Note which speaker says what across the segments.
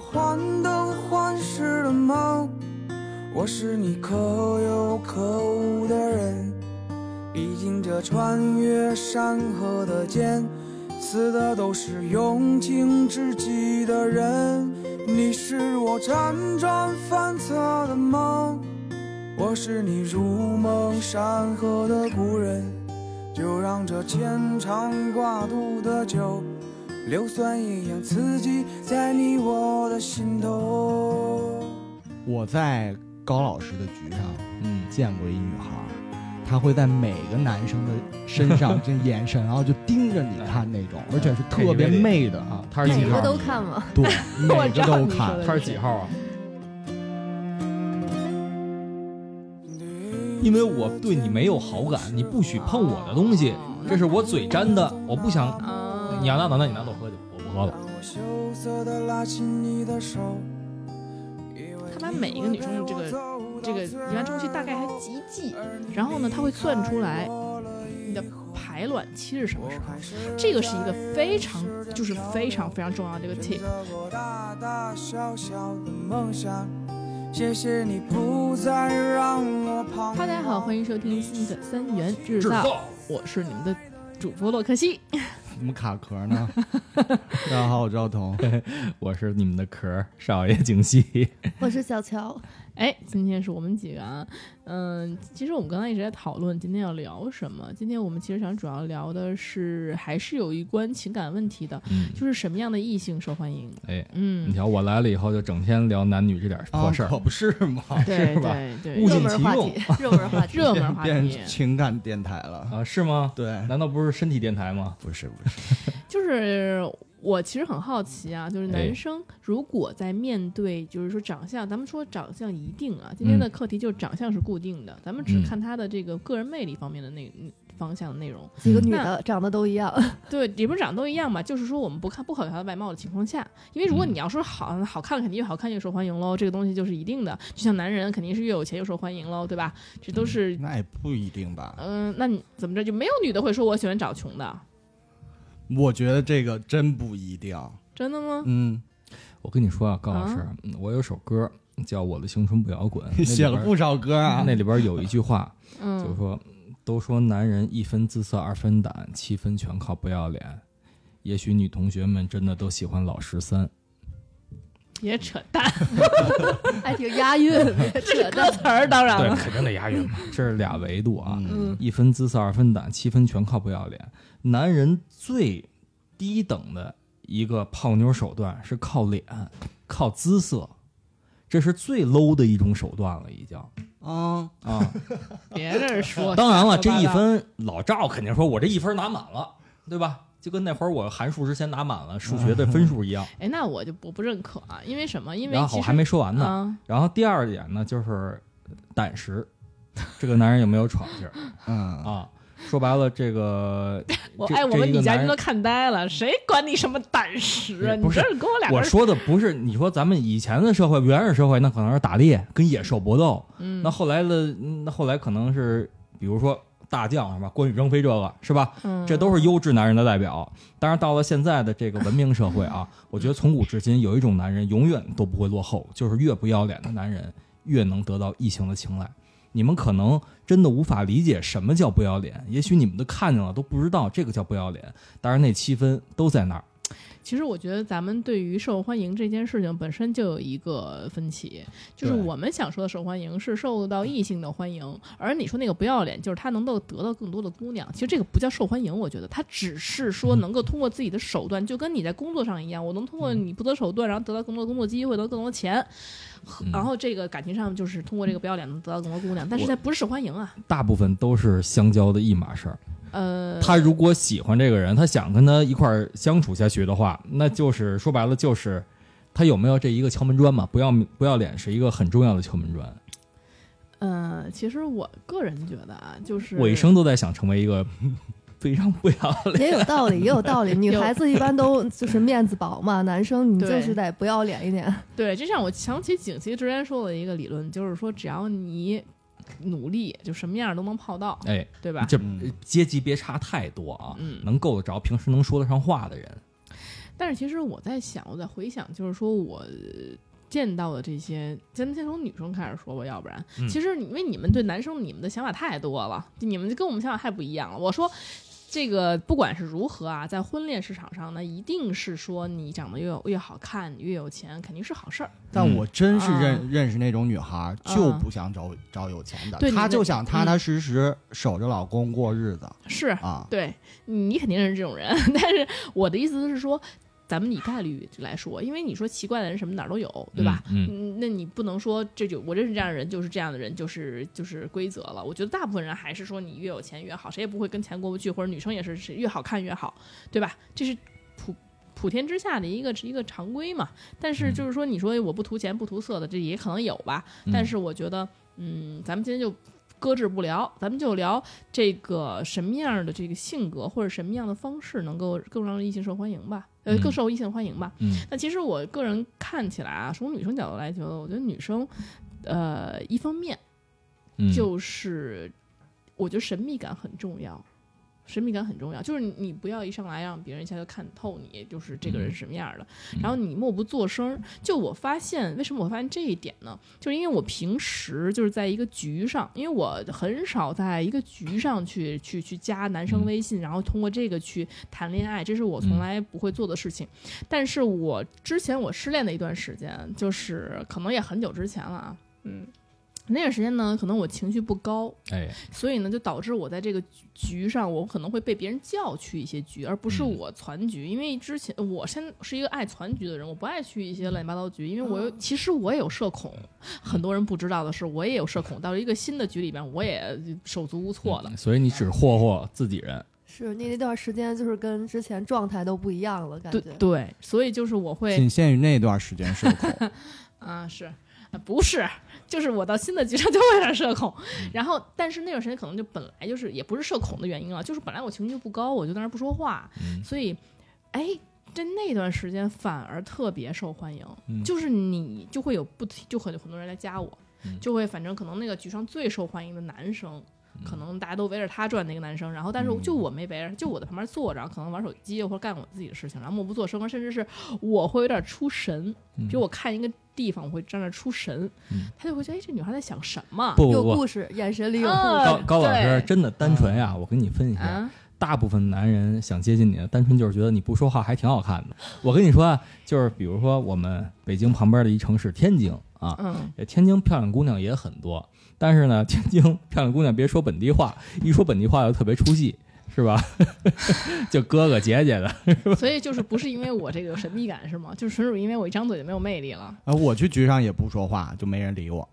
Speaker 1: 患得患失的梦。我是你可有可无的人，毕竟这穿越山河的剑，刺的都是用情至极的人。你是我辗转反侧的梦，我是你如梦山河的故人。就让这牵肠挂肚的酒，硫酸一样刺激在你我的心头。
Speaker 2: 我在高老师的局上
Speaker 3: 嗯，
Speaker 2: 见过一女孩，她会在每个男生的身上 这眼神，然后就盯着你看那种，而且是特别媚的
Speaker 3: 啊，她是几号？
Speaker 4: 每个都看吗？
Speaker 2: 对，每个都看
Speaker 3: 她。是几号啊？因为我对你没有好感，你不许碰我的东西，这是我嘴粘的，我不想。
Speaker 5: 啊，
Speaker 3: 你要拿走，那你拿走喝去，我不喝了。
Speaker 1: 当我羞涩地拉起你的手，
Speaker 5: 他把每一个女生的这个这个一般周期大概还极记，然后呢，他会算出来你的排卵期是什么时候。这个是一个非常就是非常非常重要的一个 tip。
Speaker 1: 大大小小的梦想，谢谢你不再让我彷徨。
Speaker 5: 大家好，欢迎收听新的三元制造，我是你们的主播洛克西。
Speaker 2: 怎么卡壳呢？大家好，我赵彤。
Speaker 3: 我是你们的壳儿少爷景熙。
Speaker 4: 我是小乔，
Speaker 5: 哎，今天是我们几个啊，嗯，其实我们刚才一直在讨论今天要聊什么。今天我们其实想主要聊的是，还是有一关情感问题的，
Speaker 3: 嗯，
Speaker 5: 就是什么样的异性受欢迎。
Speaker 3: 哎，
Speaker 5: 嗯
Speaker 3: 你，瞧我来了以后，就整天聊男女这点破事儿
Speaker 2: 啊可。不是嘛，
Speaker 5: 对
Speaker 3: 是吧
Speaker 5: 对对，
Speaker 3: 物
Speaker 4: 热
Speaker 3: 尽其用
Speaker 4: 门话题，热门话题，
Speaker 5: 热门话
Speaker 2: 变
Speaker 5: 题
Speaker 2: 情感电台了。
Speaker 3: 啊？是吗？
Speaker 2: 对，
Speaker 3: 难道不是身体电台吗？
Speaker 2: 不是不是，
Speaker 5: 就是我其实很好奇啊，就是
Speaker 3: 哎
Speaker 5: 男生如果在面对，就是说长相，咱们说长相一定啊，今天的课题就是长相是固定的，咱们只
Speaker 3: 嗯
Speaker 5: 看他的这个个人魅力方面的那方向的内容。
Speaker 4: 几个女的长得都一样，
Speaker 5: 对，也不是长得都一样吧，就是说我们不看不考虑他的外貌的情况下，因为如果
Speaker 3: 嗯
Speaker 5: 你要说好好看，肯定越好看越受欢迎喽，这个东西就是一定的。就像男人肯定是越有钱越受欢迎喽，对吧？这都是
Speaker 2: 那也不一定吧。
Speaker 5: 嗯、那你怎么着就没有女的会说我喜欢找穷的？
Speaker 2: 我觉得这个真不一定。
Speaker 5: 真的吗？
Speaker 2: 嗯，
Speaker 3: 我跟你说啊，高老师我有首歌叫《我的青春不摇滚》，
Speaker 2: 写了不少歌啊。
Speaker 3: 那里边有一句话，
Speaker 5: 嗯，
Speaker 3: 就是说，都说男人一分姿色二分胆，七分全靠不要脸。也许女同学们真的都喜欢老十三，
Speaker 5: 别扯淡，
Speaker 4: 还挺押韵，别扯
Speaker 5: 歌
Speaker 4: 淡。
Speaker 5: 词儿当然了。
Speaker 3: 肯定得押韵嘛。这是俩维度啊，
Speaker 2: 嗯，
Speaker 3: 一分姿色二分胆，七分全靠不要脸。男人最低等的一个泡妞手段是靠脸，靠姿色，这是最 low 的一种手段了，已经
Speaker 2: 啊，
Speaker 3: 啊。
Speaker 5: 别这说。
Speaker 3: 当然了，这一分老赵肯定说我这一分拿满了，对吧？就跟那会儿我函数之前拿满了数学的分数一样。
Speaker 5: 哎，那我就我不认可啊，因为什么？因为
Speaker 3: 然后我还没说完呢。
Speaker 5: 啊，
Speaker 3: 然后第二点呢，就是胆识，这个男人有没有闯劲儿
Speaker 2: 嗯，
Speaker 3: 啊？说白了，这个 这
Speaker 5: 我哎，我们女嘉宾都看呆了，谁管你什么胆识啊？你
Speaker 3: 不是
Speaker 5: 这是跟我俩
Speaker 3: 我说的不是你说咱们以前的社会，原始社会那可能是打猎跟野兽搏斗，
Speaker 5: 嗯
Speaker 3: 那后来的嗯那后来可能是比如说大将是吧，关羽张飞这个是吧？
Speaker 5: 嗯
Speaker 3: 这都是优质男人的代表。当然，到了现在的这个文明社会啊，我觉得从古至今有一种男人永远都不会落后，就是越不要脸的男人越能得到异性的青睐。你们可能真的无法理解什么叫不要脸，也许你们都看见了都不知道这个叫不要脸。当然，那七分都在那儿。
Speaker 5: 其实我觉得咱们对于受欢迎这件事情本身就有一个分歧，就是我们想说的受欢迎是受到异性的欢迎，而你说那个不要脸，就是他能够得到更多的姑娘。其实这个不叫受欢迎，我觉得他只是说能够通过自己的手段，就跟你在工作上一样，我能通过你不择手段，然后得到更多的工作机会，得到更多的钱。
Speaker 3: 嗯
Speaker 5: 然后这个感情上就是通过这个不要脸能得到更多姑娘，但是
Speaker 3: 我
Speaker 5: 它不是受欢迎啊。
Speaker 3: 大部分都是相交的一码事儿。
Speaker 5: 呃，
Speaker 3: 他如果喜欢这个人，他想跟他一块儿相处下去的话，那就是说白了就是他有没有这一个敲门砖嘛？不要不要脸是一个很重要的敲门砖。
Speaker 5: 呃，其实我个人觉得啊，就是
Speaker 3: 我一生都在想成为一个 非常不要脸。
Speaker 4: 也有道理，也有道理。女 孩子一般都 就是面子薄嘛，男生你就是得不要脸一点。
Speaker 5: 对，就像我想起景琦之前说的一个理论，就是说只要你努力，就什么样都能泡到，
Speaker 3: 哎，
Speaker 5: 对吧？
Speaker 3: 这
Speaker 2: 嗯
Speaker 3: 阶级别差太多啊，
Speaker 5: 嗯
Speaker 3: 能够得着平时能说得上话的人。
Speaker 5: 但是其实我在想，我在回想，就是说我见到的这些，咱们先从女生开始说吧，要不然，
Speaker 3: 嗯
Speaker 5: 其实因为你们对男生你们的想法太多了，你们跟我们想法太不一样了。我说。这个不管是如何啊，在婚恋市场上呢，一定是说你长得越越好看，越有钱，肯定是好事儿。
Speaker 2: 但我真是认、
Speaker 5: 啊
Speaker 2: 认识那种女孩就不想找找有钱的，她就想踏踏实实守着老公过日子
Speaker 5: 是，
Speaker 2: 啊。
Speaker 5: 对你肯定是这种人，但是我的意思是说，咱们以概率来说，因为你说奇怪的人什么哪儿都有，对吧？
Speaker 3: 嗯，
Speaker 5: 嗯，那你不能说这就我认识这样的人就是这样的人，就是就是规则了。我觉得大部分人还是说你越有钱越好，谁也不会跟钱过不去，或者女生也是是越好看越好，对吧？这是普普天之下的一个一个常规嘛。但是
Speaker 3: 嗯
Speaker 5: 就是说，你说我不图钱不图色的，这也可能有吧。
Speaker 3: 嗯
Speaker 5: 但是我觉得，嗯，咱们今天就搁置不聊，咱们就聊这个什么样的这个性格或者什么样的方式能够更让异性受欢迎吧，呃，
Speaker 3: 嗯
Speaker 5: 更受异性欢迎吧。
Speaker 3: 嗯
Speaker 5: 那其实我个人看起来啊，从女生角度来觉得，我觉得女生，呃，一方面
Speaker 3: 嗯，
Speaker 5: 就是我觉得神秘感很重要。神秘感很重要，就是你你不要一上来让别人一下就看透你，就是这个人是什么样的，
Speaker 3: 嗯
Speaker 5: 然后你默不作声。就我发现，为什么我发现这一点呢？就是因为我平时就是在一个局上，因为我很少在一个局上去去去加男生
Speaker 3: 嗯
Speaker 5: 微信，然后通过这个去谈恋爱，这是我从来不会做的事情。但是我之前我失恋的一段时间，就是可能也很久之前了啊，嗯。那段时间呢，可能我情绪不高，
Speaker 3: 哎，
Speaker 5: 所以呢，就导致我在这个局局上，我可能会被别人叫去一些局，而不是
Speaker 3: 嗯
Speaker 5: 我攒局。因为之前我现在是一个爱攒局的人，我不爱去一些乱七八糟局，因为我有、其实我也有社恐。很多人不知道的是，我也有社恐。到一个新的局里边，我也手足无措的。
Speaker 3: 嗯所以你只霍霍自己人，
Speaker 4: 是你那段时间就是跟之前状态都不一样了，感觉
Speaker 5: 对对，所以就是我会
Speaker 2: 仅限于那段时间社恐，
Speaker 5: 啊，是，啊不是，就是我到新的局上就会有点社恐，
Speaker 3: 嗯。
Speaker 5: 然后但是那段时间可能就本来就是也不是社恐的原因了，就是本来我情绪就不高，我就在那儿不说话，
Speaker 3: 嗯。
Speaker 5: 所以，哎，在那段时间反而特别受欢迎，
Speaker 3: 嗯。
Speaker 5: 就是你就会有不停就很很多人来加我，
Speaker 3: 嗯。
Speaker 5: 就会反正可能那个局上最受欢迎的男生。可能大家都围着他转那个男生，然后但是
Speaker 3: 嗯
Speaker 5: 就我没围着，就我在旁边坐着，可能玩手机或者干我自己的事情，然后默不作声，甚至是我会有点出神，
Speaker 3: 嗯。
Speaker 5: 比如我看一个地方，我会站那出神，
Speaker 3: 嗯。
Speaker 5: 他就会觉得哎，这女孩在想什么？
Speaker 3: 不不不，
Speaker 4: 有故事，眼神里有故
Speaker 5: 啊
Speaker 4: 事。
Speaker 3: 高高老师真的单纯呀，我跟你分析一下，
Speaker 5: 啊，
Speaker 3: 大部分男人想接近你的，单纯就是觉得你不说话还挺好看的。我跟你说啊，就是比如说我们北京旁边的一城市天津啊，
Speaker 5: 嗯，
Speaker 3: 天津漂亮姑娘也很多，但是呢，天津漂亮姑娘别说本地话，一说本地话就特别出戏，是吧？就哥哥姐姐的，
Speaker 5: 所以就是不是因为我这个有神秘感是吗？就是纯属因为我一张嘴就没有魅力了。
Speaker 2: 啊，我去局上也不说话，就没人理我，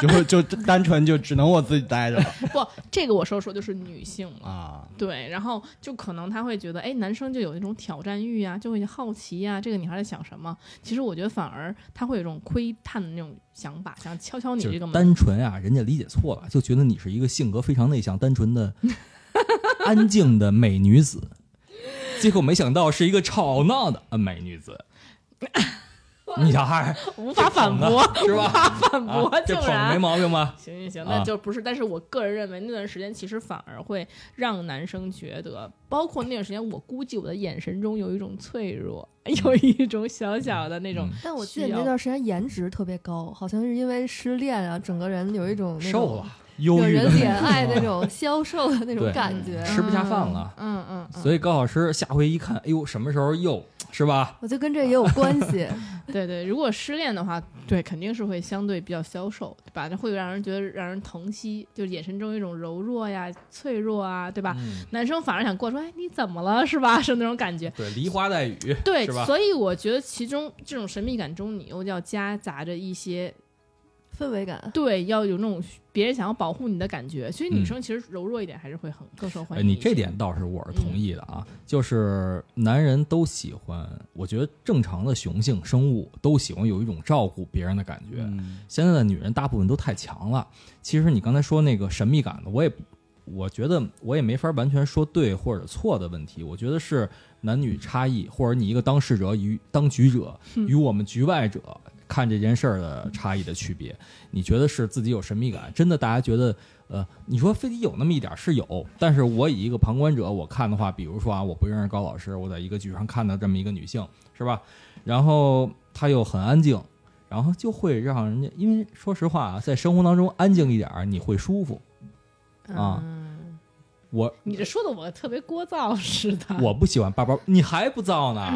Speaker 2: 就会就单纯就只能我自己待着了
Speaker 5: 不，这个我说说就是女性嘛。
Speaker 2: 啊。
Speaker 5: 对，然后就可能他会觉得，哎，男生就有那种挑战欲啊，就会好奇呀、这个女孩在想什么？其实我觉得反而他会有一种窥探的那种想法，想敲敲你这个门。
Speaker 3: 单纯啊，人家理解错了，就觉得你是一个性格非常内向、单纯的、安静的美女子，结果没想到是一个吵闹的呃美女子。你 小孩
Speaker 5: 无法反驳，
Speaker 3: 是吧
Speaker 5: 无法反驳，
Speaker 3: 啊，这
Speaker 5: 竟
Speaker 3: 捧没
Speaker 5: 然。
Speaker 3: 毛病吧？
Speaker 5: 行 行行，
Speaker 3: 啊
Speaker 5: 那就不是。但是我个人认为，那段时间其实反而会让男生觉得，包括那段时间，我估计我的眼神中有一种脆弱，有一种小小的那种
Speaker 3: 嗯
Speaker 4: 但我记得你那段时间颜值特别高，好像是因为失恋啊，整个人有一种那种
Speaker 3: 瘦了，忧
Speaker 4: 惹
Speaker 3: 郁的
Speaker 4: 人怜爱那种消瘦的那种感觉。
Speaker 3: 吃不下饭了。
Speaker 5: 嗯嗯嗯，
Speaker 3: 所以高老师下回一看，哎呦，什么时候又是吧？
Speaker 4: 我觉得跟这也有关系。
Speaker 5: 对对，如果失恋的话，对，肯定是会相对比较消瘦，对吧？这会让人觉得让人疼惜，就眼神中有一种柔弱呀、脆弱啊，对吧？
Speaker 3: 嗯，
Speaker 5: 男生反而想过说，哎，你怎么了，是吧？是那种感觉。
Speaker 3: 对，梨花带雨，
Speaker 5: 对，所以我觉得其中这种神秘感中，你又要夹杂着一些
Speaker 4: 氛围感，
Speaker 5: 对，要有那种别人想要保护你的感觉。所以女
Speaker 3: 嗯
Speaker 5: 生其实柔弱一点还是会很更受欢
Speaker 3: 哎，
Speaker 5: 迎。
Speaker 3: 你这点倒是我是同意的啊，就是男人都喜欢，我觉得正常的雄性生物都喜欢有一种照顾别人的感觉。
Speaker 2: 嗯
Speaker 3: 现在的女人大部分都太强了。其实你刚才说那个神秘感的，我也我觉得我也没法完全说对或者错的问题。我觉得是男女差异，或者你一个当事者与当局者与我们局外者看这件事儿的差异的区别。你觉得是自己有神秘感，真的大家觉得，呃，你说非得有那么一点儿是有，但是我以一个旁观者我看的话，比如说啊，我不认识高老师，我在一个剧上看到这么一个女性，是吧？然后她又很安静，然后就会让人家，因为说实话啊，在生活当中安静一点儿，你会舒服。啊，我
Speaker 5: 你这说的我特别聒噪似的。
Speaker 3: 我不喜欢叭叭，你还不燥呢？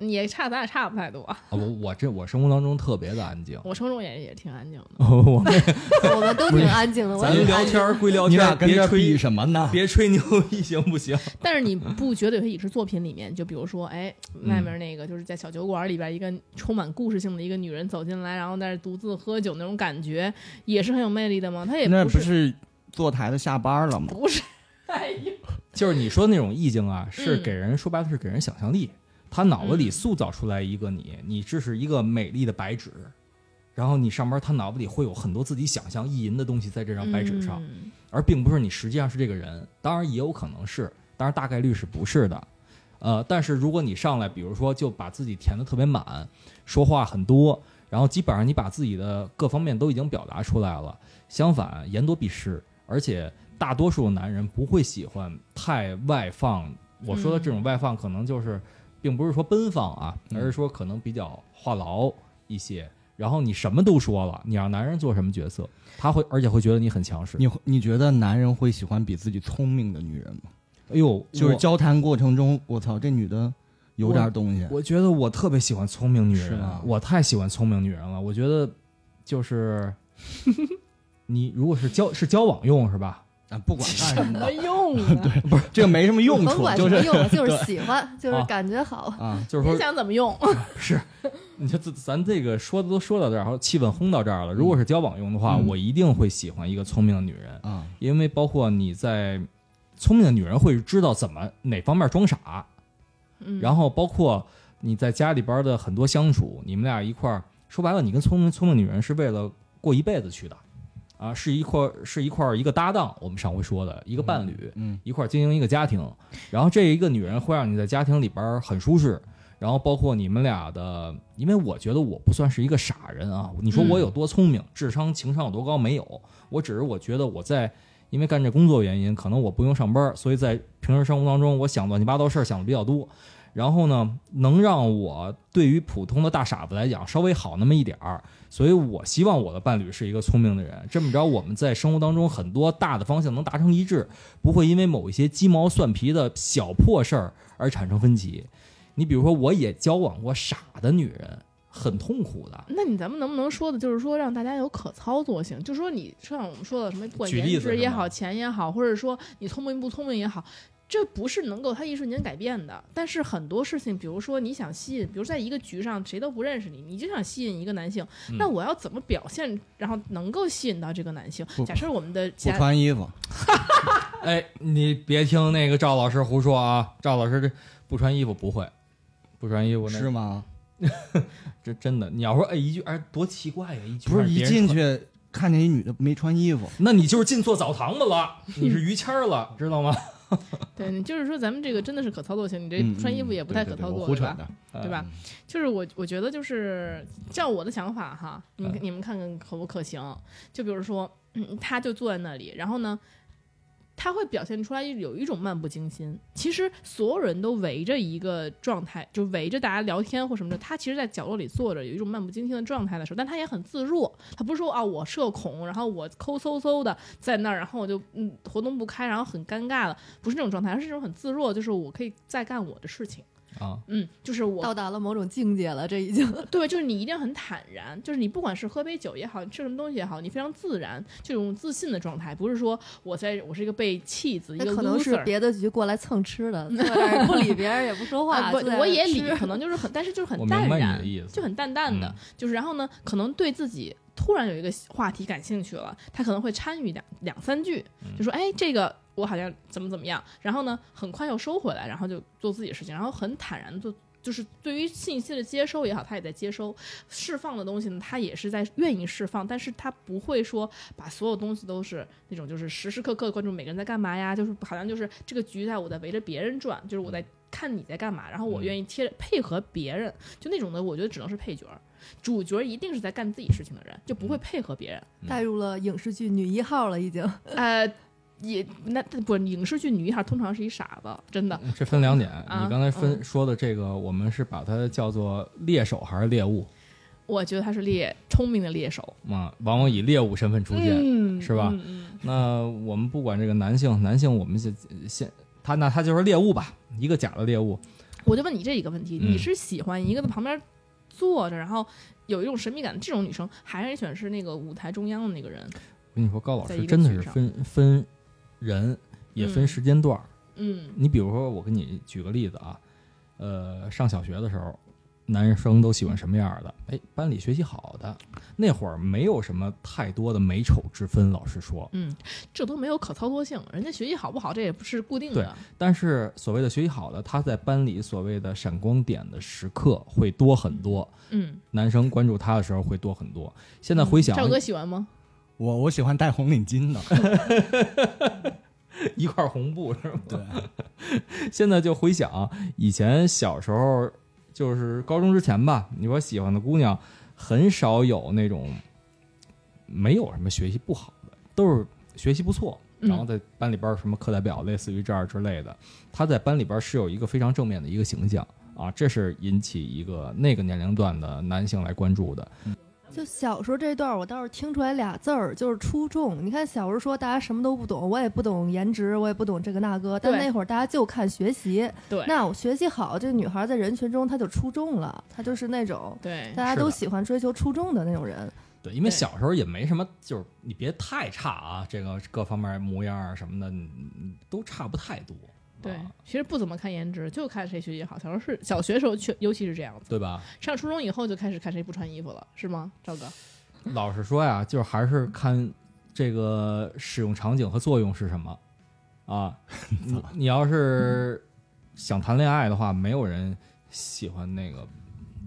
Speaker 5: 嗯，也差，咱俩差不太多。
Speaker 3: 啊我我这我生活当中特别的安静。
Speaker 5: 我生活中也也挺安静的。
Speaker 3: 我们
Speaker 4: 我们都挺安静的，我
Speaker 3: 咱聊天归聊天别吹
Speaker 2: 比什么呢？
Speaker 3: 别吹牛逼行不行？
Speaker 5: 但是你不觉得有些影视作品里面，就比如说，哎，
Speaker 3: 嗯
Speaker 5: 外面那个就是在小酒馆里边一个充满故事性的一个女人走进来，然后在那独自喝酒那种感觉，也是很有魅力的吗？她也
Speaker 2: 那
Speaker 5: 不
Speaker 2: 不是坐台的下班了吗？
Speaker 5: 不是，哎呦，
Speaker 3: 就是你说那种意境啊，是
Speaker 5: 嗯
Speaker 3: 给人说白了是给人想象力，他脑子里塑造出来一个你，你这是一个美丽的白纸，然后你上班他脑子里会有很多自己想象意淫的东西在这张白纸上，
Speaker 5: 嗯
Speaker 3: 而并不是你实际上是这个人。当然也有可能是，当然大概率是不是的。呃，但是如果你上来，比如说就把自己填的特别满，说话很多，然后基本上你把自己的各方面都已经表达出来了，相反言多必失，而且大多数男人不会喜欢太外放。我说的这种外放，可能就是，并不是说奔放啊，
Speaker 2: 嗯
Speaker 3: 而是说可能比较话痨一些。然后你什么都说了，你让男人做什么角色，他会而且会觉得你很强势。
Speaker 2: 你你觉得男人会喜欢比自己聪明的女人吗？
Speaker 3: 哎呦，
Speaker 2: 就是交谈过程中，我操，这女的有点东西。
Speaker 3: 我觉得我特别喜欢聪明女人我太喜欢聪明女人了。我觉得就是 你如果是交是交往用是吧？
Speaker 2: 啊，不管干什么
Speaker 5: 什么
Speaker 2: 的，
Speaker 5: 用啊？
Speaker 2: 这个没什么用处，
Speaker 4: 甭管
Speaker 2: 就是
Speaker 4: 什么用，就是喜欢，就是
Speaker 3: 啊
Speaker 4: 感觉好。
Speaker 2: 啊，
Speaker 3: 就是说
Speaker 5: 你
Speaker 3: 说
Speaker 5: 想怎么用？
Speaker 3: 是，你就咱咱这个说的都说到这儿，然后气氛烘到这儿了。如果是交往用的话，
Speaker 2: 嗯
Speaker 3: 我一定会喜欢一个聪明的女人，
Speaker 2: 啊，
Speaker 3: 因为包括你在聪明的女人会知道怎么哪方面装傻，
Speaker 5: 嗯
Speaker 3: 然后包括你在家里边的很多相处，你们俩一块儿，说白了，你跟聪明聪明女人是为了过一辈子去的，啊，是一块儿是一块儿一个搭档，我们上回说的一个伴侣，
Speaker 2: 嗯
Speaker 3: 一块儿经营一个家庭，然后这一个女人会让你在家庭里边儿很舒适，然后包括你们俩的，因为我觉得我不算是一个傻人啊，你说我有多聪明，智商情商有多高没有，我只是我觉得我在。因为干这工作原因，可能我不用上班，所以在平时生活当中，我想乱七八糟事儿想的比较多。然后呢，能让我对于普通的大傻子来讲稍微好那么一点儿，所以我希望我的伴侣是一个聪明的人。这么着，我们在生活当中很多大的方向能达成一致，不会因为某一些鸡毛蒜皮的小破事儿而产生分歧。你比如说，我也交往过傻的女人，很痛苦的。
Speaker 5: 那你咱们能不能说的，就是说让大家有可操作性，就说你像我们说的什么，不管
Speaker 3: 举例
Speaker 5: 颜
Speaker 3: 子
Speaker 5: 也好，钱也好，或者说你聪明不聪明也好。这不是能够他一瞬间改变的，但是很多事情，比如说你想吸引，比如在一个局上谁都不认识你，你就想吸引一个男性，
Speaker 3: 嗯
Speaker 5: 那我要怎么表现，然后能够吸引到这个男性？假设我们的
Speaker 2: 不穿衣服，
Speaker 3: 哎，你别听那个赵老师胡说啊！赵老师这不穿衣服不会，不穿衣服那
Speaker 2: 是吗？
Speaker 3: 这真的。你要说哎一句哎多奇怪呀，一句
Speaker 2: 不是一进去看见一女的没穿衣服，
Speaker 3: 那你就是进错澡堂子了，你是于谦儿了，知道吗？
Speaker 5: 对，你就是说咱们这个真的是可操作性，你这穿衣服也不太可操作，
Speaker 2: 对
Speaker 5: 吧？
Speaker 2: 的。
Speaker 5: 对吧？就是我我觉得就是照我的想法哈，你们、你们看看可不可行？就比如说，嗯，他就坐在那里，然后呢，他会表现出来有一种漫不经心。其实所有人都围着一个状态，就围着大家聊天或什么的。他其实，在角落里坐着，有一种漫不经心的状态的时候，但他也很自若。他不是说啊，我社恐，然后我抠搜搜的在那儿，然后我就嗯活动不开，然后很尴尬的，不是那种状态，而是这种很自若，就是我可以再干我的事情。
Speaker 3: 啊，
Speaker 5: 嗯，就是我
Speaker 4: 到达了某种境界了，这已经。
Speaker 5: 对，就是你一定很坦然，就是你不管是喝杯酒也好，吃什么东西也好，你非常自然，这种自信的状态，不是说我在我是一个被弃子，一个
Speaker 4: 可能是。别的局过来蹭吃的，不理别人也不说话，
Speaker 5: 啊，不
Speaker 4: 就在，那儿
Speaker 5: 我也理，可能就是很，但是就是很淡然
Speaker 3: 的意思，
Speaker 5: 就很淡淡的，
Speaker 3: 嗯
Speaker 5: 就是然后呢，可能对自己突然有一个话题感兴趣了，他可能会参与两两三句，
Speaker 3: 嗯
Speaker 5: 就说哎这个我好像怎么怎么样，然后呢很快又收回来，然后就做自己的事情，然后很坦然的做。就是对于信息的接收也好，他也在接收，释放的东西呢，他也是在愿意释放，但是他不会说把所有东西都是那种就是时时刻刻关注每个人在干嘛呀，就是好像就是这个局在我在围着别人转，就是我在看你在干嘛，然后我愿意
Speaker 3: 嗯
Speaker 5: 贴配合别人，就那种的，我觉得只能是配角儿，主角一定是在干自己事情的人，就
Speaker 3: 嗯
Speaker 5: 不会配合别人。
Speaker 4: 带入了影视剧女一号了，已经。
Speaker 5: 呃，也那不影视剧女一号通常是一傻子，真的。
Speaker 3: 这分两点，
Speaker 5: 啊
Speaker 3: 你刚才分
Speaker 5: 嗯
Speaker 3: 说的这个，我们是把它叫做猎手还是猎物
Speaker 5: 我觉得他是猎聪明的猎手，
Speaker 3: 啊？往往以猎物身份出现。
Speaker 5: 嗯
Speaker 3: 是吧那我们不管这个男性，男性我们先先他那他就是猎物吧，一个假的猎物。
Speaker 5: 我就问你这一个问题：
Speaker 3: 嗯
Speaker 5: 你是喜欢一个在旁边坐着，然后有一种神秘感的这种女生，还是你选是那个舞台中央的那个人？
Speaker 3: 我跟你说，高老师真的是分分人，也分
Speaker 5: 嗯
Speaker 3: 时间段儿。
Speaker 5: 嗯
Speaker 3: 你比如说，我给你举个例子啊，呃，上小学的时候，男生都喜欢什么样的？哎，班里学习好的，那会儿没有什么太多的美丑之分，老实说。
Speaker 5: 嗯，这都没有可操作性，人家学习好不好这也不是固定的。
Speaker 3: 对但是所谓的学习好的，他在班里所谓的闪光点的时刻会多很多，
Speaker 5: 嗯，
Speaker 3: 男生关注他的时候会多很多。现在回想，
Speaker 5: 赵哥喜欢吗？
Speaker 2: 我我喜欢戴红领巾的，
Speaker 3: 一块红布是吗？
Speaker 2: 对，
Speaker 3: 现在就回想以前小时候，就是高中之前吧，你说喜欢的姑娘很少有那种没有什么学习不好的，都是学习不错，
Speaker 5: 嗯
Speaker 3: 然后在班里边什么课代表，类似于这样之类的，她在班里边是有一个非常正面的一个形象啊，这是引起一个那个年龄段的男性来关注的。
Speaker 4: 就小时候这段，我倒是听出来俩字儿，就是出众。你看小时候说大家什么都不懂，我也不懂颜值，我也不懂这个那个，但那会儿大家就看学习。
Speaker 5: 对，
Speaker 4: 那我学习好，这个女孩在人群中她就出众了，她就是那种
Speaker 5: 对
Speaker 4: 大家都喜欢追求出众的那种人。
Speaker 3: 对，因为小时候也没什么，就是你别太差啊，这个各方面模样啊什么的嗯都差不太多，
Speaker 5: 对
Speaker 3: 啊，
Speaker 5: 其实不怎么看颜值，就看谁学习好。小时候是小学时候，确尤其是这样子。
Speaker 3: 对吧？
Speaker 5: 上初中以后就开始看谁不穿衣服了，是吗，赵哥？
Speaker 3: 老实说呀，就是还是看这个使用场景和作用是什么啊。你你要是想谈恋爱的话，没有人喜欢那个，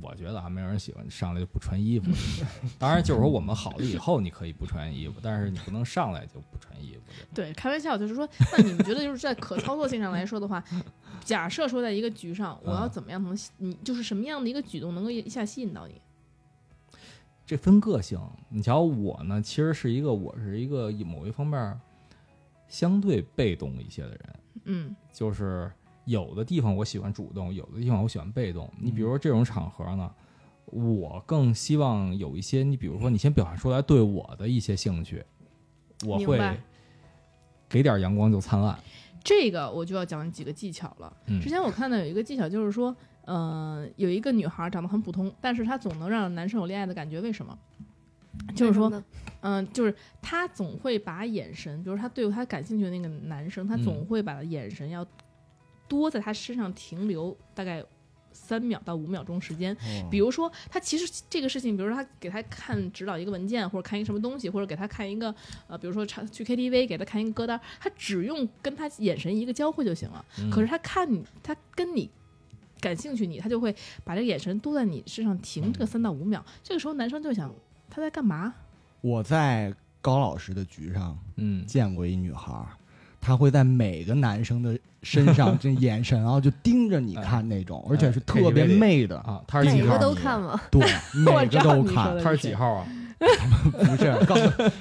Speaker 3: 我觉得啊，没有人喜欢上来就不穿衣服。当然，就是说我们好了以后，你可以不穿衣服，但是你不能上来就不穿衣服。
Speaker 5: 对，开玩笑，就是说，那你们觉得就是在可操作性上来说的话，假设说在一个局上，我要怎么样能吸你就是什么样的一个举动能够一下吸引到你？
Speaker 3: 这分个性。你瞧我呢，其实是一个我是一个某一方面相对被动一些的人。
Speaker 5: 嗯
Speaker 3: 就是有的地方我喜欢主动，有的地方我喜欢被动。你比如说这种场合呢，我更希望有一些，你比如说你先表现出来对我的一些兴趣，我会
Speaker 5: 白
Speaker 3: 给点阳光就灿烂。
Speaker 5: 这个我就要讲几个技巧了。
Speaker 3: 嗯
Speaker 5: 之前我看到有一个技巧，就是说，呃，有一个女孩长得很普通，但是她总能让男生有恋爱的感觉，为什么？就是说嗯、就是她总会把眼神，比如她对她感兴趣的那个男生，她总
Speaker 3: 嗯
Speaker 5: 会把眼神要多在他身上停留大概三秒到五秒钟时间。
Speaker 2: 哦
Speaker 5: 比如说，他其实这个事情，比如说他给他看指导一个文件，或者看一个什么东西，或者给他看一个呃，比如说唱去 KTV 给他看一个歌单，他只用跟他眼神一个交汇就行了。
Speaker 3: 嗯
Speaker 5: 可是他看你，他跟你感兴趣你，他就会把这个眼神都在你身上停这个三到五秒。这个时候男生就想他在干嘛？
Speaker 2: 我在高老师的局上
Speaker 3: 嗯，
Speaker 2: 见过一女孩儿，她会在每个男生的身上 这眼神，然后就盯着你看那种，而且是特别媚的。
Speaker 3: 啊，他是
Speaker 4: 每个
Speaker 3: 几号？
Speaker 4: 都看吗？
Speaker 2: 对，每个都看，
Speaker 3: 他是几号啊？
Speaker 2: 不是高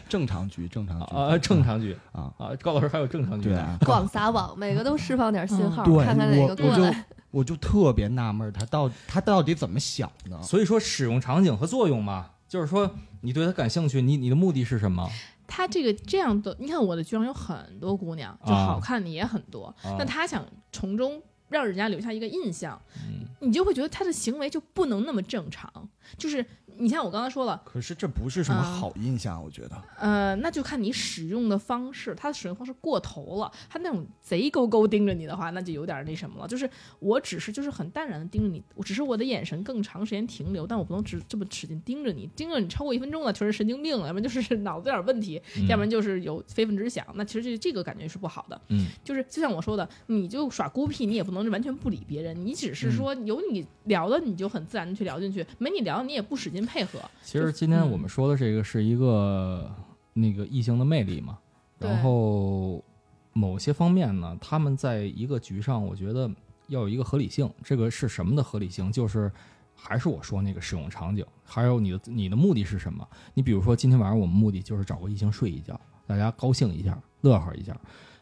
Speaker 2: 正常局，正常局
Speaker 3: 啊，正常局
Speaker 2: 啊，
Speaker 3: 啊，高老师还有正常
Speaker 2: 局。
Speaker 4: 广撒网，每个都释放点信号，
Speaker 2: 对，
Speaker 4: 看看哪个过来。
Speaker 2: 我就特别纳闷，他到他到底怎么想的？
Speaker 3: 所以说使用场景和作用嘛，就是说你对他感兴趣，你你的目的是什么？
Speaker 5: 他这个这样的，你看我的剧上有很多姑娘，就
Speaker 3: 啊
Speaker 5: 好看的也很多，
Speaker 3: 啊
Speaker 5: 那他想从中让人家留下一个印象，
Speaker 3: 嗯
Speaker 5: 你就会觉得他的行为就不能那么正常。就是你像我刚才说了，
Speaker 2: 可是这不是什么
Speaker 5: 啊
Speaker 2: 好印象，我觉得。
Speaker 5: 呃，那就看你使用的方式，他的使用方式过头了，他那种贼勾勾盯着你的话，那就有点那什么了。就是我只是就是很淡然的盯着你，我只是我的眼神更长时间停留，但我不能只这么使劲盯着你，盯着你超过一分钟了，全是神经病了，要不然就是脑子有点问题，
Speaker 3: 嗯
Speaker 5: 要不然就是有非分之想。那其实这这个感觉是不好的。
Speaker 3: 嗯，
Speaker 5: 就是就像我说的，你就耍孤僻，你也不能完全不理别人，你只是说有你聊的，你就很自然的去聊进去；没你聊，你也不使劲配合。
Speaker 3: 其实今天我们说的这个是一个那个异性的魅力嘛，然后某些方面呢，他们在一个局上，我觉得要有一个合理性。这个是什么的合理性？就是还是我说那个使用场景，还有你的你的目的是什么？你比如说今天晚上我们目的就是找个异性睡一觉，大家高兴一下，乐呵一下。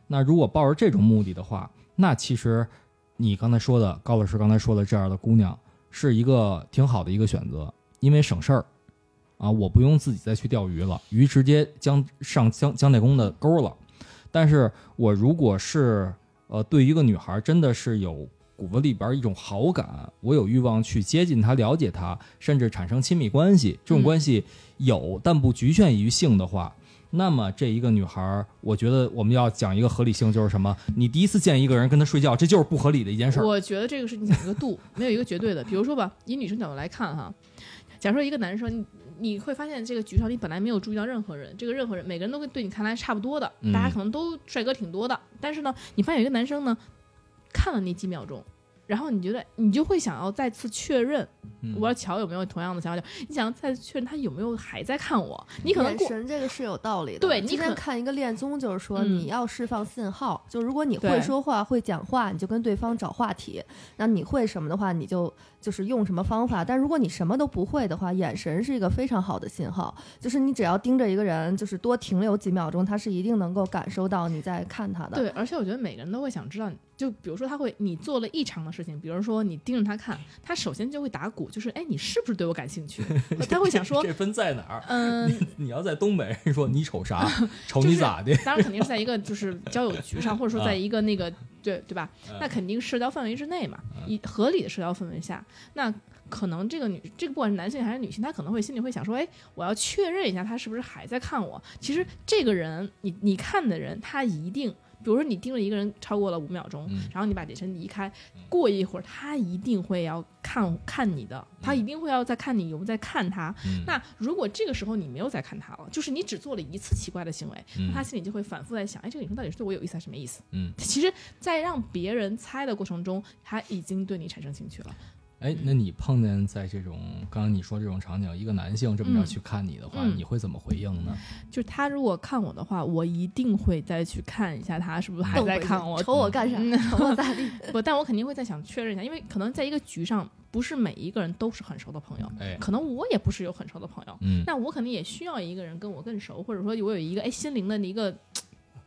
Speaker 3: 那如果抱着这种目的的话，那其实你刚才说的高老师刚才说的这样的姑娘是一个挺好的一个选择，因为省事儿啊，我不用自己再去钓鱼了，鱼直接将上江江内公的钩了。但是我如果是呃对一个女孩真的是有骨子里边一种好感，我有欲望去接近她、了解她，甚至产生亲密关系，这种关系有但不局限于性的话。那么这一个女孩儿，我觉得我们要讲一个合理性，就是什么？你第一次见一个人跟他睡觉，这就是不合理的一件事儿。
Speaker 5: 我觉得这个是你讲一个度，没有一个绝对的。比如说吧，以女生角度来看哈，假如说一个男生，你你会发现这个局上你本来没有注意到任何人，这个任何人每个人都会对你看来差不多的，
Speaker 3: 嗯
Speaker 5: 大家可能都帅哥挺多的，但是呢，你发现有一个男生呢，看了你几秒钟。然后你觉得你就会想要再次确认，
Speaker 3: 嗯
Speaker 5: 我不知道乔有没有同样的想法，就你想再确认他有没有还在看我，你可能
Speaker 4: 眼神这个是有道理的。
Speaker 5: 对你
Speaker 4: 之前
Speaker 5: 可
Speaker 4: 看一个恋综，就是说
Speaker 5: 嗯
Speaker 4: 你要释放信号，就如果你会说话、会讲话，你就跟对方找话题；那你会什么的话，你就就是用什么方法。但如果你什么都不会的话，眼神是一个非常好的信号，就是你只要盯着一个人，就是多停留几秒钟，他是一定能够感受到你在看他的。
Speaker 5: 对，而且我觉得每个人都会想知道，就比如说他会你做了异常的事情，比如说你盯着他看，他首先就会打鼓，就是哎，你是不是对我感兴趣？他会想说，
Speaker 3: 这分在哪儿？
Speaker 5: 嗯，
Speaker 3: 你要在东北，人说你瞅啥？瞅你咋的？
Speaker 5: 当然肯定是在一个就是交友局上，或者说
Speaker 3: 啊
Speaker 5: 在一个那个对对吧？
Speaker 3: 嗯
Speaker 5: 那肯定社交范围之内嘛，以合理的社交氛围下，那可能这个女这个不管是男性还是女性，他可能会心里会想说，哎，我要确认一下他是不是还在看我。其实这个人，你你看的人，他一定。比如说你盯着一个人超过了五秒钟，
Speaker 3: 嗯
Speaker 5: 然后你把眼神移开，过一会儿他一定会要看看你的，他一定会要再看你有没有在看他。
Speaker 3: 嗯
Speaker 5: 那如果这个时候你没有再看他了，就是你只做了一次奇怪的行为，
Speaker 3: 嗯
Speaker 5: 那他心里就会反复在想，哎，这个女生到底是对我有意思还是没意思？
Speaker 3: 嗯，
Speaker 5: 其实，在让别人猜的过程中，他已经对你产生兴趣了。
Speaker 3: 哎，那你碰见在这种刚刚你说这种场景，一个男性这么着
Speaker 5: 嗯
Speaker 3: 去看你的话，
Speaker 5: 嗯
Speaker 3: 你会怎么回应呢？
Speaker 5: 就是他如果看我的话，我一定会再去看一下他是不是还在看我。
Speaker 4: 瞅我干啥？
Speaker 5: 嗯
Speaker 4: 瞅我咋地？
Speaker 5: 不，但我肯定会再想确认一下，因为可能在一个局上，不是每一个人都是很熟的朋友，
Speaker 3: 哎，
Speaker 5: 可能我也不是有很熟的朋友，
Speaker 3: 嗯，
Speaker 5: 那我肯定也需要一个人跟我更熟，或者说我有一个哎心灵的一个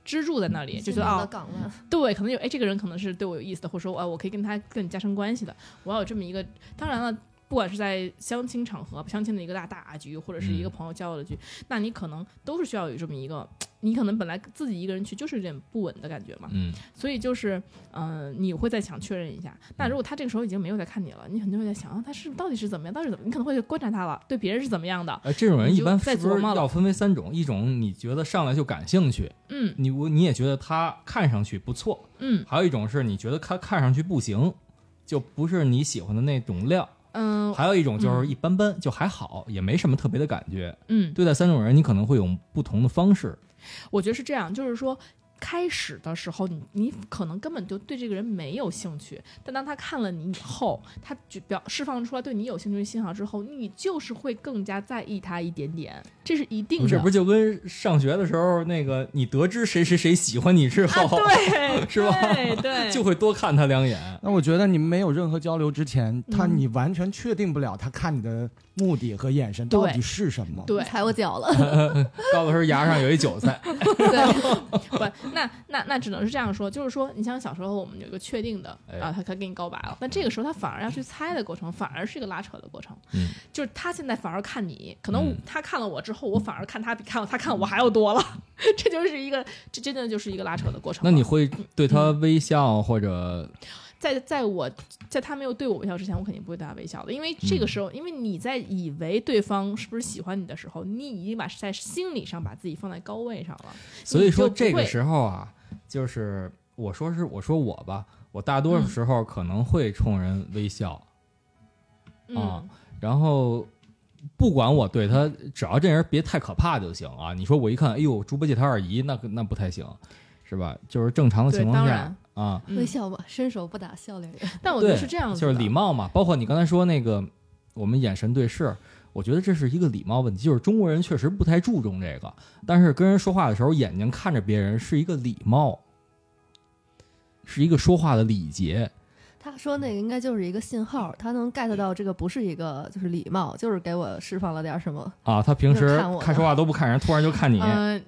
Speaker 5: 支柱在那里，就觉得啊，对，可能有哎，这个人可能是对我有意思的，或者说，哎，我可以跟他更加深关系的。我要有这么一个，当然了，不管是在相亲场合、相亲的一个大大局，或者是一个
Speaker 3: 嗯
Speaker 5: 朋友交流的局，那你可能都是需要有这么一个，你可能本来自己一个人去就是有点不稳的感觉嘛，
Speaker 3: 嗯，
Speaker 5: 所以就是，嗯、你会再想确认一下。那如果他这个时候已经没有在看你了，你肯定会在想，啊，他是到底是怎么样，到底怎么，你可能会去观察他了，对别人是怎么样的，
Speaker 3: 呃，这种人一般是不
Speaker 5: 再琢磨
Speaker 3: 要分为三种？一种你觉得上来就感兴趣，
Speaker 5: 嗯
Speaker 3: 你我你也觉得他看上去不错，
Speaker 5: 嗯
Speaker 3: 还有一种是你觉得他看上去不行，就不是你喜欢的那种料。
Speaker 5: 嗯
Speaker 3: 还有一种就是一般般，就还好，也没什么特别的感觉。
Speaker 5: 嗯，
Speaker 3: 对待三种人，你可能会有不同的方式。
Speaker 5: 我觉得是这样，就是说。开始的时候，你你可能根本就对这个人没有兴趣，但当他看了你以后，他就表释放出来对你有兴趣的信号之后，你就是会更加在意他一点点，这是一定的。
Speaker 3: 不是，不是就跟上学的时候那个，你得知谁谁谁喜欢你之后，
Speaker 5: 啊，对，
Speaker 3: 是吧
Speaker 5: 对对，
Speaker 3: 就会多看他两眼。
Speaker 2: 那我觉得你们没有任何交流之前，他
Speaker 5: 嗯
Speaker 2: 你完全确定不了他看你的目的和眼神到底是什么。
Speaker 5: 对
Speaker 4: 踩我脚了，
Speaker 3: 高老师牙上有一韭菜，
Speaker 5: 对，不，那那那只能是这样说，就是说，你像小时候我们有一个确定的
Speaker 3: 哎
Speaker 5: 啊，他他给你告白了，那这个时候他反而要去猜的过程，反而是一个拉扯的过程。
Speaker 3: 嗯，
Speaker 5: 就是他现在反而看你，可能
Speaker 3: 嗯
Speaker 5: 他看了我之后，我反而看他比看他看我还要多了，这就是一个这真的就是一个拉扯的过程。
Speaker 3: 那你会对他微笑或者
Speaker 5: 在在我在他没有对我微笑之前，我肯定不会对他微笑的，因为这个
Speaker 3: 嗯
Speaker 5: 时候，因为你在以为对方是不是喜欢你的时候，你已经把在心理上把自己放在高位上了。
Speaker 3: 所以说这个时候啊，就是我说是我说我吧，我大多数
Speaker 5: 嗯
Speaker 3: 时候可能会冲人微笑，啊
Speaker 5: 嗯，
Speaker 3: 然后不管我对他，只要这人别太可怕就行啊。你说我一看，哎呦，猪八戒他二姨，那那不太行，是吧？就是正常的情况下啊，
Speaker 5: 嗯
Speaker 4: 微笑吧，伸手不打笑脸人。
Speaker 5: 但我觉得，是这样子，
Speaker 3: 就是礼貌嘛。包括你刚才说那个，我们眼神对视，我觉得这是一个礼貌问题。就是中国人确实不太注重这个，但是跟人说话的时候，眼睛看着别人是一个礼貌，是一个说话的礼节。
Speaker 4: 他说那个应该就是一个信号，他能 get 到这个不是一个就是礼貌，就是给我释放了点什么。
Speaker 3: 啊，他平时
Speaker 4: 看我
Speaker 3: 看说话都不看人，突然就看你，
Speaker 5: 呃，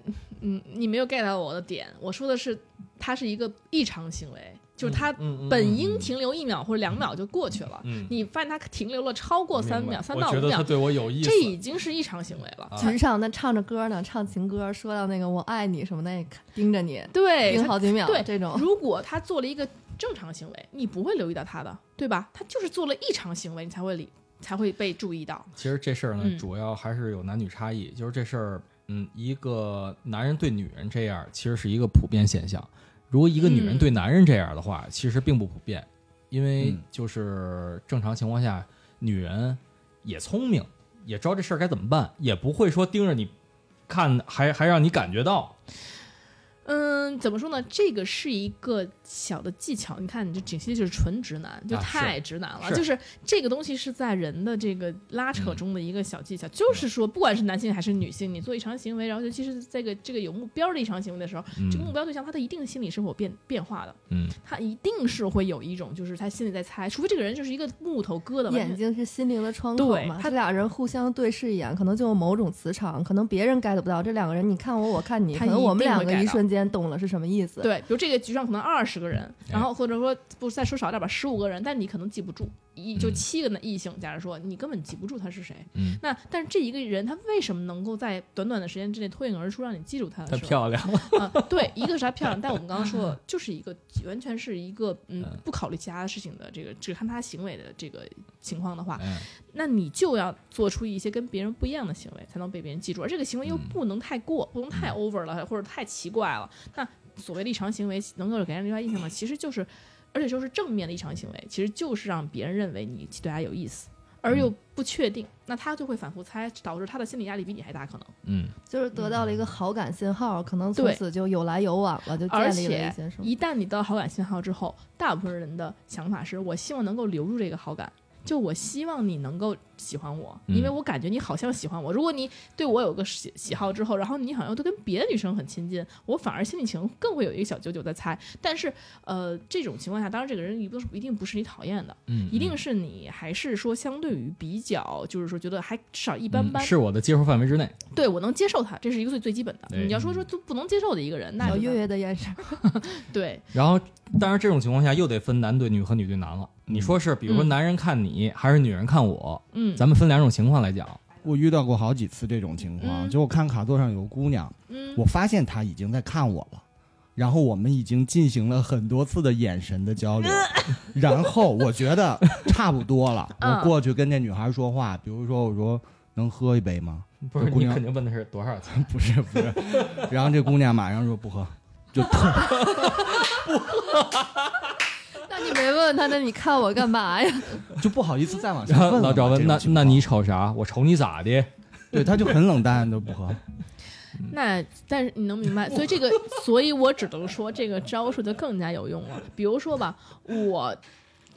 Speaker 5: 嗯，你没有 get 到我的点。我说的是，他是一个异常行为，就是他
Speaker 3: 嗯嗯
Speaker 5: 本应停留一秒或者两秒就过去了，
Speaker 3: 嗯，
Speaker 5: 你发现他停留了超过三秒、三到五秒，
Speaker 3: 觉得他对我有意思，
Speaker 5: 这已经是异常行为了。
Speaker 3: 啊
Speaker 4: 群上那唱着歌呢，唱情歌，说到那个我爱你什么的，盯着你
Speaker 5: 对，他
Speaker 4: 盯好几秒，
Speaker 5: 对
Speaker 4: 这种
Speaker 5: 如果他做了一个正常行为，你不会留意到他的，对吧？他就是做了异常行为，你才会理，才会被注意到。
Speaker 3: 其实这事儿呢，
Speaker 5: 嗯
Speaker 3: 主要还是有男女差异。就是这事儿，嗯，一个男人对女人这样，其实是一个普遍现象。如果一个女人
Speaker 5: 嗯
Speaker 3: 对男人这样的话，其实并不普遍，因为
Speaker 2: 嗯
Speaker 3: 就是正常情况下，女人也聪明，也知道这事儿该怎么办，也不会说盯着你看，还还让你感觉到。
Speaker 5: 嗯，怎么说呢？这个是一个小的技巧。你看，你这景熙就是纯直男，就太直男了。
Speaker 3: 是
Speaker 5: 就是这个东西是在人的这个拉扯
Speaker 3: 嗯
Speaker 5: 中的一个小技巧，就是说，不管是男性还是女性，你做异常行为，然后尤其是这个这个有目标的异常行为的时候，
Speaker 3: 嗯
Speaker 5: 这个目标对象他的一定心理是会有变变化的，
Speaker 3: 嗯，
Speaker 5: 他一定是会有一种就是他心里在猜，除非这个人就是一个木头疙瘩，
Speaker 4: 眼睛是心灵的窗口嘛。
Speaker 5: 他
Speaker 4: 俩人互相对视一眼，可能就有某种磁场，可能别人 get 不到。这两个人，你看我，我看你，可能我们两个一瞬间懂了是什么意思。
Speaker 5: 对，比如这个局上可能二十个人，
Speaker 3: 哎
Speaker 5: 然后或者说不再说少点吧，十五个人，但你可能记不住，一就
Speaker 3: 嗯
Speaker 5: 七个呢异性，假如说你根本记不住他是谁。
Speaker 3: 嗯
Speaker 5: 那但是这一个人他为什么能够在短短的时间之内脱颖而出，让你记住他的
Speaker 3: 太
Speaker 5: 时候？
Speaker 3: 漂亮了。
Speaker 5: 啊、对，一个是他漂亮，但我们刚刚说的就是一个完全是一个嗯
Speaker 3: 嗯
Speaker 5: 不考虑其他的事情的这个只看他行为的这个情况的话，
Speaker 3: 哎，
Speaker 5: 那你就要做出一些跟别人不一样的行为，才能被别人记住，而这个行为又
Speaker 3: 嗯
Speaker 5: 不能太过，不能太 over 了，或者太奇怪了。那所谓的异常行为能够给人留下印象的，其实就是，而且就是正面的异常行为，其实就是让别人认为你对他有意思。而又不确定，那他就会反复猜，导致他的心理压力比你还大，可能。
Speaker 3: 嗯，
Speaker 4: 就是得到了一个好感信号，可能从此就有来有往了，就
Speaker 5: 而
Speaker 4: 建立了
Speaker 5: 且
Speaker 4: 一些什么。
Speaker 5: 一旦你得到好感信号之后，大部分人的想法是我希望能够留住这个好感，就我希望你能够喜欢我，
Speaker 3: 嗯
Speaker 5: 因为我感觉你好像喜欢我。如果你对我有个喜喜好之后，然后你好像都跟别的女生很亲近，我反而心里情更会有一个小九九在猜。但是，呃，这种情况下，当然这个人一不一定不是你讨厌的，
Speaker 3: 嗯，
Speaker 5: 一定是你还是说相对于比较，就是说觉得还至少一般般，
Speaker 3: 嗯是我的接受范围之内。
Speaker 5: 对我能接受他，这是一个最最基本的。你要说说就不能接受的一个人，那
Speaker 4: 月月的眼神，
Speaker 5: 对，
Speaker 3: 然后，当然这种情况下又得分男对女和女对男了。你说是，比如说
Speaker 5: 嗯
Speaker 3: 男人看你，还是女人看我？
Speaker 5: 嗯，
Speaker 3: 咱们分两种情况来讲。
Speaker 2: 我遇到过好几次这种情况，
Speaker 5: 嗯。
Speaker 2: 就我看卡座上有个姑娘，
Speaker 5: 嗯。
Speaker 2: 我发现她已经在看我了，然后我们已经进行了很多次的眼神的交流，然后我觉得差不多了，
Speaker 5: 嗯。
Speaker 2: 我过去跟那女孩说话，比如说我说能喝一杯吗？
Speaker 3: 不是
Speaker 2: 这姑娘
Speaker 3: 你肯定问的是多少钱？
Speaker 2: 不是不是，然后这姑娘马上说不喝，就特
Speaker 4: 那你没问问他，那你看我干嘛呀？
Speaker 2: 就不好意思再往下问了嘛。
Speaker 3: 老赵问那那你瞅啥？我瞅你咋的？
Speaker 2: 对他就很冷淡，都不喝。
Speaker 5: 那但是你能明白，所以这个，所以我只能说这个招数就更加有用了。比如说吧，我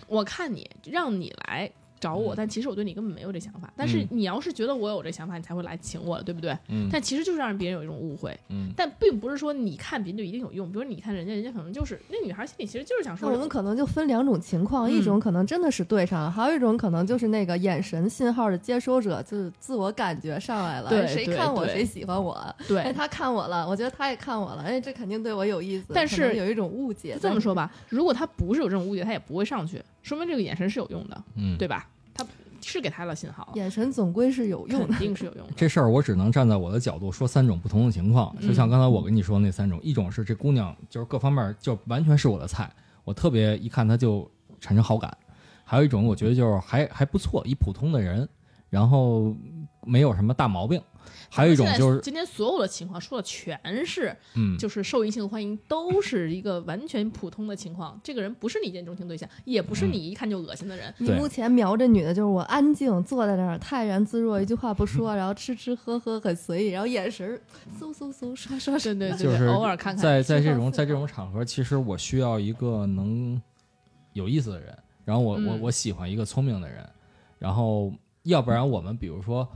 Speaker 5: 我看你让你来找我，但其实我对你根本没有这想法。但是
Speaker 3: 嗯
Speaker 5: 你要是觉得我有这想法，你才会来请我，对不对？
Speaker 3: 嗯
Speaker 5: 但其实就是让别人有一种误会，
Speaker 3: 嗯
Speaker 5: 但并不是说你看别人就一定有用。比如你看人家，人家可能就是那女孩心里其实就是想说，
Speaker 4: 那我们可能就分两种情况，
Speaker 5: 嗯
Speaker 4: 一种可能真的是对上了，还有一种可能就是那个眼神信号的接收者，就是自我感觉上来了，
Speaker 5: 对
Speaker 4: 哎谁看我谁喜欢我，
Speaker 5: 对
Speaker 4: 哎，他看我了，我觉得他也看我了，哎，这肯定对我有意思。
Speaker 5: 但是
Speaker 4: 有一种误解。
Speaker 5: 这么说吧，如果他不是有这种误解，他也不会上去，说明这个眼神是有用的，
Speaker 3: 嗯，
Speaker 5: 对吧？他是给他了信号，
Speaker 4: 眼神总归是有用
Speaker 5: 肯。定是有用的。
Speaker 3: 这事儿我只能站在我的角度说三种不同的情况，
Speaker 5: 嗯
Speaker 3: 就像刚才我跟你说的那三种，一种是这姑娘就是各方面就完全是我的菜，我特别一看她就产生好感；还有一种我觉得就是还还不错，一普通的人，然后没有什么大毛病；还有一种就是
Speaker 5: 今天所有的情况说的全是，
Speaker 3: 嗯，
Speaker 5: 就是受异性欢迎，都是一个完全普通的情况。这个人不是你一见钟情对象，也不是你一看就恶心的人。
Speaker 3: 对
Speaker 4: 你目前瞄着女的，就是我安静坐在那儿，泰然自若，一句话不说，然后吃吃喝喝很随意，然后眼神儿嗖嗖嗖刷刷刷。
Speaker 5: 对对对，
Speaker 3: 就是
Speaker 5: 偶尔看看。
Speaker 3: 在在这种在这种场合，其实我需要一个能有意思的人，然后我、我
Speaker 5: 嗯
Speaker 3: 我喜欢一个聪明的人，然后要不然我们比如说呃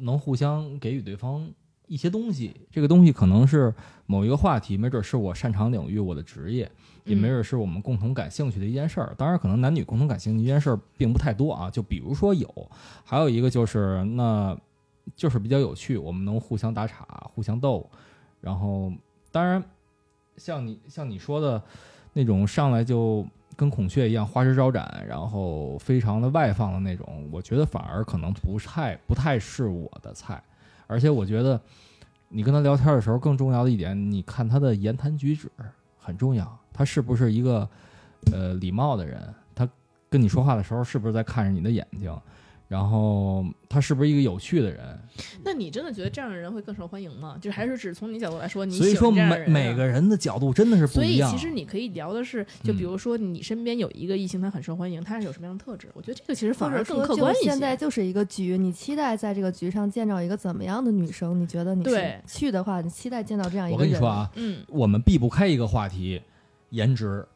Speaker 3: 能互相给予对方一些东西，这个东西可能是某一个话题，没准是我擅长领域，我的职业，也没准是我们共同感兴趣的一件事儿。当然，可能男女共同感兴趣一件事儿并不太多啊。就比如说有，还有一个就是那，就是比较有趣，我们能互相打岔，互相逗。然后，当然，像你像你说的那种上来就跟孔雀一样花枝招展，然后非常的外放的那种，我觉得反而可能不太不太是我的菜。而且我觉得，你跟他聊天的时候，更重要的一点，你看他的言谈举止很重要。他是不是一个呃礼貌的人？他跟你说话的时候，是不是在看着你的眼睛？然后他是不是一个有趣的人？
Speaker 5: 那你真的觉得这样的人会更受欢迎吗？就还是只从你角度来说，你
Speaker 3: 所以说每每个人的角度真的是不一样所以。
Speaker 5: 其实你可以聊的是，就比
Speaker 3: 嗯
Speaker 5: 如说你身边有一个异性，他很受欢迎，他是有什么样的特质？我觉得这个其实反而更客观一些。
Speaker 4: 现在就是一个局，你期待在这个局上见到一个怎么样的女生？你觉得你是
Speaker 5: 对
Speaker 4: 去的话，你期待见到这样一个人？
Speaker 3: 我跟你说啊，
Speaker 5: 嗯，
Speaker 3: 我们避不开一个话题，颜值，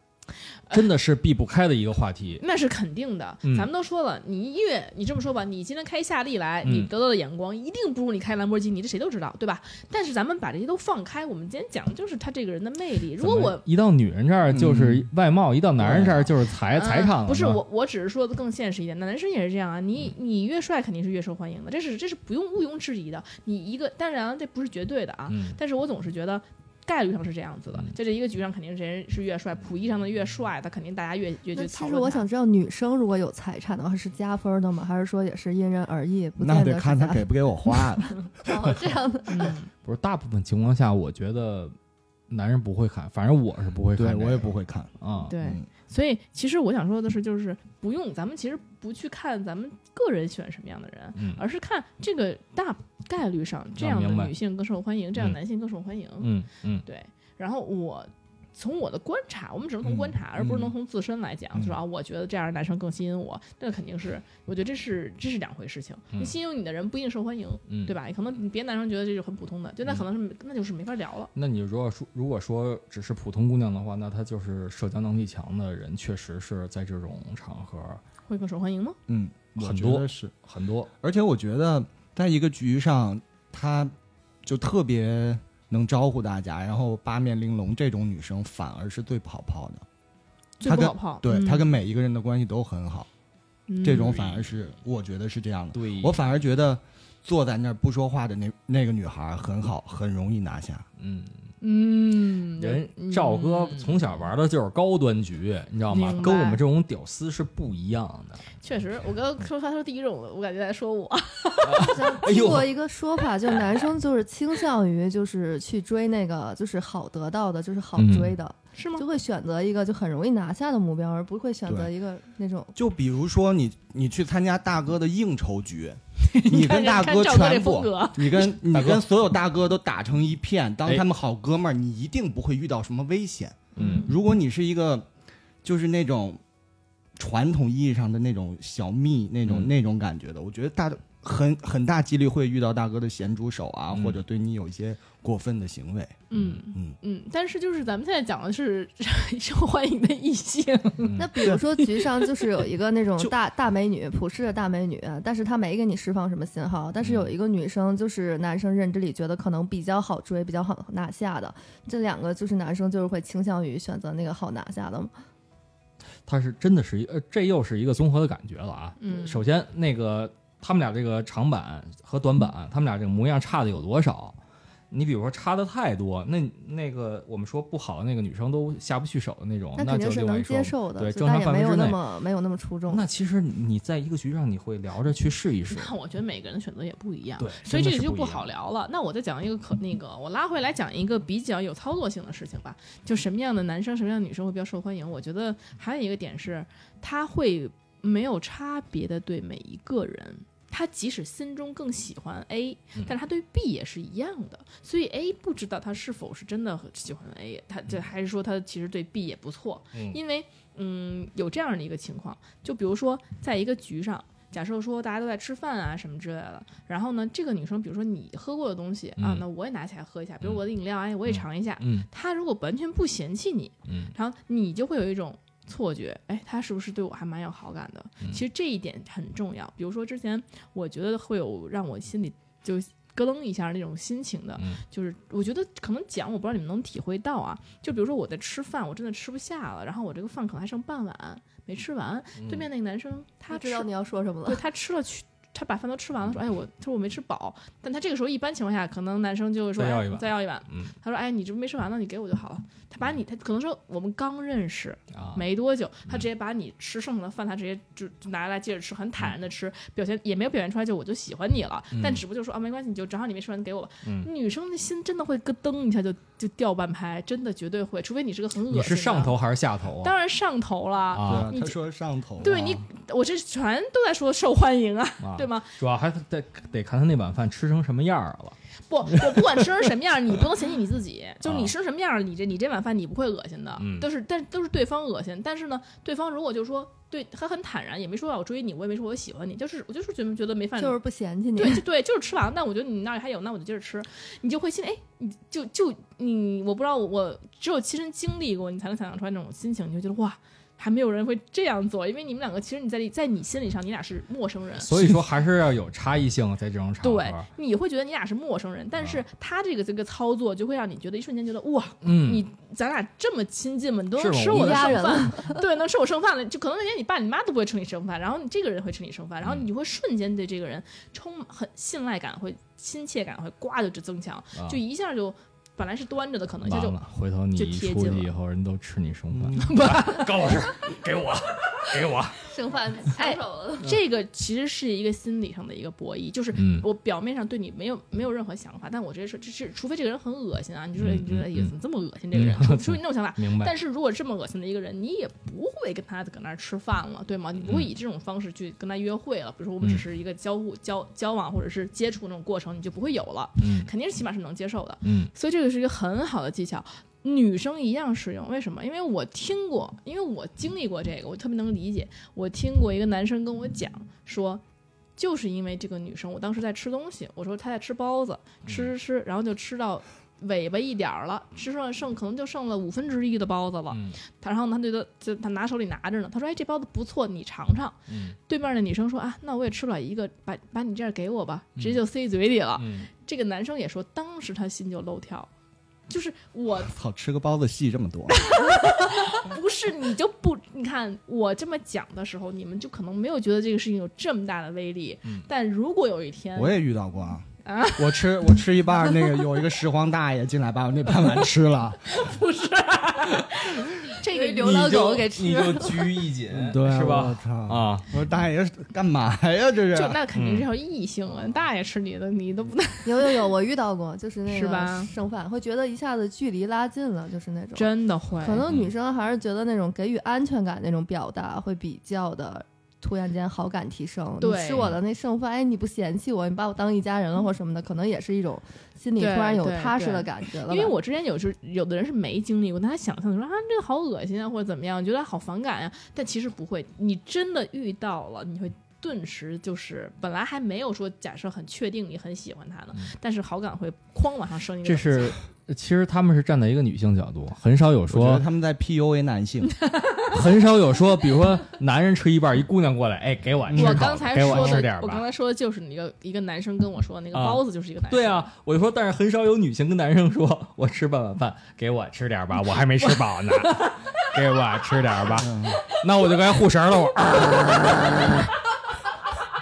Speaker 3: 真的是避不开的一个话题。
Speaker 5: 那是肯定的。
Speaker 3: 嗯
Speaker 5: 咱们都说了，你越你这么说吧，你今天开夏利来，
Speaker 3: 嗯
Speaker 5: 你得到的眼光一定不如你开兰博基尼，这谁都知道，对吧？但是咱们把这些都放开，我们今天讲的就是他这个人的魅力。如果我
Speaker 3: 一到女人这儿就是外貌，一到男人这儿就是财财
Speaker 5: 嗯
Speaker 3: 场了呢
Speaker 5: 不是我，我只是说的更现实一点。那男生也是这样啊，你你越帅肯定是越受欢迎的，这是这是不用毋庸置疑的。你一个当然这不是绝对的啊，
Speaker 3: 嗯
Speaker 5: 但是我总是觉得。概率上是这样子的
Speaker 3: 嗯，
Speaker 5: 在这一个局上，肯定是人是越帅，溥仪上的越帅，他肯定大家越越
Speaker 4: 那
Speaker 5: 去讨论
Speaker 4: 其实我想知道，女生如果有财产的话，是加分的吗？还是说也是因人而异？不
Speaker 2: 那得看他给不给我花了。
Speaker 4: 哦这样的。
Speaker 5: 嗯，
Speaker 3: 不是大部分情况下，我觉得男人不会看，反正我是不会看这个，
Speaker 2: 对我也不会看。
Speaker 3: 啊。
Speaker 5: 对。
Speaker 2: 嗯
Speaker 5: 所以其实我想说的是，就是不用咱们其实不去看咱们个人喜欢什么样的人，
Speaker 3: 嗯
Speaker 5: 而是看这个大概率上这样的女性更受欢迎，这样男性更受欢迎。
Speaker 3: 嗯嗯
Speaker 5: 对，然后我从我的观察，我们只能从
Speaker 2: 嗯
Speaker 5: 观察，而不是能
Speaker 2: 嗯
Speaker 5: 从自身来讲，
Speaker 2: 嗯
Speaker 5: 就说啊，我觉得这样的男生更吸引我，那肯定是，我觉得这是这是两回事情。吸引你的人不一定受欢迎，
Speaker 3: 嗯，
Speaker 5: 对？吧？可能别的男生觉得这是很普通的，就那可能是、那就是没法聊了。
Speaker 3: 那你如果说如果说只是普通姑娘的话，那她就是社交能力强的人，确实是在这种场合
Speaker 5: 会更受欢迎吗？
Speaker 2: 嗯，我
Speaker 3: 很多
Speaker 2: 觉得是。
Speaker 3: 很多。
Speaker 2: 而且我觉得在一个局上，她就特别能招呼大家，然后八面玲珑，这种女生反而是最不好泡的。她跟
Speaker 5: 最不好泡，
Speaker 2: 对
Speaker 5: 嗯
Speaker 2: 她跟每一个人的关系都很好，这种
Speaker 5: 嗯
Speaker 2: 反而是我觉得是这样的。
Speaker 3: 对，
Speaker 2: 我反而觉得坐在那儿不说话的那那个女孩很好，很容易拿下。
Speaker 3: 嗯，
Speaker 5: 嗯，
Speaker 3: 人赵哥
Speaker 5: 嗯。
Speaker 3: 从小玩的就是高端局，你知道吗？跟我们这种屌丝是不一样的。
Speaker 5: 确实，我刚刚说他说第一种，我感觉在说我，
Speaker 4: 听过一个说法，就男生就是倾向于就是去追那个就是好得到的，就是好追的，
Speaker 5: 是吗？
Speaker 4: 就？会选择一个就很容易拿下的目标，而不会选择
Speaker 2: 对。
Speaker 4: 一个那种
Speaker 2: 就比如说你你去参加大哥的应酬局，你跟大哥全部，你跟 你跟所有大哥都打成一片，当
Speaker 3: 哎
Speaker 2: 他们好哥们儿，你一定不会遇到什么危险。
Speaker 3: 嗯
Speaker 2: 如果你是一个就是那种传统意义上的那种小蜜那种、
Speaker 3: 嗯
Speaker 2: 那种感觉的，我觉得大很很大几率会遇到大哥的咸猪手啊，
Speaker 3: 嗯
Speaker 2: 或者对你有一些过分的行为。
Speaker 5: 嗯
Speaker 2: 嗯，
Speaker 5: 嗯，但是就是咱们现在讲的是 受欢迎的异性，
Speaker 3: 嗯
Speaker 4: 那比如说局上就是有一个那种 大大美女，普世的大美女，但是她没给你释放什么信号，但是有一个女生就是男生认知里觉得可能比较好追、比较好拿下的，这两个就是男生就是会倾向于选择那个好拿下的吗。
Speaker 3: 他是真的是一呃，这又是一个综合的感觉了啊。
Speaker 5: 嗯
Speaker 3: 首先那个他们俩这个长板和短板，他们俩这个模样差的有多少？你比如说差的太多，那那个我们说不好的那个女生都下不去手的那种，
Speaker 4: 那肯定
Speaker 3: 就是
Speaker 4: 能接受的，
Speaker 3: 对正常
Speaker 4: 就但也没有
Speaker 3: 范围之内。
Speaker 4: 那么没有那么出众。
Speaker 3: 那其实你在一个局上，你会聊着去试一试。
Speaker 5: 那我觉得每个人的选择也不一样，
Speaker 3: 对，
Speaker 5: 所以这个就不好聊了。那我再讲一个可那个，我拉回来讲一个比较有操作性的事情吧。就什么样的男生、什么样的女生会比较受欢迎？我觉得还有一个点是，他会没有差别的对每一个人。他即使心中更喜欢 A，
Speaker 3: 嗯。
Speaker 5: 但是他对 B 也是一样的，所以 A 不知道他是否是真的很喜欢 A，他这还是说他其实对 B 也不错，
Speaker 3: 嗯。
Speaker 5: 因为嗯有这样的一个情况，就比如说在一个局上，假设说大家都在吃饭啊什么之类的，然后呢，这个女生比如说你喝过的东西、啊
Speaker 3: 嗯，
Speaker 5: 那我也拿起来喝一下，比如我的饮料，哎，我也尝一下。
Speaker 3: 嗯。
Speaker 5: 她如果完全不嫌弃你，
Speaker 3: 嗯。
Speaker 5: 然后你就会有一种错觉，哎，他是不是对我还蛮有好感的？
Speaker 3: 嗯
Speaker 5: 其实这一点很重要。比如说之前我觉得会有让我心里就咯噔一下那种心情的。
Speaker 3: 嗯
Speaker 5: 就是我觉得可能讲，我不知道你们能体会到啊。就比如说我在吃饭，我真的吃不下了，然后我这个饭可能还剩半碗没吃完，对面那个男生他
Speaker 4: 知道你要说什么了。
Speaker 5: 对他吃了去，他把饭都吃完了，说：“哎，我他说我没吃饱。”但他这个时候一般情况下，可能男生就会说：“哎
Speaker 3: 再要一碗
Speaker 5: 再要一碗。
Speaker 3: 嗯
Speaker 5: 他说：“哎，你这不没吃完呢，你给我就好了。”他把你，他可能说我们刚认识
Speaker 3: 啊，
Speaker 5: 没多久，他直接把你吃剩下的饭，他直接就就拿来接着吃，很坦然的吃，表现也没有表现出来就我就喜欢你了，但只不过就说啊没关系，你就正好你没吃完给我吧。
Speaker 3: 嗯
Speaker 5: 女生的心真的会咯噔一下就就掉半拍，真的绝对会，除非你是个很恶心
Speaker 3: 你。是上头还是下头啊？
Speaker 5: 当然上头了。
Speaker 3: 啊
Speaker 2: 对啊，他说上头啊，
Speaker 5: 对你，我这全都在说受欢迎啊，
Speaker 3: 啊
Speaker 5: 对吗？
Speaker 3: 主要还得得看他那碗饭吃成什么样儿了。
Speaker 5: 不，我不管吃成什么样，你不能嫌弃你自己。就是
Speaker 3: 啊
Speaker 5: 你吃成什么样，你这你这碗饭你不会恶心的，
Speaker 3: 嗯
Speaker 5: 都是但都是对方恶心。但是呢，对方如果就说对他很坦然，也没说要我追你，我也没说我喜欢你，就是我就是觉得觉得没饭
Speaker 4: 就是不嫌弃你，
Speaker 5: 对，就对，就是吃完了。但我觉得你那儿还有，那我就接着吃。你就会心里，哎，你就就你，我不知道，我只有亲身经历过，你才能想象出来那种心情。你就觉得哇，还没有人会这样做，因为你们两个其实你在在你心理上，你俩是陌生人。
Speaker 3: 所以说还是要有差异性，在这种场合。
Speaker 5: 对，你会觉得你俩是陌生人，但是他这个这个操作就会让你觉得一瞬间觉得哇，
Speaker 3: 嗯，
Speaker 5: 你咱俩这么亲近嘛？你都能吃我的剩饭，对，能吃我剩饭了。就可能连你爸你妈都不会吃你剩饭，然后你这个人会吃你剩饭，然后
Speaker 3: 嗯
Speaker 5: 你会瞬间对这个人充满很信赖感，会亲切感会呱就增强，
Speaker 3: 啊
Speaker 5: 就一下就本来是端着的，可能一下就
Speaker 3: 回头你一出去以后，人都吃你剩饭。
Speaker 2: 嗯
Speaker 3: 高老师，给我，给我。
Speaker 4: 剩饭
Speaker 5: 哎
Speaker 4: 抢手了。
Speaker 5: 这个其实是一个心理上的一个博弈，就是
Speaker 3: 嗯
Speaker 5: 我表面上对你没有没有任何想法，但我直接说，这是除非这个人很恶心啊，你就说
Speaker 3: 嗯
Speaker 5: 你觉得怎么这么恶心这个人，
Speaker 3: 嗯
Speaker 5: 除非你那种想法。
Speaker 3: 明白。
Speaker 5: 但是如果这么恶心的一个人，你也不会跟他搁那儿吃饭了，对吗？你不会
Speaker 3: 嗯
Speaker 5: 以这种方式去跟他约会了。比如说我们只是一个交互、交交往或者是接触那种过程，你就不会有了，
Speaker 3: 嗯
Speaker 5: 肯定是起码是能接受的。
Speaker 3: 嗯
Speaker 5: 所以这个是一个很好的技巧，女生一样适用。为什么？因为我听过，因为我经历过这个，我特别能理解。我听过一个男生跟我讲说。就是因为这个女生，我当时在吃东西，我说她在吃包子，吃吃吃，然后就吃到尾巴一点儿了，吃剩剩可能就剩了五分之一的包子了。
Speaker 3: 嗯
Speaker 5: 他然后他对他就他拿手里拿着呢，他说：“哎，这包子不错，你尝尝。
Speaker 3: 嗯
Speaker 5: 对面的女生说：“啊，那我也吃不了一个，把把你这样给我吧，直接就塞嘴里了。
Speaker 3: 嗯，
Speaker 5: 这个男生也说，当时他心就漏跳，就是我
Speaker 2: 操，吃个包子戏这么多，
Speaker 5: 不是你就不，你看我这么讲的时候，你们就可能没有觉得这个事情有这么大的威力。
Speaker 3: 嗯
Speaker 5: 但如果有一天，
Speaker 2: 我也遇到过啊。
Speaker 5: 啊
Speaker 2: 我吃我吃一半儿，那个有一个拾荒大爷进来把我那半碗吃了，不是
Speaker 5: 这个
Speaker 4: 流浪狗给吃
Speaker 3: 你就拘一紧，
Speaker 2: 对，
Speaker 3: 是吧
Speaker 2: 我？操！
Speaker 3: 啊，
Speaker 2: 我说大爷干嘛呀？这是
Speaker 5: 就那肯定是要异性啊，大爷吃你的，你都不能
Speaker 4: 有有有，我遇到过，就是那个
Speaker 5: 是吧
Speaker 4: 剩饭，会觉得一下子距离拉近了，就是那种。
Speaker 5: 真的会
Speaker 4: 可能女生还是觉得那种给予安全感那种表达会比较的，突然间好感提升。
Speaker 5: 对
Speaker 4: 你吃我的那剩饭，哎，你不嫌弃我，你把我当一家人了或什么的，可能也是一种心里突然有踏实的感觉了。
Speaker 5: 因为我之前有时有的人是没经历过，他想象说啊这个好恶心啊或者怎么样，觉得好反感呀、但其实不会，你真的遇到了，你会顿时就是本来还没有说假设很确定你很喜欢他呢，但是好感会哐往上升一个
Speaker 3: 这。是其实他们是站在一个女性角度，很少有说
Speaker 2: 他们在 PUA 男性，
Speaker 3: 很少有说，比如说男人吃一半，一姑娘过来，哎，给我吃口
Speaker 5: 我刚才
Speaker 3: 给我
Speaker 5: 说的
Speaker 3: 吃点，吧。
Speaker 5: 我刚才说的就是一个一个男生跟我说的那个
Speaker 3: 啊
Speaker 5: 包子就是一个男生。
Speaker 3: 对啊，我就说，但是很少有女性跟男生说，我吃半碗饭，给我吃点吧，我还没吃饱呢，给我吃点儿吧。那我就该护食了，我。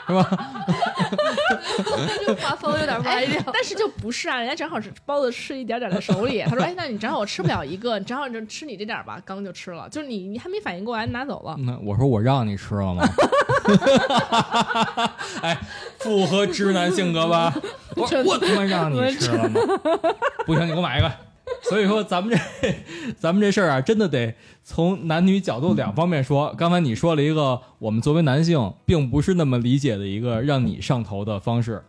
Speaker 3: 是吧？
Speaker 4: 就画风有点歪掉。
Speaker 5: 但是就不是啊，人家正好是包子吃一点点在手里，他说：“哎，那你正好我吃不了一个，你正好就吃你这点儿吧。”刚就吃了，就是你你还没反应过来，你拿走了。
Speaker 3: 那我说我让你吃了吗？哎，符合直男性格吧？我我他妈让你吃了吗？不行，你给我买一个。所以说，咱们这咱们这事儿啊，真的得从男女角度两方面说。刚才你说了一个我们作为男性并不是那么理解的一个让你上头的方式，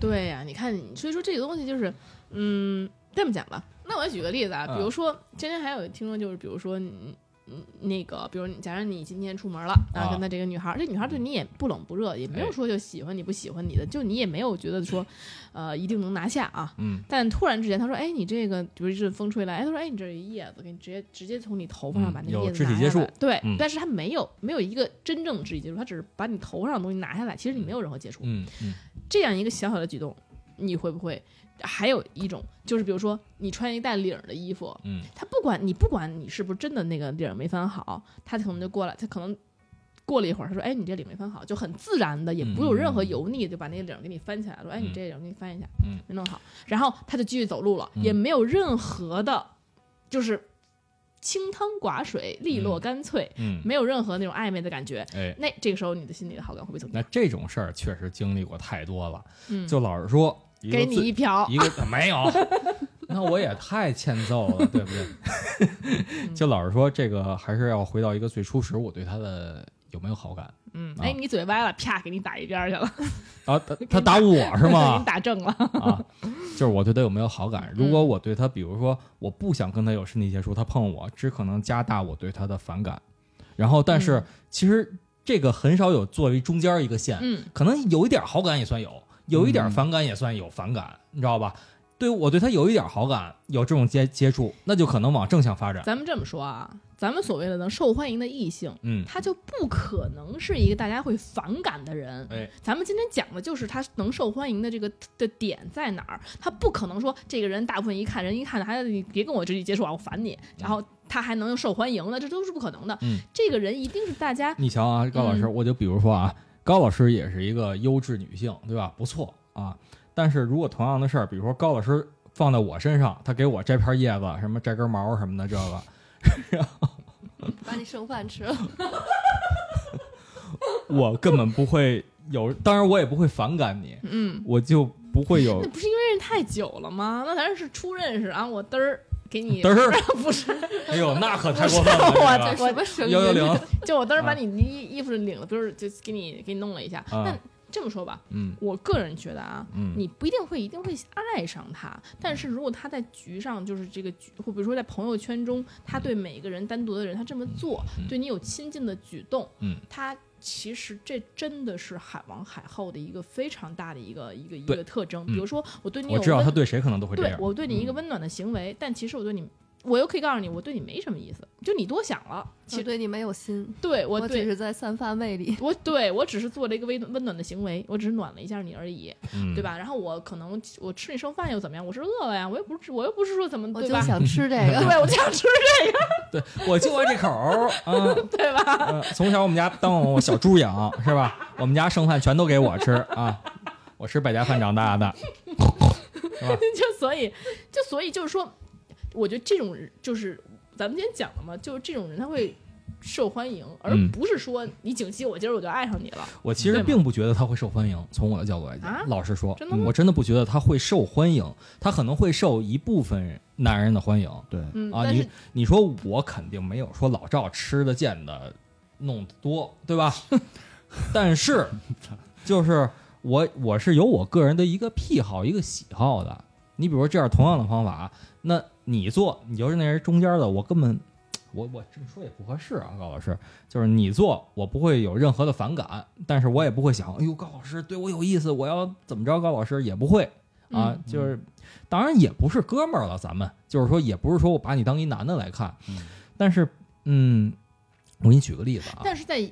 Speaker 5: 对呀、你看，所以说这个东西就是，嗯，这么讲吧。那我举个例子啊，
Speaker 3: 嗯
Speaker 5: 比如说今天还有听众，就是比如说你。嗯，那个，比如你，假如你今天出门了，然后
Speaker 3: 啊
Speaker 5: 跟他这个女孩儿，这女孩儿对你也不冷不热，也没有
Speaker 3: 哎
Speaker 5: 说就喜欢你不喜欢你的，就你也没有觉得说，呃，一定能拿下啊。
Speaker 3: 嗯，
Speaker 5: 但突然之间，他说：“哎，你这个，比如一阵风吹来，哎，他说：哎，你这叶子，给你直接直接从你头发上
Speaker 3: 嗯
Speaker 5: 把那个叶子拿下来。
Speaker 3: 肢体接触
Speaker 5: 对，
Speaker 3: 嗯
Speaker 5: 但是他没有没有一个真正的肢体接触，他只是把你头上的东西拿下来，其实你没有任何接触。
Speaker 3: 嗯嗯
Speaker 5: 这样一个小小的举动，你会不会？还有一种就是，比如说你穿一带领儿的衣服，
Speaker 3: 嗯
Speaker 5: 他不管你不管你是不是真的那个领儿没翻好，他可能就过来，他可能过了一会儿，他说：“哎，你这领没翻好。”就很自然的，也不有任何油腻，就把那个领儿给你翻起来了，说：“哎，你这领儿给你翻一下，
Speaker 3: 嗯
Speaker 5: 没弄好。”然后他就继续走路了，
Speaker 3: 嗯
Speaker 5: 也没有任何的，就是清汤寡水、利落
Speaker 3: 嗯
Speaker 5: 干脆，
Speaker 3: 嗯，
Speaker 5: 没有任何那种暧昧的感觉。
Speaker 3: 哎，
Speaker 5: 那这个时候你的心里的好感会不会增加？
Speaker 3: 那这种事儿确实经历过太多了。
Speaker 5: 嗯，
Speaker 3: 就老实说，
Speaker 5: 给你一瓢，
Speaker 3: 一个没有，那我也太欠揍了，对不对？就老实说，这个还是要回到一个最初时，我对他的有没有好感
Speaker 5: 嗯，
Speaker 3: 啊
Speaker 5: 哎，你嘴歪了，啪，给你打一边儿去了，
Speaker 3: 啊？他他打我是
Speaker 5: 给
Speaker 3: 吗
Speaker 5: 你？打正了。
Speaker 3: 啊，就是我对他有没有好感？如
Speaker 5: 嗯
Speaker 3: 果我对他，比如说我不想跟他有身体接触，他碰我，只可能加大我对他的反感。然后，但是
Speaker 5: 嗯
Speaker 3: 其实这个很少有作为中间一个线，
Speaker 5: 嗯
Speaker 3: 可能有一点好感也算有，有一点
Speaker 2: 嗯
Speaker 3: 反感也算有反感，你知道吧？对我对他有一点好感，有这种接接触，那就可能往正向发展。
Speaker 5: 咱们这么说啊，咱们所谓的能受欢迎的异性，
Speaker 3: 嗯，
Speaker 5: 他就不可能是一个大家会反感的人。
Speaker 3: 哎，
Speaker 5: 咱们今天讲的就是他能受欢迎的这个的点在哪儿？他不可能说这个人大部分一看人一看还你别跟我直接接触啊，我烦你，然后他还能受欢迎，那这都是不可能的。
Speaker 3: 嗯，
Speaker 5: 这个人一定是大家
Speaker 3: 你瞧啊，高老师，
Speaker 5: 嗯
Speaker 3: 我就比如说啊，高老师也是一个优质女性，对吧？不错啊。但是如果同样的事儿，比如说高老师放在我身上，他给我摘片叶子，什么摘根毛什么的，这个
Speaker 4: 把你剩饭吃了。
Speaker 3: 我根本不会有，当然我也不会反感你，
Speaker 5: 嗯，
Speaker 3: 我就不会有
Speaker 5: 那不是因为认识太久了吗？那咱是初认识啊，我嘚儿给你
Speaker 3: 嘚儿，
Speaker 5: 不是，
Speaker 3: 哎呦，那可太过分了，
Speaker 5: 我
Speaker 3: 这个
Speaker 5: 我？
Speaker 3: 幺幺零，
Speaker 5: 就我当时把
Speaker 3: 啊
Speaker 5: 你衣衣服领了，不是就给你给你弄了一下。
Speaker 3: 啊
Speaker 5: 那这么说吧，
Speaker 3: 嗯
Speaker 5: 我个人觉得啊，
Speaker 3: 嗯，
Speaker 5: 你不一定会一定会爱上他，但是如果他在局上，就是这个局，或比如说在朋友圈中，他对每个人单独的人，他这么做，
Speaker 3: 嗯
Speaker 5: 对你有亲近的举动，
Speaker 3: 嗯，
Speaker 5: 他其实这真的是海王海后的一个非常大的一个一个一个特征。
Speaker 3: 嗯
Speaker 5: 比如说，我对你有
Speaker 3: 我知道
Speaker 5: 温
Speaker 3: 他对谁可能都会这
Speaker 5: 对，我对你一个
Speaker 3: 嗯
Speaker 5: 温暖的行为，但其实我对你，我又可以告诉你，我对你没什么意思，就你多想了。其实
Speaker 4: 我对你没有心，
Speaker 5: 对我对
Speaker 4: 我只是在散发魅力。
Speaker 5: 我对我只是做了一个温温暖的行为，我只是暖了一下你而已，
Speaker 3: 嗯
Speaker 5: 对？吧？然后我可能我吃你剩饭又怎么样？我是饿了呀，我又不是我又不是说怎么
Speaker 4: 我
Speaker 5: 对吧？
Speaker 4: 就想吃这个。
Speaker 5: 对，我就想吃这个，
Speaker 3: 对，我就爱这口儿，啊，
Speaker 5: 对吧？
Speaker 3: 嗯，从小我们家当我小猪养是吧？我们家剩饭全都给我吃啊，我吃百家饭长大的，是吧？
Speaker 5: 就所以就所以就是说，我觉得这种人就是咱们今天讲了嘛，就是这种人他会受欢迎，而
Speaker 3: 嗯
Speaker 5: 不是说你景熙我今儿我就爱上你了。
Speaker 3: 我其实并不觉得他会受欢迎，从我的角度来讲，
Speaker 5: 啊
Speaker 3: 老实说，
Speaker 5: 真的吗
Speaker 3: 我真的不觉得他会受欢迎，他可能会受一部分男人的欢迎。
Speaker 2: 对，
Speaker 5: 嗯，
Speaker 3: 啊，你你说我肯定没有说老赵吃的见的弄得多，对吧？但是 就是我我是有我个人的一个癖好、一个喜好的。你比如说这样同样的方法，那你做你就是那人中间的，我根本我我这么说也不合适啊，高老师，就是你做我不会有任何的反感，但是我也不会想，哎呦高老师对我有意思，我要怎么着，高老师也不会啊，
Speaker 5: 嗯。
Speaker 3: 就是当然也不是哥们儿了，咱们就是说也不是说我把你当一男的来看，
Speaker 2: 嗯。
Speaker 3: 但是嗯，我给你举个例子啊，
Speaker 5: 但是在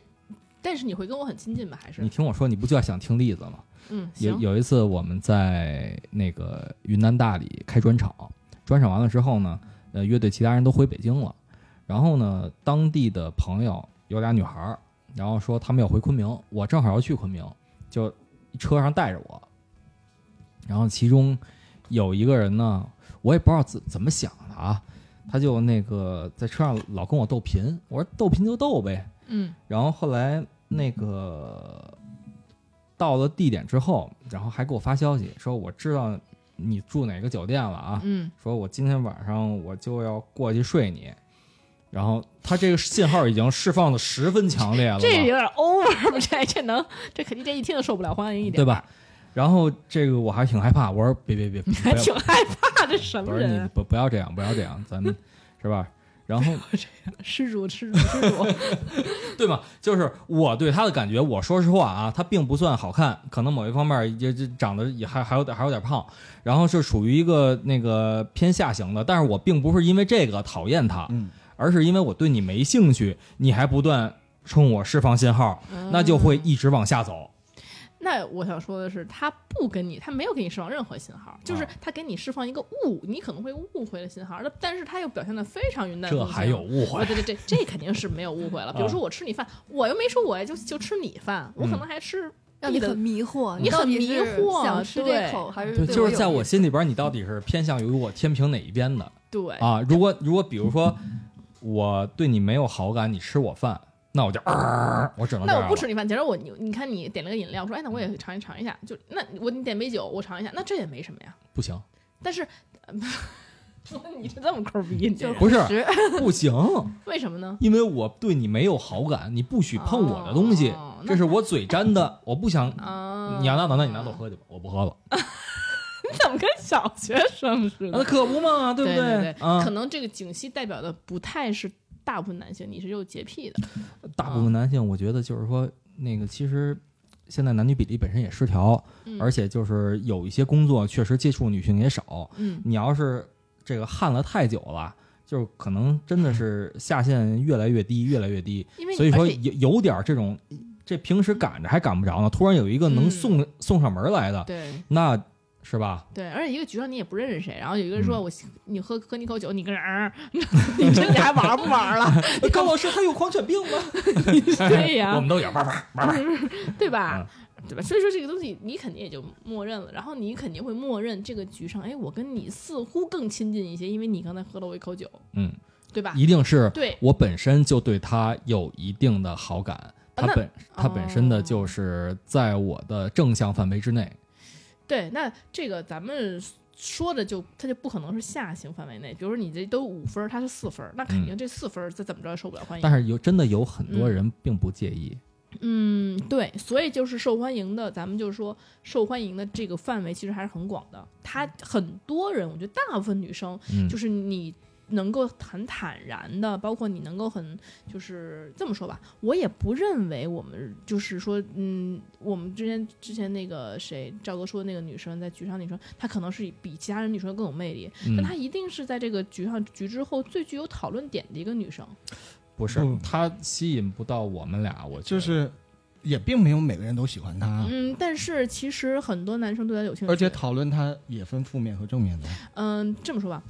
Speaker 5: 但是你会跟我很亲近吧？还是？
Speaker 3: 你听我说，你不就要想听例子吗？
Speaker 5: 嗯
Speaker 3: 有有一次我们在那个云南大理开专场，专场完了之后呢，呃，乐队其他人都回北京了，然后呢，当地的朋友有俩女孩儿，然后说他们要回昆明，我正好要去昆明，就车上带着我，然后其中有一个人呢，我也不知道怎怎么想的啊，他就那个在车上老跟我斗贫，我说斗贫就斗呗，
Speaker 5: 嗯。
Speaker 3: 然后后来那个到了地点之后，然后还给我发消息说我知道你住哪个酒店了啊，
Speaker 5: 嗯
Speaker 3: 说我今天晚上我就要过去睡你。然后他这个信号已经释放的十分强烈了，
Speaker 5: 这有点 over 吧？这这能这肯定这一听就受不了欢迎一点，
Speaker 3: 对吧？？然后这个我还挺害怕，我说别别别，
Speaker 5: 你 还挺害怕，这什么人啊？
Speaker 3: 不不要这样，不要这样，咱们是吧？然后
Speaker 5: 施主施主施主，
Speaker 3: 对吗？就是我对他的感觉，我说实话啊，他并不算好看，可能某一方面也就长得也还还有点还有点胖，然后是属于一个那个偏下型的，但是我并不是因为这个讨厌他，
Speaker 2: 嗯，
Speaker 3: 而是因为我对你没兴趣，你还不断冲我释放信号，那就会一直往下走。
Speaker 5: 那我想说的是，他不跟你，他没有给你释放任何信号，就是
Speaker 3: 啊
Speaker 5: 他给你释放一个误，你可能会误会的信号。那但是他又表现的非常云淡风轻。
Speaker 3: 这还有误会
Speaker 5: 哦，对对对，这肯定是没有误会了。比如说我吃你饭，我又没说我就就吃你饭，我可能还吃的
Speaker 4: 让你很迷惑，
Speaker 5: 你很迷惑
Speaker 4: 想吃
Speaker 5: 对
Speaker 4: 这口还是
Speaker 3: 对，就是在我心里边，你到底是偏向于我天平哪一边的
Speaker 5: 对
Speaker 3: 啊？如果如果比如说我对你没有好感，你吃我饭，那我就、呃、我只能
Speaker 5: 那我不吃你饭，假如我你你看你点了个饮料，我说哎那我也尝一尝一下，就那我你点杯酒我尝一下，那这也没什么呀。
Speaker 3: 不行，
Speaker 5: 但是，呃 你是这么抠逼，你这人
Speaker 3: 不是不行，
Speaker 5: 为什么呢？
Speaker 3: 因为我对你没有好感，你不许碰我的东西，
Speaker 5: 哦
Speaker 3: 这是我嘴沾的，我不想。
Speaker 5: 啊，
Speaker 3: 你要拿走，那你拿走喝去吧，我不喝了。
Speaker 5: 你怎么跟小学生似的
Speaker 3: 那
Speaker 5: 的？
Speaker 3: 可不嘛，对不
Speaker 5: 对对
Speaker 3: 啊
Speaker 5: 可，能这个景熙代表的不太是大部分男性，你是有洁癖的。
Speaker 3: 大部分男性，我觉得就是说，那个其实现在男女比例本身也失调，
Speaker 5: 嗯
Speaker 3: 而且就是有一些工作确实接触女性也少。
Speaker 5: 嗯，
Speaker 3: 你要是这个旱了太久了，就是可能真的是下限越来越低，越来越低。
Speaker 5: 因为
Speaker 3: 所以说有有点这种，这平时赶着还赶不着呢，突然有一个能
Speaker 5: 嗯
Speaker 3: 送、送上门来的，
Speaker 5: 对
Speaker 3: 那是吧？
Speaker 5: 对，而且一个局上你也不认识谁，然后有一个人说
Speaker 3: 嗯
Speaker 5: 我你喝喝你口酒，你跟人儿，你这 你还玩不玩了？
Speaker 3: 高老师他有狂犬病吗？
Speaker 5: 对呀
Speaker 3: 我们都有，玩玩玩玩。
Speaker 5: 对吧？
Speaker 3: 嗯
Speaker 5: 对吧？所以说这个东西你肯定也就默认了，然后你肯定会默认这个局上，哎，我跟你似乎更亲近一些，因为你刚才喝了我一口酒，
Speaker 3: 嗯，
Speaker 5: 对吧？
Speaker 3: 一定是
Speaker 5: 对，
Speaker 3: 我本身就对他有一定的好感，他
Speaker 5: 那
Speaker 3: 本他本身的
Speaker 5: 哦
Speaker 3: 就是在我的正向范围之内。
Speaker 5: 对，那这个咱们说的就它就不可能是下行范围内，比如说你这都五分儿，他是四分儿，那肯定这四分儿再怎么着也受不了欢迎。
Speaker 3: 但是有真的有很多人并不介意，
Speaker 5: 嗯，对，所以就是受欢迎的，咱们就是说受欢迎的这个范围其实还是很广的。他很多人，我觉得大部分女生
Speaker 3: 嗯，
Speaker 5: 就是你能够很坦然的，包括你能够很就是这么说吧，我也不认为我们就是说，嗯，我们之前之前那个谁赵哥说的那个女生在局上女生，她可能是比其他人女生更有魅力，
Speaker 3: 嗯
Speaker 5: 但她一定是在这个局上局之后最具有讨论点的一个女生。
Speaker 3: 不是
Speaker 2: 不
Speaker 3: 他吸引不到我们俩，我
Speaker 2: 就是也并没有每个人都喜欢他，
Speaker 5: 嗯，但是其实很多男生对她有兴趣，
Speaker 2: 而且讨论他也分负面和正面的。
Speaker 5: 嗯，这么说吧，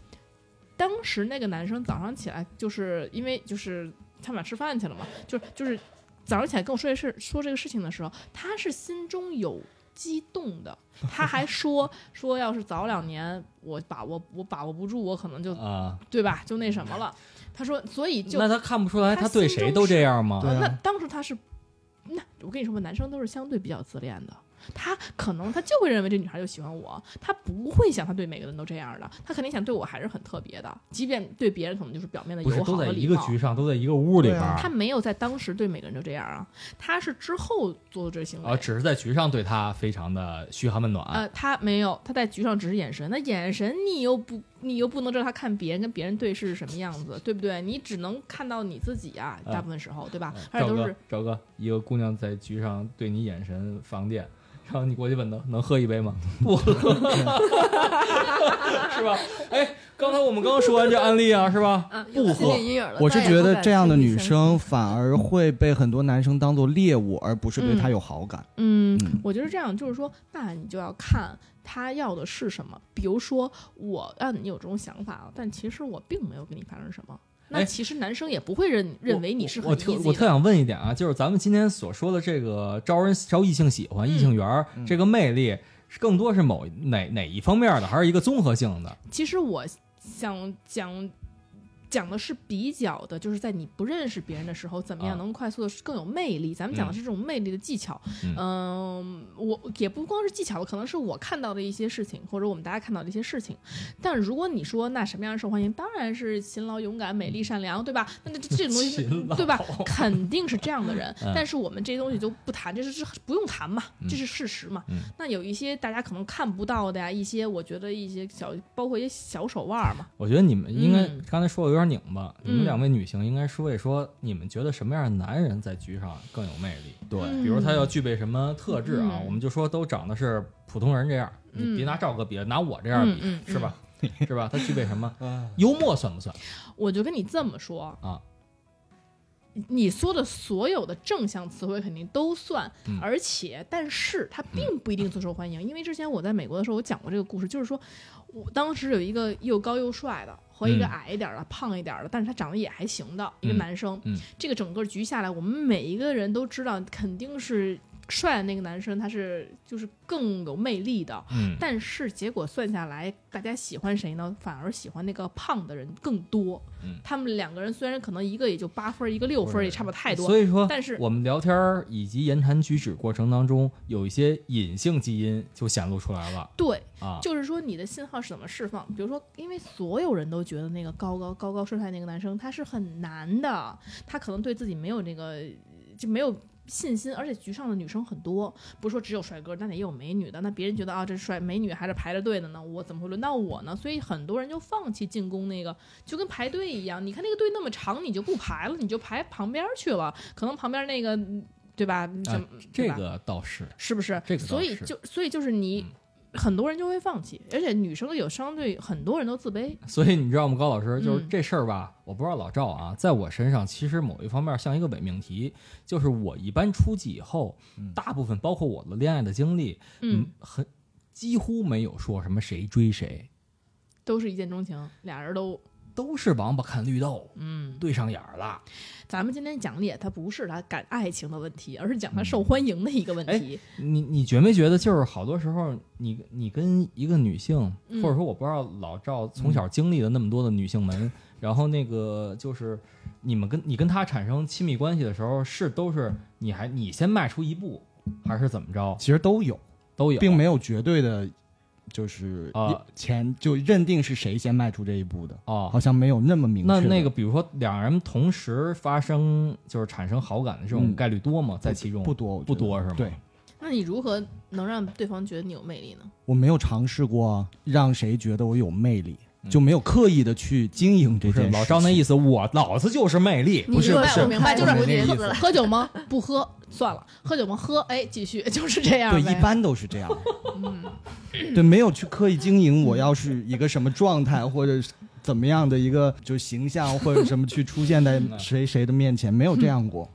Speaker 5: 当时那个男生早上起来，就是因为就是他们俩吃饭去了嘛，就是就是早上起来跟我说这事说这个事情的时候，他是心中有激动的，他还说说要是早两年我把握我把握不住，我可能就
Speaker 3: 啊，
Speaker 5: 对吧，就那什么了。他说，所以就
Speaker 3: 那他看不出来
Speaker 5: 他
Speaker 3: 他对谁都这样吗？
Speaker 2: 对啊
Speaker 5: 那当时他是，那我跟你说吧，男生都是相对比较自恋的。他可能他就会认为这女孩就喜欢我，他不会想他对每个人都这样的，他肯定想对我还是很特别的，即便对别人可能就是表面的
Speaker 3: 不是
Speaker 5: 友
Speaker 3: 都在一个
Speaker 5: 好和礼貌。
Speaker 3: 局上，都在一个屋里边
Speaker 2: 啊
Speaker 5: 他没有在当时对每个人都这样啊，他是之后做的这行为。
Speaker 3: 啊，只是在局上对他非常的嘘寒问暖。
Speaker 5: 呃，他没有，他在局上只是眼神，那眼神你又不，你又不能知道他看别人跟别人对视是什么样子，对不对？你只能看到你自己啊，大部分时候，对吧？而且
Speaker 3: 赵哥
Speaker 5: 都是，
Speaker 3: 赵哥，一个姑娘在局上对你眼神放电，然后你过去问她能喝一杯吗？不喝，是吧？哎，刚才我们刚刚说完这案例啊，是吧？
Speaker 4: 啊，
Speaker 3: 不喝。
Speaker 2: 我是觉得这样的女生反而会被很多男生当做猎物，而不是对她有好感。
Speaker 5: 嗯
Speaker 2: 嗯，
Speaker 5: 我觉得这样就是说，那你就要看他要的是什么。比如说，我让你有这种想法了，但其实我并没有跟你发生什么。那
Speaker 3: 哎
Speaker 5: 其实男生也不会认认为你是很
Speaker 3: 我特。我特想问一点啊，就是咱们今天所说的这个招人招异性喜欢、
Speaker 5: 嗯
Speaker 3: 异性缘这个魅力，是更多是某哪哪一方面的，还是一个综合性的？
Speaker 5: 其实我想讲讲的是比较的，就是在你不认识别人的时候，怎么样
Speaker 3: 啊
Speaker 5: 能快速的更有魅力。咱们讲的
Speaker 3: 嗯
Speaker 5: 是这种魅力的技巧。
Speaker 3: 嗯
Speaker 5: 嗯，我也不光是技巧，可能是我看到的一些事情，或者我们大家看到的一些事情。但如果你说那什么样受欢迎，当然是勤劳、勇敢、美丽、善良，对吧？那这这种东西对吧？肯定是这样的人。
Speaker 3: 嗯
Speaker 5: 但是我们这些东西就不谈，这是这不用谈嘛，这是事实嘛。
Speaker 3: 嗯
Speaker 5: 那有一些大家可能看不到的呀，一些我觉得一些小，包括一些小手腕儿嘛。
Speaker 3: 我觉得你们应该、
Speaker 5: 嗯
Speaker 3: 刚才说的有点拧巴，你们
Speaker 5: 嗯
Speaker 3: 两位女性应该说一说，你们觉得什么样的男人在局上更有魅力？
Speaker 2: 对
Speaker 5: 嗯
Speaker 3: 比如他要具备什么特质啊？
Speaker 5: 嗯
Speaker 3: 我们就说都长得是普通人这样，
Speaker 5: 嗯
Speaker 3: 你别拿赵哥比，拿我这样比，是吧？是吧？他具备什么？
Speaker 2: 啊，
Speaker 3: 幽默算不算
Speaker 5: 我就跟你这么说，
Speaker 3: 啊？
Speaker 5: 你说的所有的正向词汇肯定都算，
Speaker 3: 嗯
Speaker 5: 而且但是他并不一定最受欢迎，因为之前我在美国的时候，我讲过这个故事，就是说我当时有一个又高又帅的和一个
Speaker 3: 嗯。
Speaker 5: 矮一点儿的、胖一点的，但是他长得也还行的一个
Speaker 3: 嗯
Speaker 5: 男生，
Speaker 3: 嗯。
Speaker 5: 这个整个局下来，我们每一个人都知道，肯定是帅的那个男生他是就是更有魅力的，
Speaker 3: 嗯，
Speaker 5: 但是结果算下来，大家喜欢谁呢？反而喜欢那个胖的人更多。
Speaker 3: 嗯
Speaker 5: 他们两个人虽然可能一个也就八分，一个六分，也差不了太多。
Speaker 3: 所以说，
Speaker 5: 但是
Speaker 3: 我们聊天儿以及言谈举止过程当中，有一些隐性基因就显露出来了
Speaker 5: 对，
Speaker 3: 啊。
Speaker 5: 就是说你的信号是怎么释放？比如说，因为所有人都觉得那个高高高高帅帅那个男生他是很难的，他可能对自己没有那个就没有。信心，而且局上的女生很多，不是说只有帅哥，那也有美女的。那别人觉得啊，这帅美女还是排着队的呢，我怎么会轮到我呢？所以很多人就放弃进攻那个，就跟排队一样。你看那个队那么长，你就不排了，你就排旁边去了。可能旁边那个，嗯对吧？什么、对
Speaker 3: 这个倒是，
Speaker 5: 是不是？
Speaker 3: 这个
Speaker 5: 所以就所以就是你、
Speaker 3: 嗯
Speaker 5: 很多人就会放弃，而且女生有相对很多人都自卑。
Speaker 3: 所以你知道吗，高老师，就是
Speaker 5: 嗯。
Speaker 3: 这事儿吧，我不知道老赵啊，在我身上其实某一方面像一个伪命题，就是我一般出去以后，大部分包括我的恋爱的经历，
Speaker 5: 嗯，
Speaker 3: 很几乎没有说什么谁追谁，
Speaker 5: 都是一见钟情，俩人都
Speaker 3: 都是王八看绿豆，
Speaker 5: 嗯。
Speaker 3: 对上眼儿了。
Speaker 5: 咱们今天讲的也，它不是他感爱情的问题，而是讲他受欢迎的一个问题。
Speaker 3: 你你觉没觉得，就是好多时候你你跟一个女性，
Speaker 5: 嗯
Speaker 3: 或者说我不知道老赵从小经历了那么多的女性们，然后那个就是你们跟你跟她产生亲密关系的时候，是都是你还你先迈出一步，还是怎么着？
Speaker 2: 其实都有，
Speaker 3: 都有，
Speaker 2: 并没有绝对的，就是
Speaker 3: 啊
Speaker 2: 前就认定是谁先迈出这一步的，
Speaker 3: 哦
Speaker 2: 好。像没有那么明确。
Speaker 3: 那那个，比如说两人同时发生就是产生好感的这种
Speaker 2: 嗯
Speaker 3: 概率多吗？在其中
Speaker 2: 不多，
Speaker 3: 不多是吗？
Speaker 2: 对，
Speaker 5: 那你如何能让对方觉得你有魅力呢？
Speaker 2: 我没有尝试过让谁觉得我有魅力，
Speaker 3: 嗯
Speaker 2: 就没有刻意的去经营这件事。
Speaker 3: 老张那意思，我老子就是魅力。
Speaker 2: 不是不是
Speaker 5: 我明白，就是
Speaker 2: 我没那
Speaker 5: 喝
Speaker 2: 意思
Speaker 5: 喝酒吗？不喝，算了。喝酒吗？喝，哎，继续，就是这样。
Speaker 2: 对，一般都是这样。
Speaker 5: 嗯，
Speaker 2: 对，没有去刻意经营，我要是一个什么状态，或者是怎么样的一个就形象或者什么去出现在 谁谁的面前，没有这样过。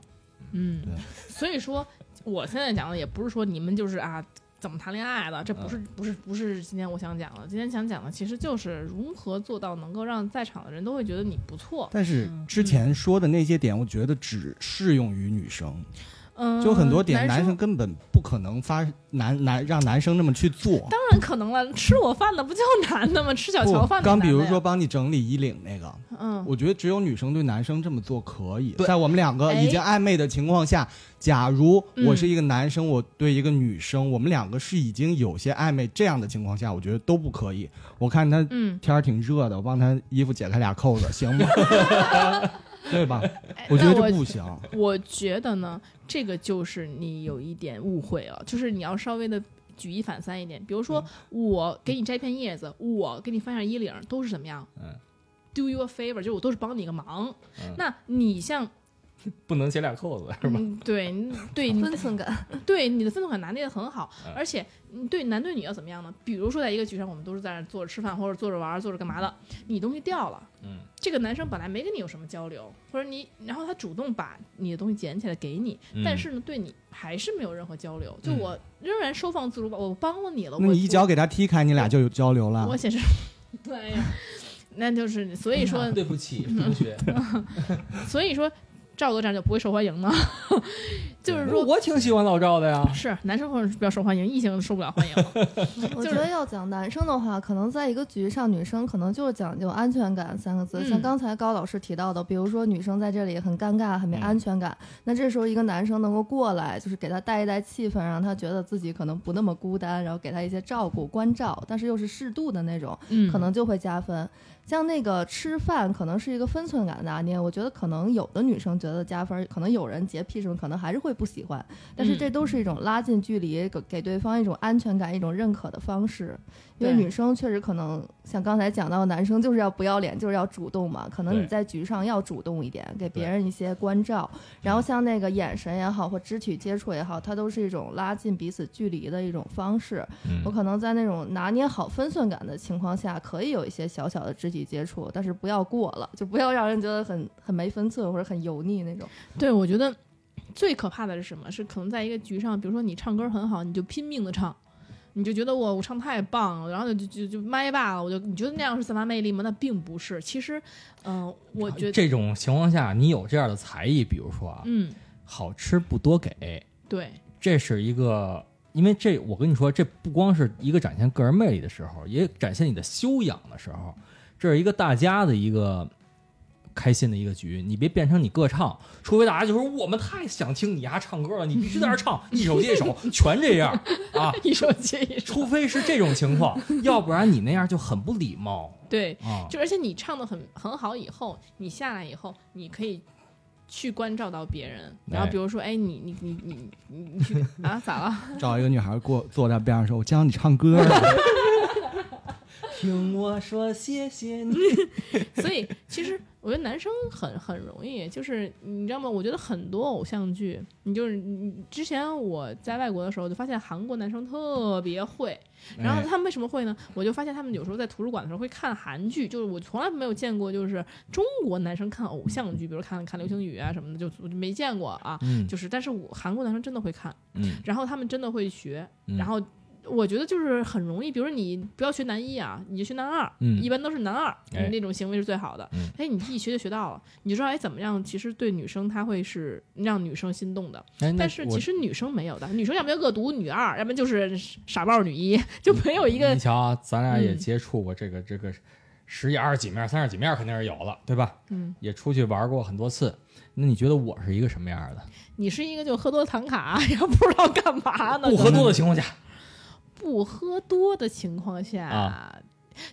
Speaker 5: 嗯
Speaker 2: 对，
Speaker 5: 所以说，我现在讲的也不是说你们就是啊怎么谈恋爱的，这不是
Speaker 2: 嗯。
Speaker 5: 不是不是今天我想讲的，今天想讲的其实就是如何做到能够让在场的人都会觉得你不错。
Speaker 2: 但是之前说的那些点，我觉得只适用于女生，
Speaker 5: 嗯，
Speaker 2: 就很多点
Speaker 5: 男
Speaker 2: 男生根本不可能发男男让男生那么去做。
Speaker 5: 当然可能了，吃我饭的不就男的吗？吃小乔饭的
Speaker 2: 刚比如说帮你整理衣领那个，
Speaker 5: 嗯，
Speaker 2: 我觉得只有女生对男生这么做可以。在我们两个
Speaker 5: 哎
Speaker 2: 已经暧昧的情况下，假如
Speaker 5: 嗯
Speaker 2: 我是一个男生，我对一个女生，我们两个是已经有些暧昧这样的情况下，我觉得都不可以。我看他
Speaker 5: 嗯，
Speaker 2: 天儿挺热的，我帮他衣服解开俩扣子，行吗？对吧？
Speaker 5: 哎
Speaker 2: 我觉得这不行。
Speaker 5: 我觉得呢，这个就是你有一点误会了，就是你要稍微的举一反三一点。比如说，我给你摘片叶子，我给你翻下衣领，都是怎么样？
Speaker 3: 嗯
Speaker 5: ，do you a favor，就是我都是帮你个忙。
Speaker 3: 嗯
Speaker 5: 那你像，
Speaker 3: 不能解俩扣子是吧？
Speaker 5: 嗯，对你对
Speaker 4: 分寸感，
Speaker 5: 对你的分寸感拿捏的很好
Speaker 3: 嗯，
Speaker 5: 而且你对男对女要怎么样呢？比如说在一个局上，我们都是在那坐着吃饭，或者坐着玩儿，坐着干嘛的，你东西掉了。
Speaker 3: 嗯，
Speaker 5: 这个男生本来没跟你有什么交流，或者你，然后他主动把你的东西捡起来给你，
Speaker 3: 嗯
Speaker 5: 但是呢，对你还是没有任何交流。就
Speaker 3: 嗯
Speaker 5: 我仍然收放自如吧，我帮了你了，
Speaker 2: 那
Speaker 5: 我
Speaker 2: 你一脚给他踢开，你俩就有交流了
Speaker 5: 我。显示，对呀，那就是所以说，
Speaker 3: 对不起，同学，
Speaker 5: 所以说赵哥这样就不会受欢迎呢，就是说。
Speaker 3: 我挺喜欢老赵的呀。
Speaker 5: 是男生会比较受欢迎，异性受不了欢迎。
Speaker 4: 我觉得要讲男生的话，可能在一个局上，女生可能就是讲究安全感三个字。
Speaker 5: 嗯
Speaker 4: 像刚才高老师提到的，比如说女生在这里很尴尬、很没
Speaker 3: 嗯
Speaker 4: 安全感，那这时候一个男生能够过来，就是给她带一带气氛，让她觉得自己可能不那么孤单，然后给她一些照顾、关照，但是又是适度的那种，
Speaker 5: 嗯
Speaker 4: 可能就会加分。像那个吃饭，可能是一个分寸感的拿捏。我觉得可能有的女生觉得加分，可能有人洁癖什么，可能还是会不喜欢。但是
Speaker 5: 嗯
Speaker 4: 这都是一种拉近距离，给给对方一种安全感、一种认可的方式。因为女生确实可能像刚才讲到，男生就是要不要脸，就是要主动嘛。可能你在局上要主动一点，给别人一些关照。然后像那个眼神也好，或肢体接触也好，它都是一种拉近彼此距离的一种方式。
Speaker 3: 嗯
Speaker 4: 我可能在那种拿捏好分寸感的情况下，可以有一些小小的肢体接触，但是不要过了，就不要让人觉得很很没分寸或者很油腻腻那种。
Speaker 5: 对，我觉得最可怕的是什么？是可能在一个局上，比如说你唱歌很好，你就拼命的唱，你就觉得我我唱太棒了，然后就就就麦霸了，我就你觉得那样是散发魅力吗？那并不是。其实，嗯、我觉得，
Speaker 3: 这种情况下，你有这样的才艺，比如说啊，
Speaker 5: 嗯，
Speaker 3: 好吃不多给，
Speaker 5: 对，
Speaker 3: 这是一个，因为这我跟你说，这不光是一个展现个人魅力的时候，也展现你的修养的时候，这是一个大家的一个开心的一个局。你别变成你个唱，除非大家就说我们太想听你丫唱歌了，你必须在这唱，一首接一首，全这样啊。
Speaker 5: 一首接一首，
Speaker 3: 除非是这种情况，要不然你那样就很不礼貌
Speaker 5: 对，
Speaker 3: 啊。
Speaker 5: 就而且你唱的很很好，以后你下来以后，你可以去关照到别人，然后比如说，哎，你你你你你你去啊，咋了？
Speaker 2: 找一个女孩过坐在边上说：“我教你唱歌了。
Speaker 3: 听我说谢谢你。
Speaker 5: 所以其实我觉得男生很很容易，就是你知道吗？我觉得很多偶像剧，你就是你之前我在外国的时候就发现韩国男生特别会，然后
Speaker 2: 哎
Speaker 5: 他们为什么会呢？我就发现他们有时候在图书馆的时候会看韩剧，就是我从来没有见过，就是中国男生看偶像剧，比如看看流星雨啊什么的，就我就没见过啊。
Speaker 3: 嗯
Speaker 5: 就是，但是我韩国男生真的会看，
Speaker 3: 嗯
Speaker 5: 然后他们真的会学，
Speaker 3: 嗯
Speaker 5: 然后我觉得就是很容易，比如说你不要学男一啊，你就学男二，
Speaker 3: 嗯
Speaker 5: 一般都是男二，
Speaker 3: 哎
Speaker 5: 那种行为是最好的。
Speaker 3: 嗯
Speaker 5: 哎，你一学就学到了，你就知道哎怎么样，其实对女生她会是让女生心动的，
Speaker 3: 哎，
Speaker 5: 但是其实女生没有的，女生要不然恶毒女二，要不然就是傻帽女一，就没有一个
Speaker 3: 你瞧啊，咱俩也
Speaker 5: 嗯
Speaker 3: 接触过这个、这个十几、二十几面、三十几面，肯定是有了，对吧？
Speaker 5: 嗯，
Speaker 3: 也出去玩过很多次。那你觉得我是一个什么样的？
Speaker 5: 你是一个就喝多唐卡，也不知道干嘛呢？
Speaker 3: 不喝多的情况下，
Speaker 5: 不喝多的情况下。
Speaker 3: 啊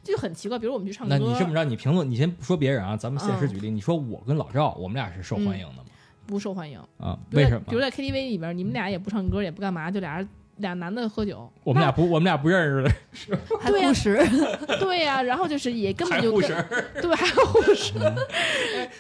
Speaker 5: 就很奇怪，比如我们去唱歌，
Speaker 3: 那你这么着，你评论，你先不说别人啊，咱们现实
Speaker 5: 嗯
Speaker 3: 举例，你说我跟老赵，我们俩是受欢迎的吗？
Speaker 5: 不受欢迎。
Speaker 3: 啊，为什么？
Speaker 5: 比如在 KTV 里边，你们俩也不唱歌，也不干嘛，就俩人俩男的喝酒，
Speaker 3: 我们俩不，我们俩不认识的，
Speaker 4: 还
Speaker 5: 对呀
Speaker 4: 护食，
Speaker 5: 对呀、然后就是也根本就跟
Speaker 3: 还护食，
Speaker 5: 对，还护食，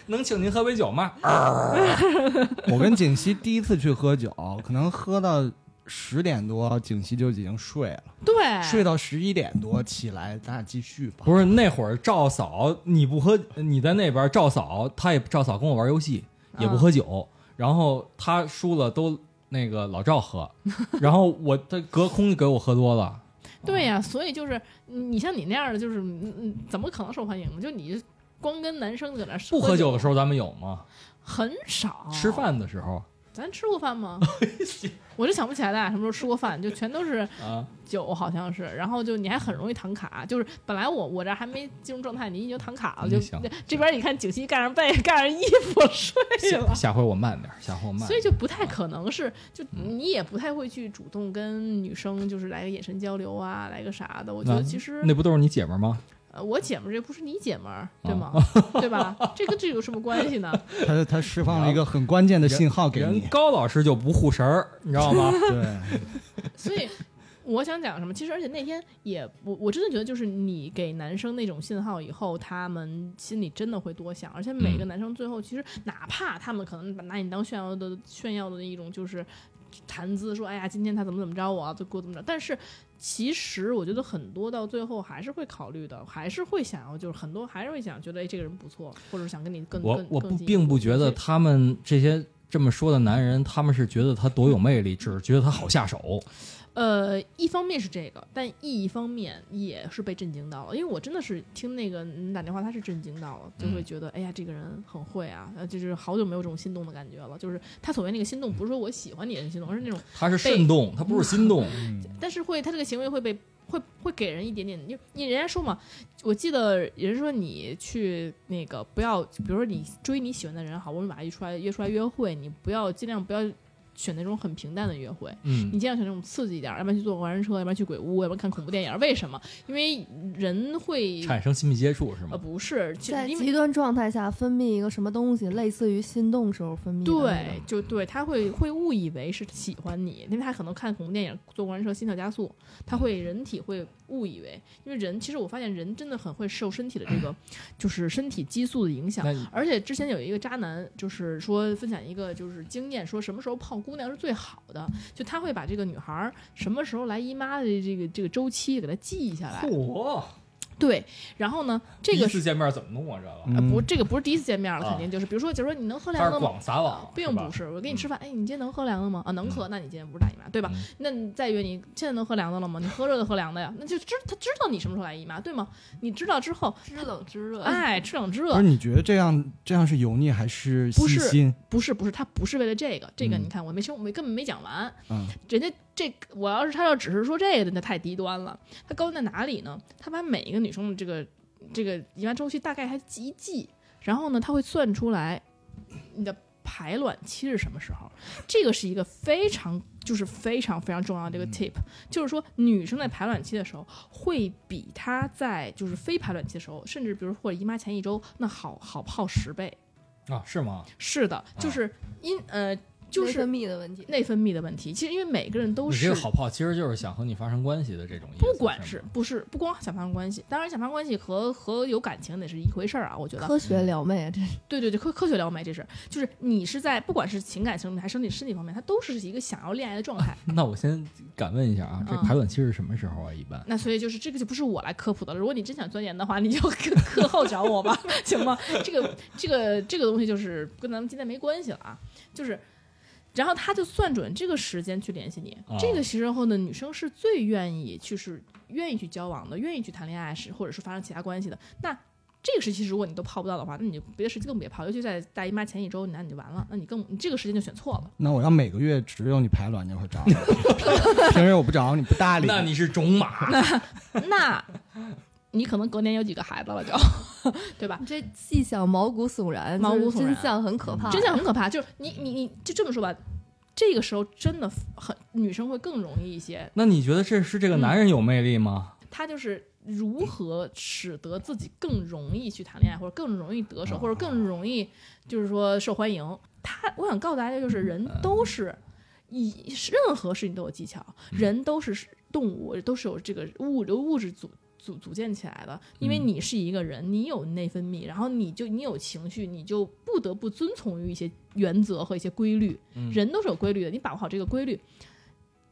Speaker 3: 能请您喝杯酒吗？
Speaker 2: 我跟景熙第一次去喝酒，可能喝到十点多，景熙就已经睡了，
Speaker 5: 对，
Speaker 2: 睡到十一点多起来，咱俩继续吧。
Speaker 3: 不是那会儿赵嫂，你不喝，你在那边赵嫂，她也赵嫂跟我玩游戏，也不喝酒，然后她输了都那个老赵喝，然后我他隔空就给我喝多了。
Speaker 5: 对呀、所以就是你像你那样的，就是嗯嗯，怎么可能受欢迎呢？就你光跟男生搁那
Speaker 3: 不喝酒的时
Speaker 5: 候
Speaker 3: 候咱们有吗？
Speaker 5: 很少，
Speaker 3: 吃饭的时候
Speaker 5: 咱吃过饭吗？我就想不起来咱俩什么时候吃过饭，就全都是
Speaker 3: 啊，
Speaker 5: 酒，好像是。然后就你还很容易躺卡，就是本来我我这还没进入状态，你已经躺卡了，就这边你看景熙盖上被 盖上衣服睡了
Speaker 3: 下。回我慢点，下回我慢点。
Speaker 5: 所以就不太可能是，就你也不太会去主动跟女生就是来个眼神交流啊，来个啥的。我觉得其实，
Speaker 3: 那不都是你姐们儿吗？
Speaker 5: 呃，我姐们儿这不是你姐们儿，对吗？
Speaker 3: 啊
Speaker 5: 对吧？这跟这有什么关系呢？
Speaker 2: 他他释放了一个很关键的信号给
Speaker 3: 人
Speaker 2: 你，
Speaker 3: 高老师就不护神儿，你知道吗？
Speaker 2: 对，
Speaker 5: 所以我想讲什么？其实而且那天也我我真的觉得，就是你给男生那种信号以后，他们心里真的会多想，而且每个
Speaker 3: 嗯
Speaker 5: 男生最后其实哪怕他们可能把拿你当炫耀的炫耀的一种就是谈资，说哎呀今天他怎么怎么着我啊，就过怎么着，但是。其实我觉得很多到最后还是会考虑的，还是会想要，就是很多还是会想觉得哎这个人不错，或者想跟你更
Speaker 3: 我
Speaker 5: 更
Speaker 3: 我不
Speaker 5: 更进一步
Speaker 3: 并不觉得他们这些这么说的男人，他们是觉得他多有魅力，只是觉得他好下手。
Speaker 5: 呃，一方面是这个，但一方面也是被震惊到了，因为我真的是听那个你打电话，他是震惊到了，就会
Speaker 3: 嗯
Speaker 5: 觉得，哎呀，这个人很会啊，呃，就是好久没有这种心动的感觉了。就是他所谓那个心动，不是说我喜欢你的心动，而是那种，
Speaker 3: 他是肾动，他不是心动。
Speaker 5: 但是会他这个行为会被会会给人一点点，因为因为人家说嘛，我记得人家说你去那个不要，比如说你追你喜欢的人，好不容易把他约出来约出来约会，你不要尽量不要选那种很平淡的约会，
Speaker 3: 嗯
Speaker 5: 你尽量选那种刺激一点儿，要不然去坐过山车，要不然去鬼屋，要不然看恐怖电影。为什么？因为人会
Speaker 3: 产生亲密接触是
Speaker 5: 呃
Speaker 3: 吗？
Speaker 5: 不是，
Speaker 4: 在
Speaker 5: 因为
Speaker 4: 极端状态下分泌一个什么东西，类似于心动时候分泌的
Speaker 5: 对，就对他会会误以为是喜欢你，因为他可能看恐怖电影坐过山车心跳加速，他会人体会误以为，因为人其实我发现人真的很会受身体的这个 就是身体激素的影响而且之前有一个渣男，就是说分享一个就是经验，说什么时候泡姑娘是最好的，就他会把这个女孩什么时候来姨妈的这个这个周期给她记下来。
Speaker 3: 嚯，
Speaker 5: 对，然后呢，这
Speaker 3: 第
Speaker 5: 个
Speaker 3: 一次见面怎么弄啊？这个
Speaker 5: 呃不，
Speaker 2: 嗯
Speaker 5: 这个不是第一次见面了，
Speaker 3: 啊
Speaker 5: 肯定就是，比如说，假如说你能喝凉的吗？
Speaker 3: 广撒网
Speaker 5: 啊，并不是，我给你吃饭，哎，你今天能喝凉的吗？啊，能喝，那你今天不是大姨妈，对吧
Speaker 3: 嗯？
Speaker 5: 那你再约你现在能喝凉的了吗？你喝热的喝凉的呀？那就知他知道你什么时候来姨妈，对吗？你知道之后，
Speaker 4: 知冷知热。
Speaker 5: 哎，知冷知热
Speaker 2: 不是，你觉得这样这样是油腻还是
Speaker 5: 不是
Speaker 2: 细心？
Speaker 5: 不是不是，他不是为了这个，这个
Speaker 2: 嗯
Speaker 5: 你看我没说，我没根本没讲完，
Speaker 2: 嗯，
Speaker 5: 人家这我要是他要只是说这个，那太低端了。他高端在哪里呢？他把每一个女生的这个这个姨妈周期大概还记一记，然后呢，他会算出来你的排卵期是什么时候。这个是一个非常就是非常非常重要的一个 tip，、就是说女生在排卵期的时候会比她在就是非排卵期的时候，甚至比如或者姨妈前一周那好好泡十倍。
Speaker 3: 啊，是吗？
Speaker 5: 是的，就是因呃就是
Speaker 4: 内分泌的问题。
Speaker 5: 内分泌的问题。其实因为每个人都是
Speaker 3: 你这个好泡其实就是想和你发生关系的这种意思。
Speaker 5: 不管是不是不光想发生关系，当然想发生关系和和有感情得是一回事儿啊，我觉得。
Speaker 4: 科学撩妹啊，这是
Speaker 5: 对对对，科科学撩妹这是，就是你是在不管是情感层面还是身体身体方面，它都是一个想要恋爱的状态。
Speaker 3: 那我先敢问一下啊，这
Speaker 5: 嗯
Speaker 3: 排卵期是什么时候啊？一般
Speaker 5: 那所以就是这个就不是我来科普的了。如果你真想钻研的话，你就课课后找我吧，行吗？这个这个这个东西就是跟咱们今天没关系了啊，就是。然后他就算准这个时间去联系你，
Speaker 3: 哦
Speaker 5: 这个时候呢，女生是最愿意去是愿意去交往的，愿意去谈恋爱是或者是发生其他关系的。那这个时期如果你都泡不到的话，那你就别的时期更别泡，尤其在大姨妈前一周，那你就完了，那你更你这个时间就选错了。
Speaker 2: 那我要每个月只有你排卵那会儿找你，平时我不找你不搭理。
Speaker 3: 那你是种马，
Speaker 5: 那你可能隔年有几个孩子了就，对吧？
Speaker 4: 这细想毛骨悚然，
Speaker 5: 毛骨悚然
Speaker 4: 真相很可怕，
Speaker 5: 真相很可怕，就是你你你就这么说吧，这个时候真的很女生会更容易一些，
Speaker 3: 那你觉得这是这个男人有魅力吗？
Speaker 5: 他就是如何使得自己更容易去谈恋爱，或者更容易得手，
Speaker 3: 啊
Speaker 5: 或者更容易就是说受欢迎。他，我想告诉大家，就是人都是以任何事情都有技巧，人都是动物，都是有这个物物质组。组组建起来的，因为
Speaker 3: 嗯
Speaker 5: 你是一个人，你有内分泌，然后你就你有情绪，你就不得不遵从于一些原则和一些规律。
Speaker 3: 嗯
Speaker 5: 人都是有规律的，你把握好这个规律，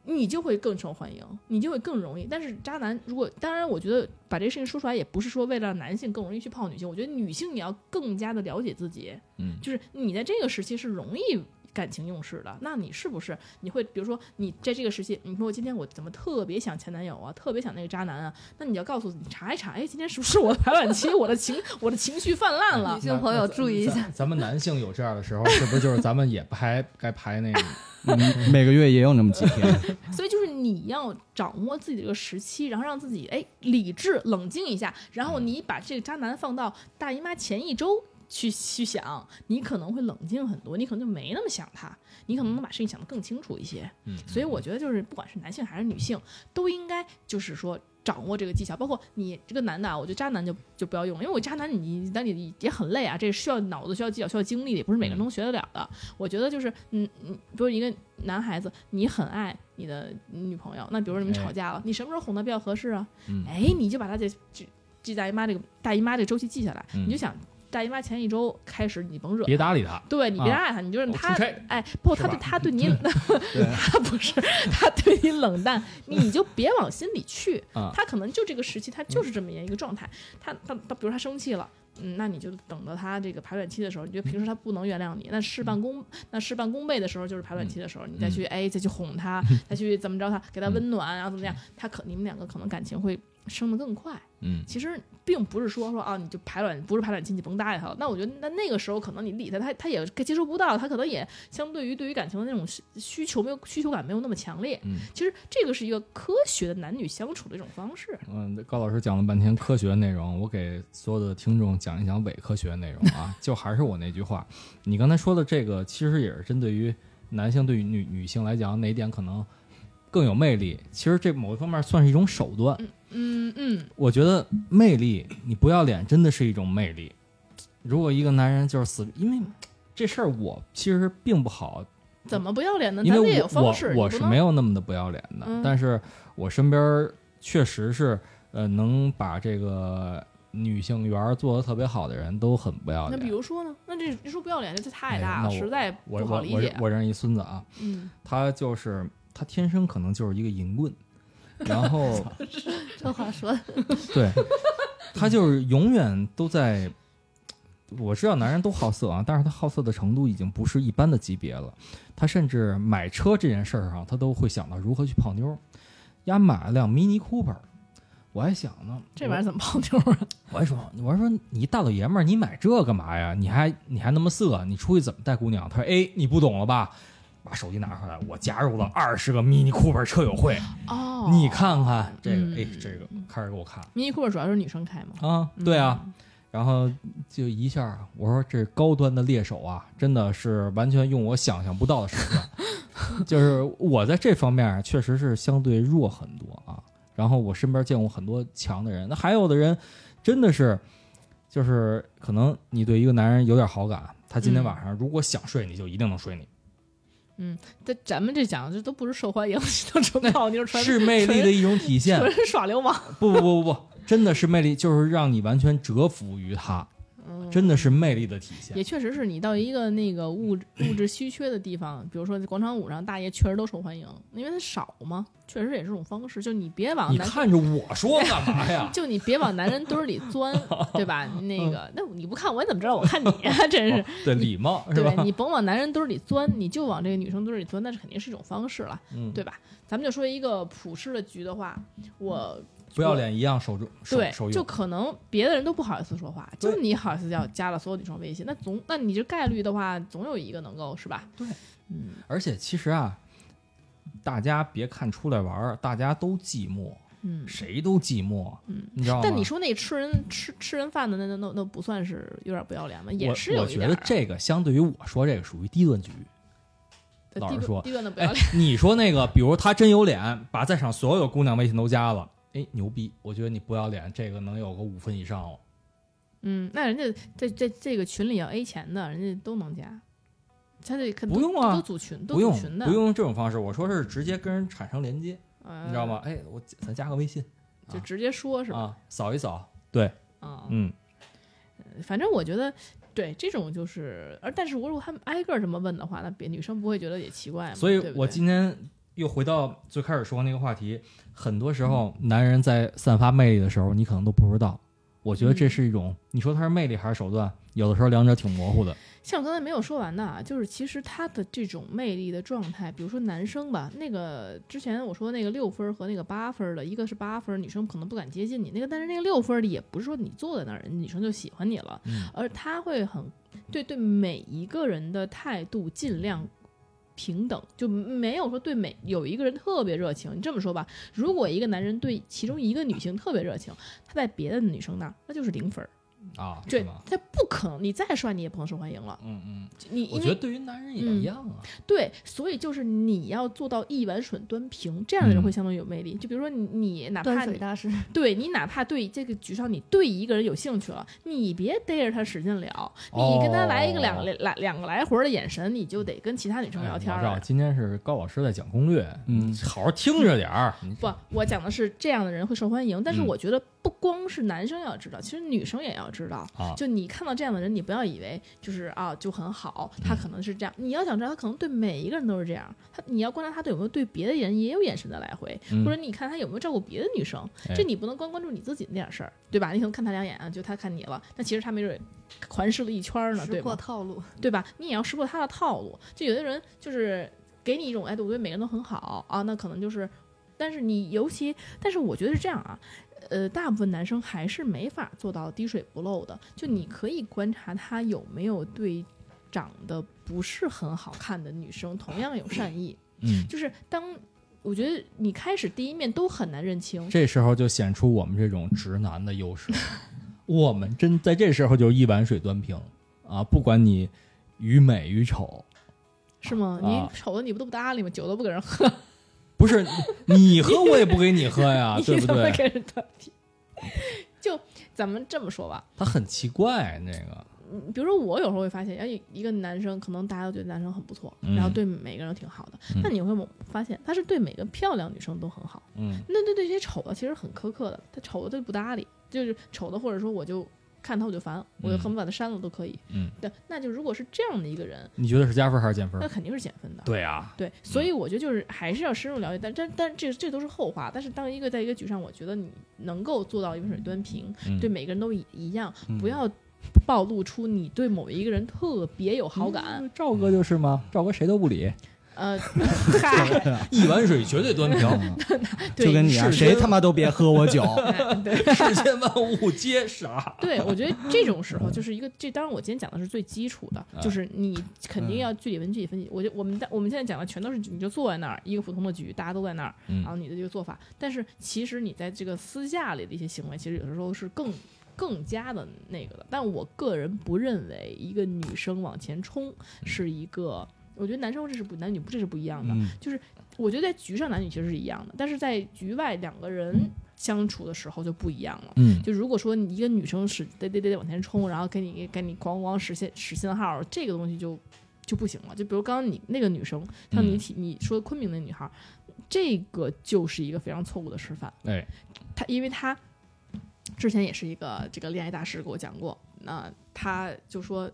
Speaker 5: 你就会更受欢迎，你就会更容易。但是渣男如果，当然，我觉得把这个事情说出来，也不是说为了让男性更容易去泡女性，我觉得女性你要更加的了解自己，
Speaker 3: 嗯
Speaker 5: 就是你在这个时期是容易。感情用事的，那你是不是你会比如说你在这个时期，你说我今天我怎么特别想前男友啊，特别想那个渣男啊？那你要告诉你查一查，哎，今天是不是我的排卵期，我的情我的情绪泛滥了
Speaker 4: 女？性朋友注意一下
Speaker 3: 咱。们男性有这样的时候，是不是就是咱们也排该排那个？
Speaker 2: 嗯每个月也有那么几天，
Speaker 5: 所以就是你要掌握自己这个时期，然后让自己哎理智冷静一下，然后你把这个渣男放到大姨妈前一周。去去想，你可能会冷静很多，你可能就没那么想他，你可能能把事情想得更清楚一些。
Speaker 3: 嗯，
Speaker 5: 所以我觉得就是不管是男性还是女性，都应该就是说掌握这个技巧。包括你这个男的啊，我觉得渣男就就不要用，因为我渣男你当你也很累啊，这需要脑子、需要技巧、需要精力的，也不是每个人能学得了的。我觉得就是嗯嗯，比如一个男孩子，你很爱你的女朋友，那比如说你们吵架了，你什么时候哄她比较合适啊？
Speaker 3: 嗯
Speaker 5: 哎，你就把她这这这大姨妈这个大姨妈这个周期记下来，
Speaker 3: 嗯
Speaker 5: 你就想。大姨妈前一周开始，你甭惹
Speaker 3: 别搭理他。
Speaker 5: 对你别
Speaker 3: 搭
Speaker 5: 理他，你就让
Speaker 3: 我
Speaker 5: 他哎，不，他对他对 你，他不是他对你冷淡，你就别往心里去。
Speaker 3: 啊
Speaker 5: 他可能就这个时期，他就是这么一个状态。他他他，比如他生气了。嗯，那你就等到他这个排卵期的时候，你觉得平时他不能原谅你，那事半功那事半功倍的时候就是排卵期的时候，你再去哎再去哄他，再去怎么着他，给他温暖，然后怎么样，他可你们两个可能感情会升得更快。
Speaker 3: 嗯，
Speaker 5: 其实并不是说说啊，你就排卵不是排卵期，你甭搭理他了。那我觉得那那个时候可能你理他，他他也接收不到，他可能也相对于对于感情的那种需需求没有需求感没有那么强烈。
Speaker 3: 嗯，
Speaker 5: 其实这个是一个科学的男女相处的一种方式。
Speaker 3: 嗯，高老师讲了半天科学内容，我给所有的听众讲一讲伪科学内容啊。就还是我那句话，你刚才说的这个，其实也是针对于男性对于女女性来讲，哪一点可能更有魅力？其实这某一方面算是一种手段。
Speaker 5: 嗯嗯嗯，
Speaker 3: 我觉得魅力，你不要脸真的是一种魅力。如果一个男人就是死，因为这事儿我其实并不好
Speaker 5: 怎么不要脸呢？
Speaker 3: 因为我我
Speaker 5: 有方式，
Speaker 3: 我是没有那么的不要脸的，
Speaker 5: 嗯
Speaker 3: 但是我身边确实是呃能把这个女性缘做的特别好的人都很不要脸
Speaker 5: 那比。如说呢？那这一说不要脸，这太
Speaker 3: 哎
Speaker 5: 大了，实在
Speaker 3: 我
Speaker 5: 不好
Speaker 3: 我我
Speaker 5: 理解。
Speaker 3: 我认一孙子啊，
Speaker 5: 嗯，
Speaker 3: 他就是他天生可能就是一个淫棍，然后
Speaker 4: 这话说的，
Speaker 3: 对，他就是永远都在。我知道男人都好色啊，但是他好色的程度已经不是一般的级别了。他甚至买车这件事儿上，他都会想到如何去泡妞。丫买了辆 Mini Cooper，我还想呢，
Speaker 5: 这玩意儿怎么泡妞啊？
Speaker 3: 我还说，我还说你一大老爷们儿，你买这干嘛呀？你还你还那么色，你出去怎么带姑娘？他说，哎，你不懂了吧？把手机拿出来，我加入了二十个 Mini Cooper 车友会，
Speaker 5: 哦，
Speaker 3: 你看看这个，
Speaker 5: 嗯。
Speaker 3: 哎，这个开始给我看。
Speaker 5: Mini Cooper 主要是女生开嘛？
Speaker 3: 啊，对啊，然后就一下，我说这高端的猎手啊，真的是完全用我想象不到的手段，就是我在这方面确实是相对弱很多啊。然后我身边见过很多强的人，那还有的人真的是，就是可能你对一个男人有点好感，他今天
Speaker 5: 嗯。
Speaker 3: 晚上如果想睡你，就一定能睡你，
Speaker 5: 这咱们这讲的这都不是受欢迎，都纯泡妞，
Speaker 3: 是魅力的一种体现。
Speaker 5: 纯耍流氓。
Speaker 3: 不不不不不，真的是魅力，就是让你完全折服于他，真的是魅力的体现
Speaker 5: 也。确实是你到一个那个物质物质稀缺的地方，比如说广场舞上，大爷确实都受欢迎，因为他少嘛，确实也是种方式。就你别往男？
Speaker 3: 你看着我说干嘛呀
Speaker 5: 就你别往男人堆儿里钻，对吧？那个，那你不看我，你怎么知道我看你啊？真是，
Speaker 3: 对礼貌是吧
Speaker 5: 对？你甭往男人堆儿里钻，你就往这个女生堆儿里钻，那是肯定是一种方式了，
Speaker 3: 嗯，
Speaker 5: 对吧？咱们就说一个普世的局的话，我
Speaker 3: 不要脸一样守住，守
Speaker 5: 对。就可能别的人都不好意思说话，就你好意思要加了所有女生微信，那总那你这概率的话，总有一个能够是吧？
Speaker 3: 对，
Speaker 5: 嗯，
Speaker 3: 而且其实啊，大家别看出来玩儿，大家都寂寞，
Speaker 5: 嗯
Speaker 3: 谁都寂寞，
Speaker 5: 嗯，
Speaker 3: 你知道吗？
Speaker 5: 但你说那吃人吃吃人饭的那那那那不算是有点不要脸吗？也是有
Speaker 3: 我觉得这个相对于我说这个属于低端局。
Speaker 5: 低
Speaker 3: 老实说
Speaker 5: 端低端的不
Speaker 3: 哎
Speaker 5: 要脸。，
Speaker 3: 你说那个，比如他真有脸，把在场所有姑娘微信都加了，哎，牛逼！我觉得你不要脸，这个能有个五分以上哦。
Speaker 5: 嗯，那人家这这这个群里要 A 钱的，人家都能加，他这可
Speaker 3: 不用啊
Speaker 5: 都组群，都
Speaker 3: 不用
Speaker 5: 组群的，
Speaker 3: 不用这种方式，我说是直接跟人产生连接，
Speaker 5: 呃，
Speaker 3: 你知道吗？？哎，我咱加个微信
Speaker 5: 就直接说是吧？
Speaker 3: 啊，扫一扫，对，
Speaker 5: 啊，
Speaker 3: 嗯，
Speaker 5: 反正我觉得。对这种就是，而但是我如果他们挨个这么问的话，那别女生不会觉得也奇怪吗？
Speaker 3: 所以我今天又回到最开始说那个话题，很多时候男人在散发魅力的时候，你可能都不知道。我觉得这是一种，你说他是魅力还是手段？有的时候两者挺模糊的。
Speaker 5: 像我刚才没有说完的啊，就是其实他的这种魅力的状态，比如说男生吧，那个之前我说那个六分和那个八分的，一个是八分，女生可能不敢接近你，那个但是那个六分的也不是说你坐在那儿，女生就喜欢你了，
Speaker 3: 嗯
Speaker 5: 而他会很对对每一个人的态度尽量。平等就没有说对每有一个人特别热情。你这么说吧，如果一个男人对其中一个女性特别热情，他在别的女生那那就是零分儿。
Speaker 3: 啊，
Speaker 5: 对？，他不可能，你再帅你也不能受欢迎了。
Speaker 3: 嗯嗯，
Speaker 5: 你
Speaker 3: 我觉得对于男人也
Speaker 5: 嗯
Speaker 3: 一样啊。
Speaker 5: 对，所以就是你要做到一碗水端平，这样的人
Speaker 3: 嗯
Speaker 5: 会相当有魅力。就比如说你，你哪怕你
Speaker 4: 大师，
Speaker 5: 对你哪怕对这个局上你对一个人有兴趣了，你别逮着他使劲聊，你跟他来一个两个来两个来回的眼神，你就得跟其他女生聊天
Speaker 3: 哎我知道
Speaker 5: 了。
Speaker 3: 今天是高老师在讲攻略，
Speaker 2: 嗯
Speaker 3: 好好听着点儿。
Speaker 5: 不，我讲的是这样的人会受欢迎，但是
Speaker 3: 嗯
Speaker 5: 我觉得不光是男生要知道，其实女生也要知道。
Speaker 3: 啊，
Speaker 5: 就你看到这样的人，你不要以为就是啊就很好，他可能是这样。你要想知道，他可能对每一个人都是这样。他你要观察他对有没有对别的人也有眼神的来回，
Speaker 3: 嗯
Speaker 5: 或者你看他有没有照顾别的女生。
Speaker 3: 哎
Speaker 5: 这你不能光关注你自己那点事儿，对吧？你可能看他两眼啊，就他看你了，但其实他没准环视了一圈儿呢，
Speaker 4: 识
Speaker 5: 对吧？
Speaker 4: 破套路。
Speaker 5: 对吧？你也要识破他的套路。就有的人就是给你一种，哎，我对每个人都很好啊，那可能就是，但是你尤其，但是我觉得是这样啊。呃，大部分男生还是没法做到滴水不漏的。就你可以观察他有没有对长得不是很好看的女生同样有善意。
Speaker 3: 嗯，
Speaker 5: 就是当我觉得你开始第一面都很难认清，
Speaker 3: 这时候就显出我们这种直男的优势。我们真在这时候就一碗水端平啊！不管你与美与丑，
Speaker 5: 是吗？
Speaker 3: 啊
Speaker 5: 你丑的你不都不搭理吗？酒都不给人喝，
Speaker 3: 不是你喝我也不给你喝呀，对不对？
Speaker 5: 就咱们这么说吧，
Speaker 3: 他很奇怪，那个。
Speaker 5: 嗯比如说我有时候会发现，哎，一个男生可能大家都觉得男生很不错，
Speaker 3: 嗯。
Speaker 5: 然后对每个人都挺好的，
Speaker 3: 嗯。
Speaker 5: 那你会发现他是对每个漂亮女生都很好，
Speaker 3: 嗯。
Speaker 5: 那对对这些丑的其实很苛刻的，他丑的他就不搭理，就是丑的或者说我就看他我就烦，我就恨不得把他删了都可以。
Speaker 3: 嗯，
Speaker 5: 对，那就如果是这样的一个人，
Speaker 3: 你觉得是加分还是减分
Speaker 5: 那？肯定是减分的。
Speaker 3: 对啊，
Speaker 5: 对，所以我觉得就是还是要深入了解，但但但这这都是后话。但是当一个在一个局上，我觉得你能够做到温水端平，
Speaker 3: 嗯
Speaker 5: 对每个人都一一样，
Speaker 2: 嗯
Speaker 5: 不要暴露出你对某一个人特别有好感。
Speaker 3: 嗯赵哥就是吗？赵哥谁都不理，
Speaker 5: 呃，嗨，
Speaker 3: 一碗水绝对端平，
Speaker 5: 对
Speaker 2: 就跟你啊，谁他妈都别喝我酒。
Speaker 5: 对
Speaker 3: 世间万物皆傻。
Speaker 5: 对，我觉得这种时候就是一个，这当然我今天讲的是最基础的，
Speaker 3: 啊
Speaker 5: 就是你肯定要具体问具体分析。我觉我们在我们现在讲的全都是你就坐在那儿一个普通的局，大家都在那儿，
Speaker 3: 嗯
Speaker 5: 然后你的这个做法，但是其实你在这个私下里的一些行为，其实有的时候是更。更加的那个的，但我个人不认为一个女生往前冲是一个，我觉得男生这是不男女不这是不一样的，
Speaker 2: 嗯
Speaker 5: 我觉得在局上男女其实是一样的，但是在局外两个人相处的时候就不一样了。
Speaker 3: 嗯
Speaker 5: 就如果说你一个女生使得得得得往前冲，然后给你给你咣咣使信使信号，这个东西就就不行了。就比如刚刚你那个女生，像你
Speaker 3: 嗯
Speaker 5: 提你说昆明那女孩，这个就是一个非常错误的示范。
Speaker 3: 哎，
Speaker 5: 她因为她之前也是一个这个恋爱大师给我讲过，那她就说，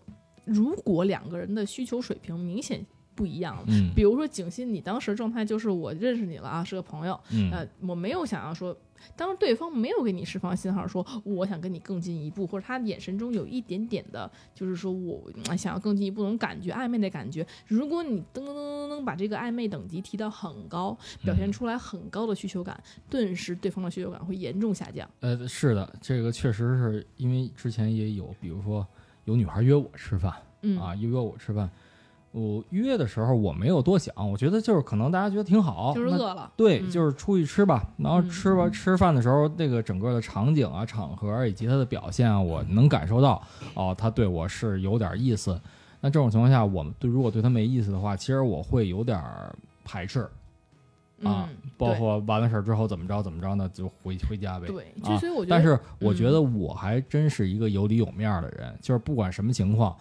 Speaker 5: 如果两个人的需求水平明显不一样了。
Speaker 3: 嗯
Speaker 5: 比如说景欣，你当时状态就是我认识你了啊，是个朋友，
Speaker 3: 嗯
Speaker 5: 呃，我没有想要说，当对方没有给你释放信号说我想跟你更进一步，或者他眼神中有一点点的，就是说我嗯想要更进一步那种感觉，暧昧的感觉。如果你噔噔噔噔噔把这个暧昧等级提到很高，表现出来很高的需求感，顿时对方的需求感会严重下降。
Speaker 3: 呃，是的，这个确实是因为之前也有，比如说有女孩约我吃饭
Speaker 5: 嗯
Speaker 3: 啊，约我吃饭，我约的时候我没有多想，我觉得就是可能大家觉得挺好，
Speaker 5: 就是饿了，
Speaker 3: 对，
Speaker 5: 嗯
Speaker 3: 就是出去吃吧。然后
Speaker 5: 嗯
Speaker 3: 吃吧，吃饭的时候，那个整个的场景啊、场合以及他的表现啊，我能感受到，哦，他对我是有点意思。那这种情况下，我们对如果对他没意思的话，其实我会有点排斥啊，
Speaker 5: 嗯，
Speaker 3: 包括完了事儿之后怎么着怎么着呢，就回回家呗。
Speaker 5: 对，
Speaker 3: 啊
Speaker 5: 就所以我觉得，
Speaker 3: 但是我觉
Speaker 5: 嗯
Speaker 3: 得我还真是一个有里有面儿的人，就是不管什么情况，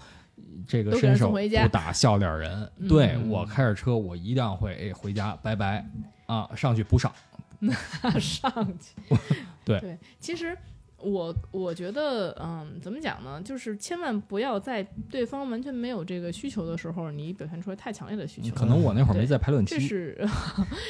Speaker 3: 这个伸手不打笑脸人。
Speaker 5: 嗯
Speaker 3: 对我开着车，我一定会哎回家，拜拜啊，上去补上。
Speaker 5: 上去。
Speaker 3: 对
Speaker 5: 对，其实我我觉得，嗯，怎么讲呢？就是千万不要在对方完全没有这个需求的时候，你表现出来太强烈的需求。
Speaker 3: 可能我那会儿没在排卵期，
Speaker 5: 这是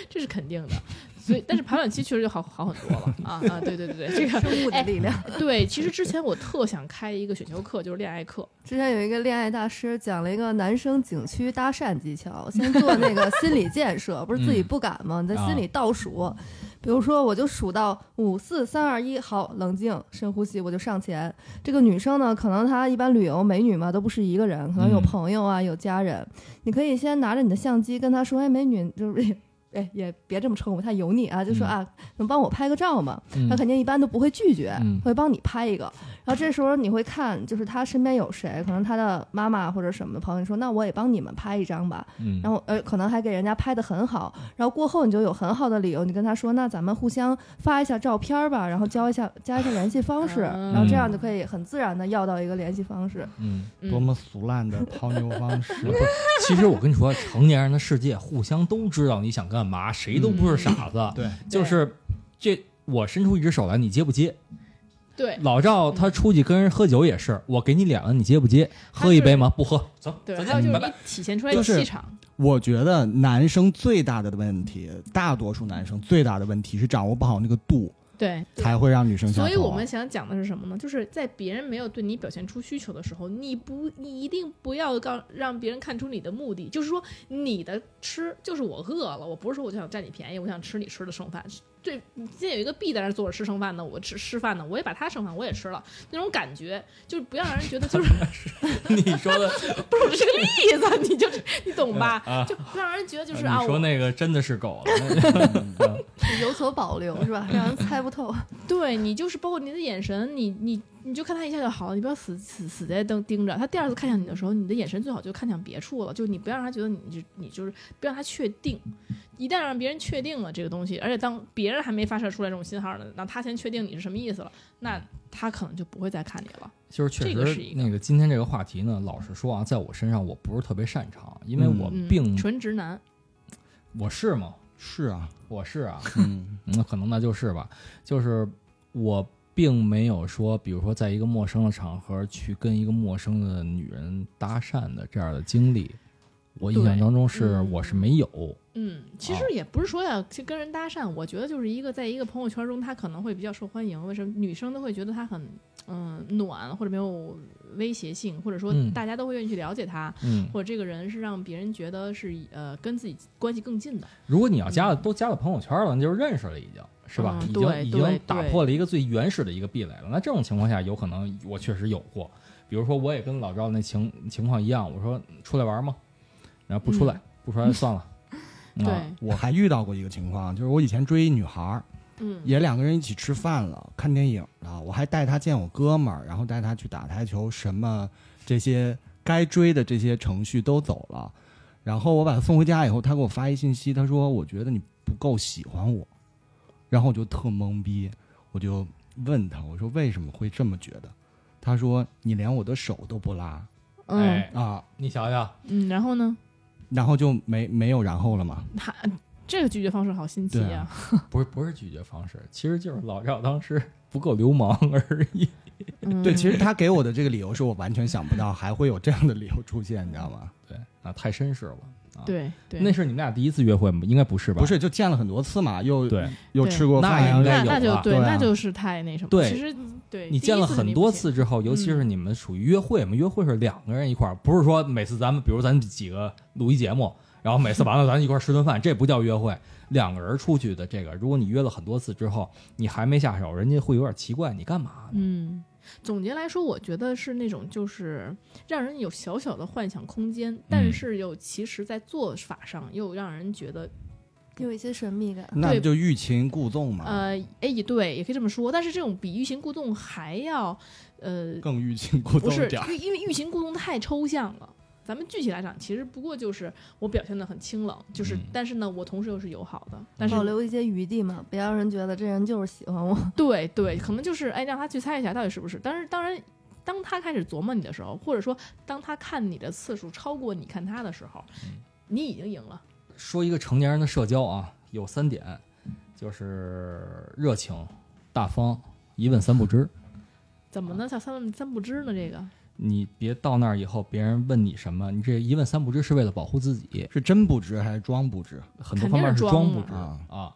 Speaker 5: 这是肯定的，所以但是排卵期确实就好好很多了啊啊！对对对对，这个
Speaker 4: 生物的力量。
Speaker 5: 对，其实之前我特想开一个选修课，就是恋爱课，
Speaker 4: 之前有一个恋爱大师讲了一个男生景区搭讪技巧，先做那个心理建设，不是自己不敢吗？你在心里倒数，比如说我就数到五四三二一，好，冷静，深呼吸，我就上前。这个女生呢，可能她一般旅游美女嘛，都不是一个人，可能有
Speaker 3: 嗯
Speaker 4: 朋友啊，有家人。你可以先拿着你的相机跟她说：“哎，美女，就是。”哎，也别这么称呼，太油腻啊！就说
Speaker 3: 嗯
Speaker 4: 啊，能帮我拍个照吗？
Speaker 3: 嗯
Speaker 4: 他肯定一般都不会拒绝，
Speaker 3: 嗯
Speaker 4: 会帮你拍一个。然后这时候你会看，就是他身边有谁，可能他的妈妈或者什么的朋友说，那我也帮你们拍一张吧。
Speaker 3: 嗯，
Speaker 4: 然后呃，可能还给人家拍的很好。然后过后你就有很好的理由，你跟他说，那咱们互相发一下照片吧，然后交一下加一下联系方式，
Speaker 5: 嗯
Speaker 4: 然后这样就可以很自然的要到一个联系方式。
Speaker 3: 嗯，
Speaker 5: 嗯
Speaker 2: 多么俗烂的泡妞方式！
Speaker 3: 其实我跟你说，成年人的世界互相都知道你想干嘛，谁都不是傻子。
Speaker 2: 对，
Speaker 3: 就是这，我伸出一只手来，你接不接？
Speaker 5: 对
Speaker 3: 老赵他出去跟人喝酒也是，我给你脸了，你接不接？喝一杯吗？不喝，走，
Speaker 5: 对，
Speaker 3: 再
Speaker 5: 还有就是你。体现出来
Speaker 2: 就是
Speaker 5: 的气场，
Speaker 2: 我觉得男生最大的问题，大多数男生最大的问题是掌握不好那个度，
Speaker 5: 对。
Speaker 2: 才会让女生。
Speaker 5: 所以我们想讲的是什么呢？就是在别人没有对你表现出需求的时候，你不，你一定不要让让别人看出你的目的，就是说你的吃就是我饿了，我不是说我就想占你便宜，我想吃你吃的剩饭。对，今天有一个 B 在那儿坐着吃剩饭呢，我吃吃饭呢，我也把他剩饭我也吃了，那种感觉就是不要让人觉得就是
Speaker 3: 你说的，
Speaker 5: 不是我这是个例子，你就是你懂吧？
Speaker 3: 啊
Speaker 5: 就不让人觉得就是啊，我
Speaker 3: 说那个真的是狗了，
Speaker 4: 有所保留是吧？让人猜不透。
Speaker 5: 对你就是包括你的眼神，你你你就看他一下就好了，你不要死死死在盯盯着他。第二次看向你的时候，你的眼神最好就看向别处了，就你不要让他觉得你就你就是不让他确定。一旦让别人确定了这个东西，而且当别人还没发射出来这种信号呢，那他先确定你是什么意思了，那他可能就不会再看你了。
Speaker 3: 就是确实
Speaker 5: 这个是一个
Speaker 3: 那个今天这个话题呢，老实说啊，在我身上我不是特别擅长，因为
Speaker 2: 嗯
Speaker 3: 我
Speaker 5: 嗯，
Speaker 3: 并
Speaker 5: 纯直男，
Speaker 3: 我是吗？
Speaker 2: 是啊，
Speaker 3: 我是啊，
Speaker 2: 嗯，
Speaker 3: 那可能那就是吧，就是我并没有说，比如说在一个陌生的场合去跟一个陌生的女人搭讪的这样的经历。我印象当中是
Speaker 5: 嗯
Speaker 3: 我是没有，
Speaker 5: 嗯，其实也不是说要去跟人搭讪，我觉得就是一个在一个朋友圈中，他可能会比较受欢迎。为什么女生都会觉得他很嗯暖，或者没有威胁性，或者说
Speaker 3: 嗯
Speaker 5: 大家都会愿意去了解他，
Speaker 3: 嗯，
Speaker 5: 或者这个人是让别人觉得是呃跟自己关系更近的。
Speaker 3: 如果你要加了都加了朋友圈了，那就是认识了，已经是吧？
Speaker 5: 嗯
Speaker 3: 已经已经打破了一个最原始的一个壁垒了。那这种情况下，有可能我确实有过，比如说我也跟老赵那情情况一样，我说出来玩吗？然后不出来，不出来就算了。
Speaker 5: 对
Speaker 3: 啊
Speaker 2: 我还遇到过一个情况，就是我以前追一女孩，
Speaker 5: 嗯，
Speaker 2: 也两个人一起吃饭了，看电影了，我还带她见我哥们儿，然后带她去打台球，什么这些该追的这些程序都走了。然后我把她送回家以后，她给我发一信息，她说：“我觉得你不够喜欢我。”然后我就特懵逼，我就问他，我说：“为什么会这么觉得？”他说：“你连我的手都不拉
Speaker 5: 嗯
Speaker 3: 哎，
Speaker 2: 啊。
Speaker 3: 你想想，
Speaker 5: 嗯，然后呢，”
Speaker 2: 然后就没没有然后了嘛。
Speaker 5: 他这个拒绝方式好新奇
Speaker 2: 对
Speaker 5: 啊
Speaker 2: 啊！
Speaker 3: 不是不是拒绝方式，其实就是老赵当时不够流氓而已。
Speaker 5: 嗯
Speaker 2: 对，其实他给我的这个理由是我完全想不到还会有这样的理由出现，你知道吗？
Speaker 3: 对啊，太绅士了。啊，
Speaker 5: 对对，
Speaker 3: 那是你们俩第一次约会吗？应该不是吧？
Speaker 2: 不，是，就见了很多次嘛，又
Speaker 3: 对，
Speaker 2: 又吃过
Speaker 3: 那
Speaker 2: 饭，
Speaker 3: 应该有
Speaker 5: 那那就对，
Speaker 2: 对啊
Speaker 5: 那就是太那什么。
Speaker 3: 对
Speaker 5: 其实对
Speaker 3: 你见了很多次之后，尤其是你们属于约会嘛，约会是两个人一块儿，不是说每次咱们，比如咱几个录一节目，然后每次完了咱一块儿吃顿饭，这不叫约会。两个人出去的这个，如果你约了很多次之后，你还没下手，人家会有点奇怪，你干嘛呢？
Speaker 5: 嗯，总结来说，我觉得是那种就是让人有小小的幻想空间，但
Speaker 3: 嗯
Speaker 5: 是又其实在做法上又让人觉得
Speaker 4: 有一些神秘感。
Speaker 2: 那
Speaker 5: 对
Speaker 2: 就欲擒故纵嘛，
Speaker 5: 呃，哎，也对，也可以这么说。但是这种比欲擒故纵还要呃，
Speaker 2: 更欲擒故纵不是
Speaker 5: 因为欲擒故纵太抽象了。咱们具体来讲，其实不过就是我表现的很清冷，就是、
Speaker 3: 嗯
Speaker 5: 但是呢，我同时又是友好的，但是
Speaker 4: 保留一些余地嘛，别让人觉得这人就是喜欢我。
Speaker 5: 对对，可能就是哎，让他去猜一下到底是不是。但是当然，当他开始琢磨你的时候，或者说当他看你的次数超过你看他的时候，
Speaker 3: 嗯
Speaker 5: 你已经赢了。
Speaker 3: 说一个成年人的社交啊，有三点，就是热情、大方、一问三不知。
Speaker 5: 怎么呢？叫三问三不知呢？这个
Speaker 3: 你别到那儿以后，别人问你什么，你这一问三不知是为了保护自己，
Speaker 2: 是真不知还是装不知
Speaker 3: 很多方面
Speaker 5: 是装
Speaker 3: 装不
Speaker 5: 嘛
Speaker 3: 知
Speaker 2: 啊？
Speaker 3: 啊。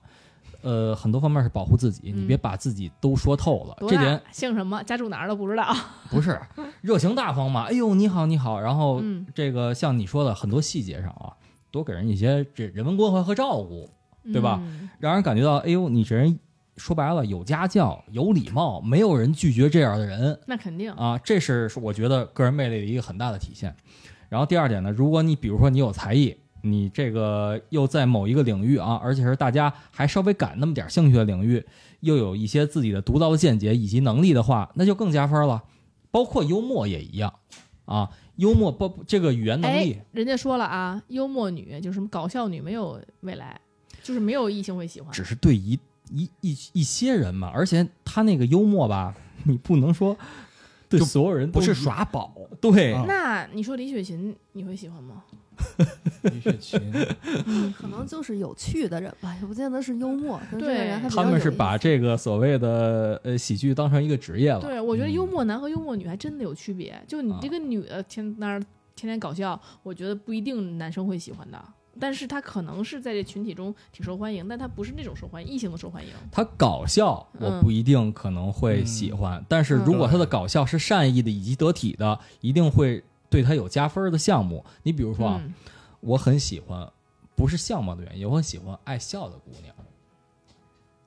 Speaker 3: 呃，很多方面是保护自己，你
Speaker 5: 嗯
Speaker 3: 别把自己都说透了。这点
Speaker 5: 姓什么，家住哪儿都不知道。
Speaker 3: 不是 热情大方嘛？哎呦，你好，你好。然后
Speaker 5: 嗯
Speaker 3: 这个像你说的很多细节上啊，多给人一些这人文关怀和照顾，对吧
Speaker 5: 嗯
Speaker 3: 让人感觉到，哎呦，你这人说白了有家教、有礼貌，没有人拒绝这样的人
Speaker 5: 那肯定。
Speaker 3: 啊。这是我觉得个人魅力的一个很大的体现。然后第二点呢，如果你比如说你有才艺，你这个又在某一个领域啊，而且是大家还稍微感那么点兴趣的领域，又有一些自己的独到的见解以及能力的话，那就更加分了。包括幽默也一样啊，幽默不这个语言能力
Speaker 5: 哎，人家说了啊，幽默女就是什么搞笑女没有未来，就是没有异性会喜欢。
Speaker 3: 只是对一一一一些人嘛，而且他那个幽默吧，你不能说对所有人都
Speaker 2: 不是耍宝。
Speaker 3: 对。
Speaker 2: 啊
Speaker 5: 那你说李雪琴你会喜欢吗？
Speaker 2: 李雪琴，
Speaker 4: 可能就是有趣的人吧，也不见得是幽默。
Speaker 5: 对
Speaker 3: 他们是把这个所谓的呃喜剧当成一个职业了。
Speaker 5: 对，我觉得
Speaker 3: 嗯
Speaker 5: 幽默男和幽默女还真的有区别。就你
Speaker 3: 啊
Speaker 5: 这个女的天那儿天天搞笑，我觉得不一定男生会喜欢的。但是他可能是在这群体中挺受欢迎，但他不是那种受欢迎，异性的受欢迎。
Speaker 3: 他搞笑，我
Speaker 5: 嗯
Speaker 3: 不一定可能会喜欢，但是如果他的搞笑是善意的以及得体的，一定会对他有加分的项目。你比如说啊，
Speaker 5: 嗯，
Speaker 3: 我很喜欢，不是相貌的原因，我很喜欢爱笑的姑娘。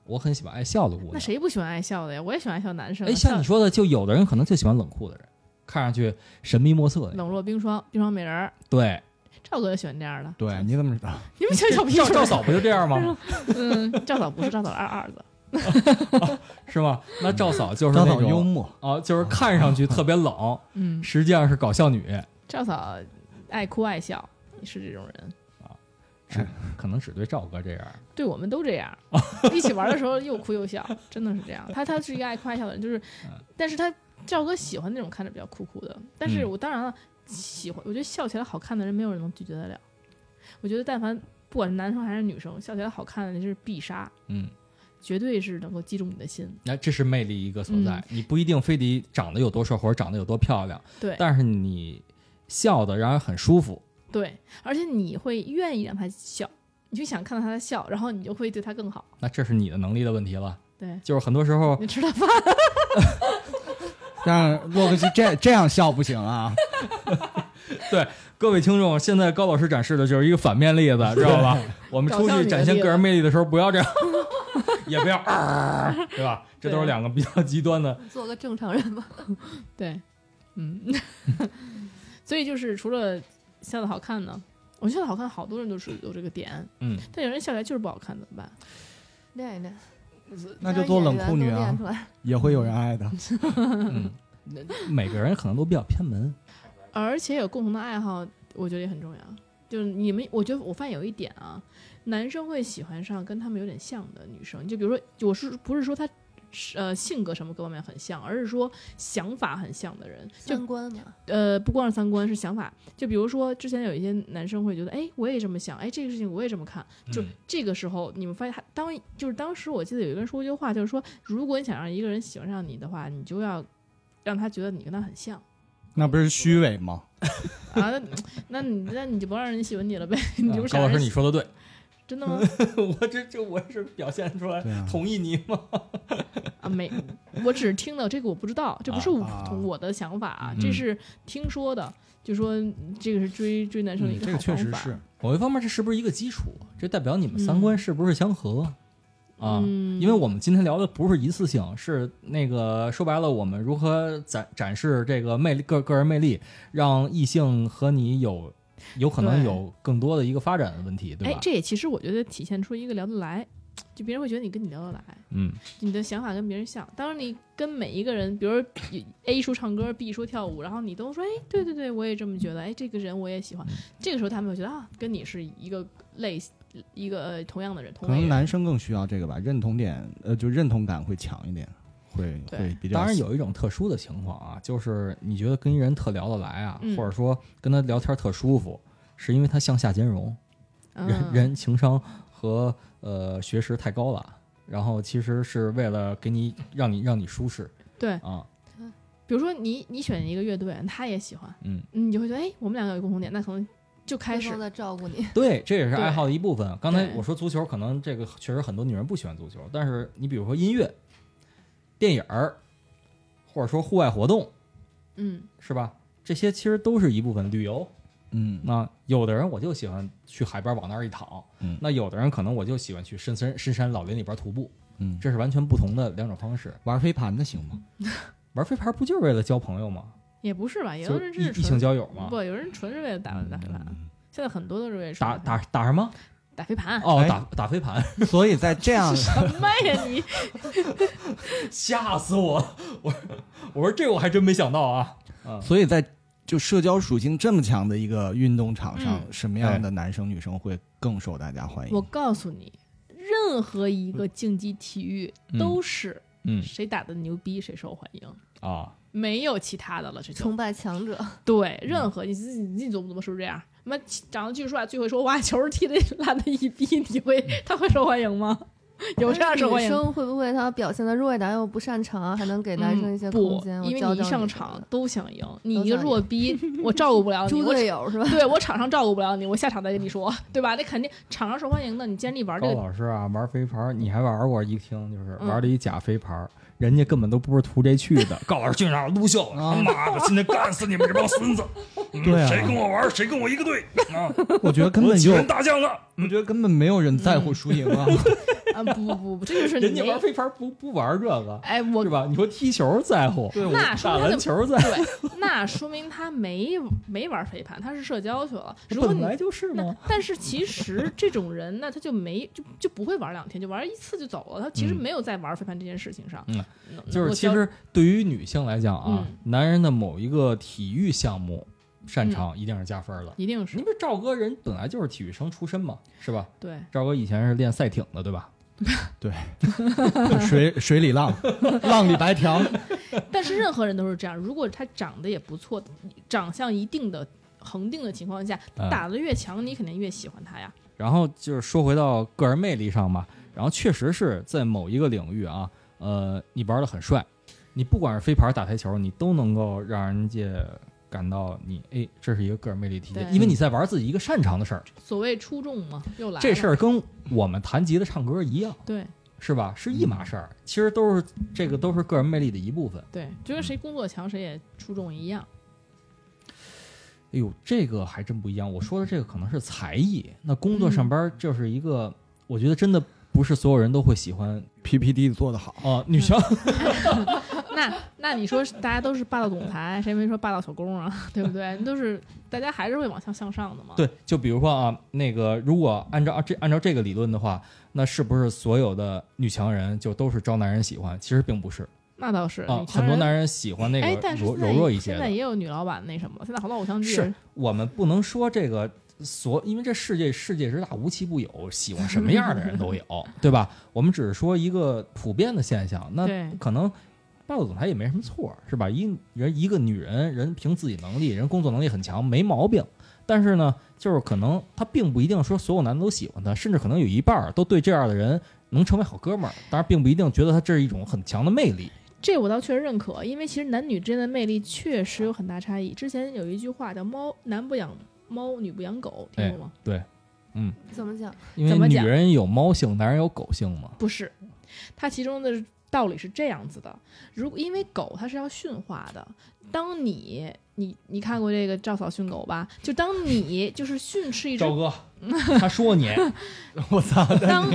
Speaker 3: 我很喜欢爱笑的姑娘。
Speaker 5: 那谁不喜欢爱笑的呀？我也喜欢爱笑男生啊。
Speaker 3: 哎，像你说的，就有的人可能就喜欢冷酷的人，看上去神秘莫测的。
Speaker 5: 冷若冰霜，冰霜美人儿，
Speaker 3: 对，
Speaker 5: 赵哥就喜欢这样的。
Speaker 2: 对，你怎么知道？
Speaker 5: 你们想小屁
Speaker 3: 赵赵嫂不就这样吗？
Speaker 5: 嗯，赵嫂不是赵嫂二二子。
Speaker 3: 是吗？那赵嫂就是
Speaker 2: 张
Speaker 3: 那种
Speaker 2: 幽默，
Speaker 3: 啊，就是看上去特别冷，
Speaker 5: 嗯，
Speaker 3: 实际上是搞笑女，
Speaker 5: 赵嫂爱哭爱笑，是这种人啊。
Speaker 3: 是可能只对赵哥这样。
Speaker 5: 对我们都这样，一起玩的时候又哭又笑，真的是这样。他他是一个爱哭爱笑的人，就是，但是他赵哥喜欢那种看着比较酷酷的。但是
Speaker 3: 嗯
Speaker 5: 我当然了，喜欢，我觉得笑起来好看的人没有人能拒绝得了。我觉得但凡不管是男生还是女生，笑起来好看的那是必杀。
Speaker 3: 嗯，
Speaker 5: 绝对是能够击中你的心。
Speaker 3: 那这是魅力一个所在。
Speaker 5: 嗯
Speaker 3: 你不一定非得长得有多帅或者长得有多漂亮，
Speaker 5: 对
Speaker 3: 但是你笑的让人很舒服。
Speaker 5: 对，而且你会愿意让他笑，你就想看到他的笑，然后你就会对他更好。
Speaker 3: 那这是你的能力的问题了。
Speaker 5: 对，
Speaker 3: 就是很多时候，
Speaker 5: 你吃了饭，
Speaker 2: 但是洛克西这这样笑不行啊！
Speaker 3: 对各位听众，现在高老师展示的就是一个反面例子，知道吧？我们出去展现个人魅力的时候，不要这样，也不要，啊对吧？这都是两个比较极端的。
Speaker 4: 做个正常人吧。
Speaker 5: 对，嗯，所以就是除了笑的好看呢，我觉得好看，好多人都是有这个点，
Speaker 3: 嗯，
Speaker 5: 但有人笑起来就是不好看，怎么办？
Speaker 4: 练一练，
Speaker 2: 那就做冷酷女啊 也会有人爱的。
Speaker 3: 嗯，每个人可能都比较偏门。
Speaker 5: 而且有共同的爱好，我觉得也很重要。就是你们，我觉得我发现有一点啊，男生会喜欢上跟他们有点像的女生。就比如说，我是不是说他是呃性格什么各方面很像，而是说想法很像的人。
Speaker 4: 三观嘛，
Speaker 5: 呃，不光是三观，是想法。就比如说，之前有一些男生会觉得，哎，我也这么想，哎，这个事情我也这么看。就
Speaker 3: 嗯
Speaker 5: 这个时候，你们发现他当就是当时我记得有一个人说过一句话，就是说，如果你想让一个人喜欢上你的话，你就要让他觉得你跟他很像
Speaker 2: 那不是虚伪吗？
Speaker 5: 啊。那那你那你就不让人喜欢你了呗？你就
Speaker 3: 啊高老师，你说的对，
Speaker 5: 真的吗？
Speaker 3: 我这这我是表现出来同意你吗？
Speaker 5: 啊，没，我只是听到这个，我不知道，这不是我、
Speaker 2: 啊
Speaker 5: 我的想法啊，
Speaker 3: 嗯
Speaker 5: 这是听说的，就说这个是追追男生的一
Speaker 2: 个
Speaker 5: 个好方法。
Speaker 2: 确实是。
Speaker 3: 某一方面，这是不是一个基础？这代表你们三观是不是相合、啊？
Speaker 5: 嗯，
Speaker 3: 因为我们今天聊的不是一次性，是那个说白了，我们如何展展示这个魅力个个人魅力，让异性和你有有可能有更多的一个发展的问题，对吧，？
Speaker 5: 哎这也其实我觉得体现出一个聊得来，就别人会觉得你跟你聊得来，
Speaker 3: 嗯，
Speaker 5: 你的想法跟别人像。当然，你跟每一个人，比如说 A 说唱歌，B 说跳舞，然后你都说，哎，对对对，我也这么觉得，哎，这个人我也喜欢。
Speaker 3: 嗯
Speaker 5: 这个时候他们会觉得啊，跟你是一个类一个、呃、同样的人，同可能。
Speaker 2: 男生更需要这个吧，认同点，呃，就认同感会强一点，会
Speaker 5: 对
Speaker 2: 会比较。
Speaker 3: 当然有一种特殊的情况啊，就是你觉得跟一人特聊得来啊，
Speaker 5: 嗯
Speaker 3: 或者说跟他聊天特舒服，是因为他向下兼容，人
Speaker 5: 嗯、
Speaker 3: 人情商和呃学识太高了，然后其实是为了给你让你让你舒适
Speaker 5: 对，
Speaker 3: 啊，
Speaker 5: 比如说你你选一个乐队，他也喜欢，
Speaker 3: 嗯，
Speaker 5: 你就会觉得，哎，我们两个有共同点，那可能就开始
Speaker 4: 在照顾你。
Speaker 3: 对，这也是爱好的一部分。刚才我说足球，可能这个确实很多女人不喜欢足球，但是你比如说音乐、电影儿，或者说户外活动，
Speaker 5: 嗯，
Speaker 3: 是吧？这些其实都是一部分旅游。
Speaker 2: 嗯，
Speaker 3: 那有的人我就喜欢去海边往那儿一躺，
Speaker 2: 嗯
Speaker 3: 那有的人可能我就喜欢去深山深山老林里边徒步，
Speaker 2: 嗯，
Speaker 3: 这是完全不同的两种方式。
Speaker 2: 玩飞盘的行吗？
Speaker 3: 玩飞盘不就是为了交朋友吗？
Speaker 5: 也不是吧，有
Speaker 3: 就
Speaker 5: 的人
Speaker 3: 是异异性交友吗？
Speaker 5: 不，有人纯是为了打打飞盘，现在很多都是为了
Speaker 3: 打打
Speaker 5: 打
Speaker 3: 打什么？
Speaker 5: 打飞盘。
Speaker 3: 哦，
Speaker 2: 哎
Speaker 3: 打打飞盘，
Speaker 2: 所以在这样
Speaker 5: 什么呀你？
Speaker 3: 吓死我！我我说这我还真没想到啊。啊，
Speaker 2: 所以在就社交属性这么强的一个运动场上，
Speaker 5: 嗯
Speaker 2: 什么样的男生女生会更受大家欢迎？
Speaker 5: 我告诉你，任何一个竞技体育
Speaker 3: 嗯
Speaker 5: 都是
Speaker 3: 嗯
Speaker 5: 谁打的牛逼谁受欢迎，
Speaker 3: 啊，
Speaker 5: 没有其他的了。这就
Speaker 4: 崇拜强者，
Speaker 5: 对，任何你自己你琢磨琢磨是不是这样？什么长得巨帅，最会说哇球踢的烂的一逼，你会他会受欢迎吗？有这样受欢迎？
Speaker 4: 女生会不会她表现的弱一点又不擅长，还能给男生一些空间？，我
Speaker 5: 因为你一上场都想赢，你一个弱逼，我照顾不了你，
Speaker 4: 猪
Speaker 5: 我
Speaker 4: 队友是吧？
Speaker 5: 对我场上照顾不了你，我下场再跟你说，对吧？那肯定场上受欢迎的，你既然你玩这
Speaker 3: 高
Speaker 5: 个，
Speaker 3: 老师啊，玩飞盘，你还玩过？一听就是
Speaker 5: 嗯
Speaker 3: 玩了一假飞盘，人家根本都不是图这去的。高老师去那儿撸袖，他妈的，今天干死你们这帮孙子！嗯
Speaker 2: 对啊
Speaker 3: 谁跟我玩，谁跟我一个队 啊！
Speaker 2: 我觉得根本就，
Speaker 3: 员大将了。
Speaker 2: 我觉得根本没有人在乎输赢啊。
Speaker 5: 啊不不不不，这就是
Speaker 3: 人家玩飞盘不不玩这个，
Speaker 5: 哎我
Speaker 3: 是吧？你说踢球在乎，
Speaker 2: 对，
Speaker 5: 那说明他就
Speaker 3: 篮球在乎，
Speaker 5: 对，那说明他没没玩飞盘，他是社交去了。如果你
Speaker 3: 本来就是
Speaker 5: 那
Speaker 3: 嘛。
Speaker 5: 但是其实这种人呢，他就没就就不会玩两天，就玩一次就走了。他其实
Speaker 3: 嗯
Speaker 5: 没有在玩飞盘这件事情上。
Speaker 3: 嗯就是其实对于女性来讲啊，
Speaker 5: 嗯
Speaker 3: 男人的某一个体育项目擅长一定是加分的。
Speaker 5: 一定是
Speaker 3: 你不是赵哥人本来就是体育生出身嘛，是吧？
Speaker 5: 对，
Speaker 3: 赵哥以前是练赛艇的，对吧？
Speaker 2: 对 水水里浪，浪里白条。
Speaker 5: 但是任何人都是这样。如果他长得也不错，长相一定的恒定的情况下，
Speaker 3: 嗯
Speaker 5: 打得越强，你肯定越喜欢他呀。
Speaker 3: 然后就是说回到个人魅力上吧，然后确实是在某一个领域啊，呃，你玩的很帅，你不管是飞盘、打台球，你都能够让人家感到你哎，这是一个个人魅力体现，因为你在玩自己一个擅长的事儿。
Speaker 5: 所谓出众嘛，又来了
Speaker 3: 这事儿跟我们弹吉他、唱歌一样，
Speaker 5: 对
Speaker 3: 是吧？是一码事儿。其实都是这个都是个人魅力的一部分。
Speaker 5: 对，就跟谁工作强谁也出众一样。
Speaker 3: 哎呦，这个还真不一样。我说的这个可能是才艺，那工作上班就是一个，我觉得真的不是所有人都会喜欢
Speaker 2: PPT 做得好，
Speaker 3: 啊、女强
Speaker 5: 那那你说大家都是霸道总裁，谁没说霸道小工啊？对不对？都是大家还是会往向向上的嘛。
Speaker 3: 对，就比如说啊，那个如果按照这按照这个理论的话，那是不是所有的女强人就都是招男人喜欢？其实并不是
Speaker 5: 那倒是
Speaker 3: 啊很多男人喜欢那
Speaker 5: 哎，
Speaker 3: 个柔柔弱一些。
Speaker 5: 现在也有女老板那什么，现在好多偶像剧
Speaker 3: 是我们不能说这个所，因为这世界世界之大，无奇不有，喜欢什么样的人都有，对吧？我们只是说一个普遍的现象，那可能霸道总裁也没什么错，是吧？一人一个女人，人凭自己能力，人工作能力很强，没毛病。但是呢，就是可能她并不一定说所有男的都喜欢他，甚至可能有一半儿都对这样的人能成为好哥们儿，当然并不一定觉得他这是一种很强的魅力。
Speaker 5: 这我倒确实认可，因为其实男女之间的魅力确实有很大差异。之前有一句话叫“猫男不养猫，女不养狗”，听过吗？
Speaker 3: 对，嗯，
Speaker 4: 怎么讲？
Speaker 3: 因为女
Speaker 5: 怎么讲
Speaker 3: 人有猫性，男人有狗性嘛。
Speaker 5: 不是，它其中的道理是这样子的：如果因为狗它是要驯化的，当你你你看过这个赵嫂训狗吧？就当你就是训斥一只
Speaker 3: 赵哥，他说你，
Speaker 2: 我操！
Speaker 5: 当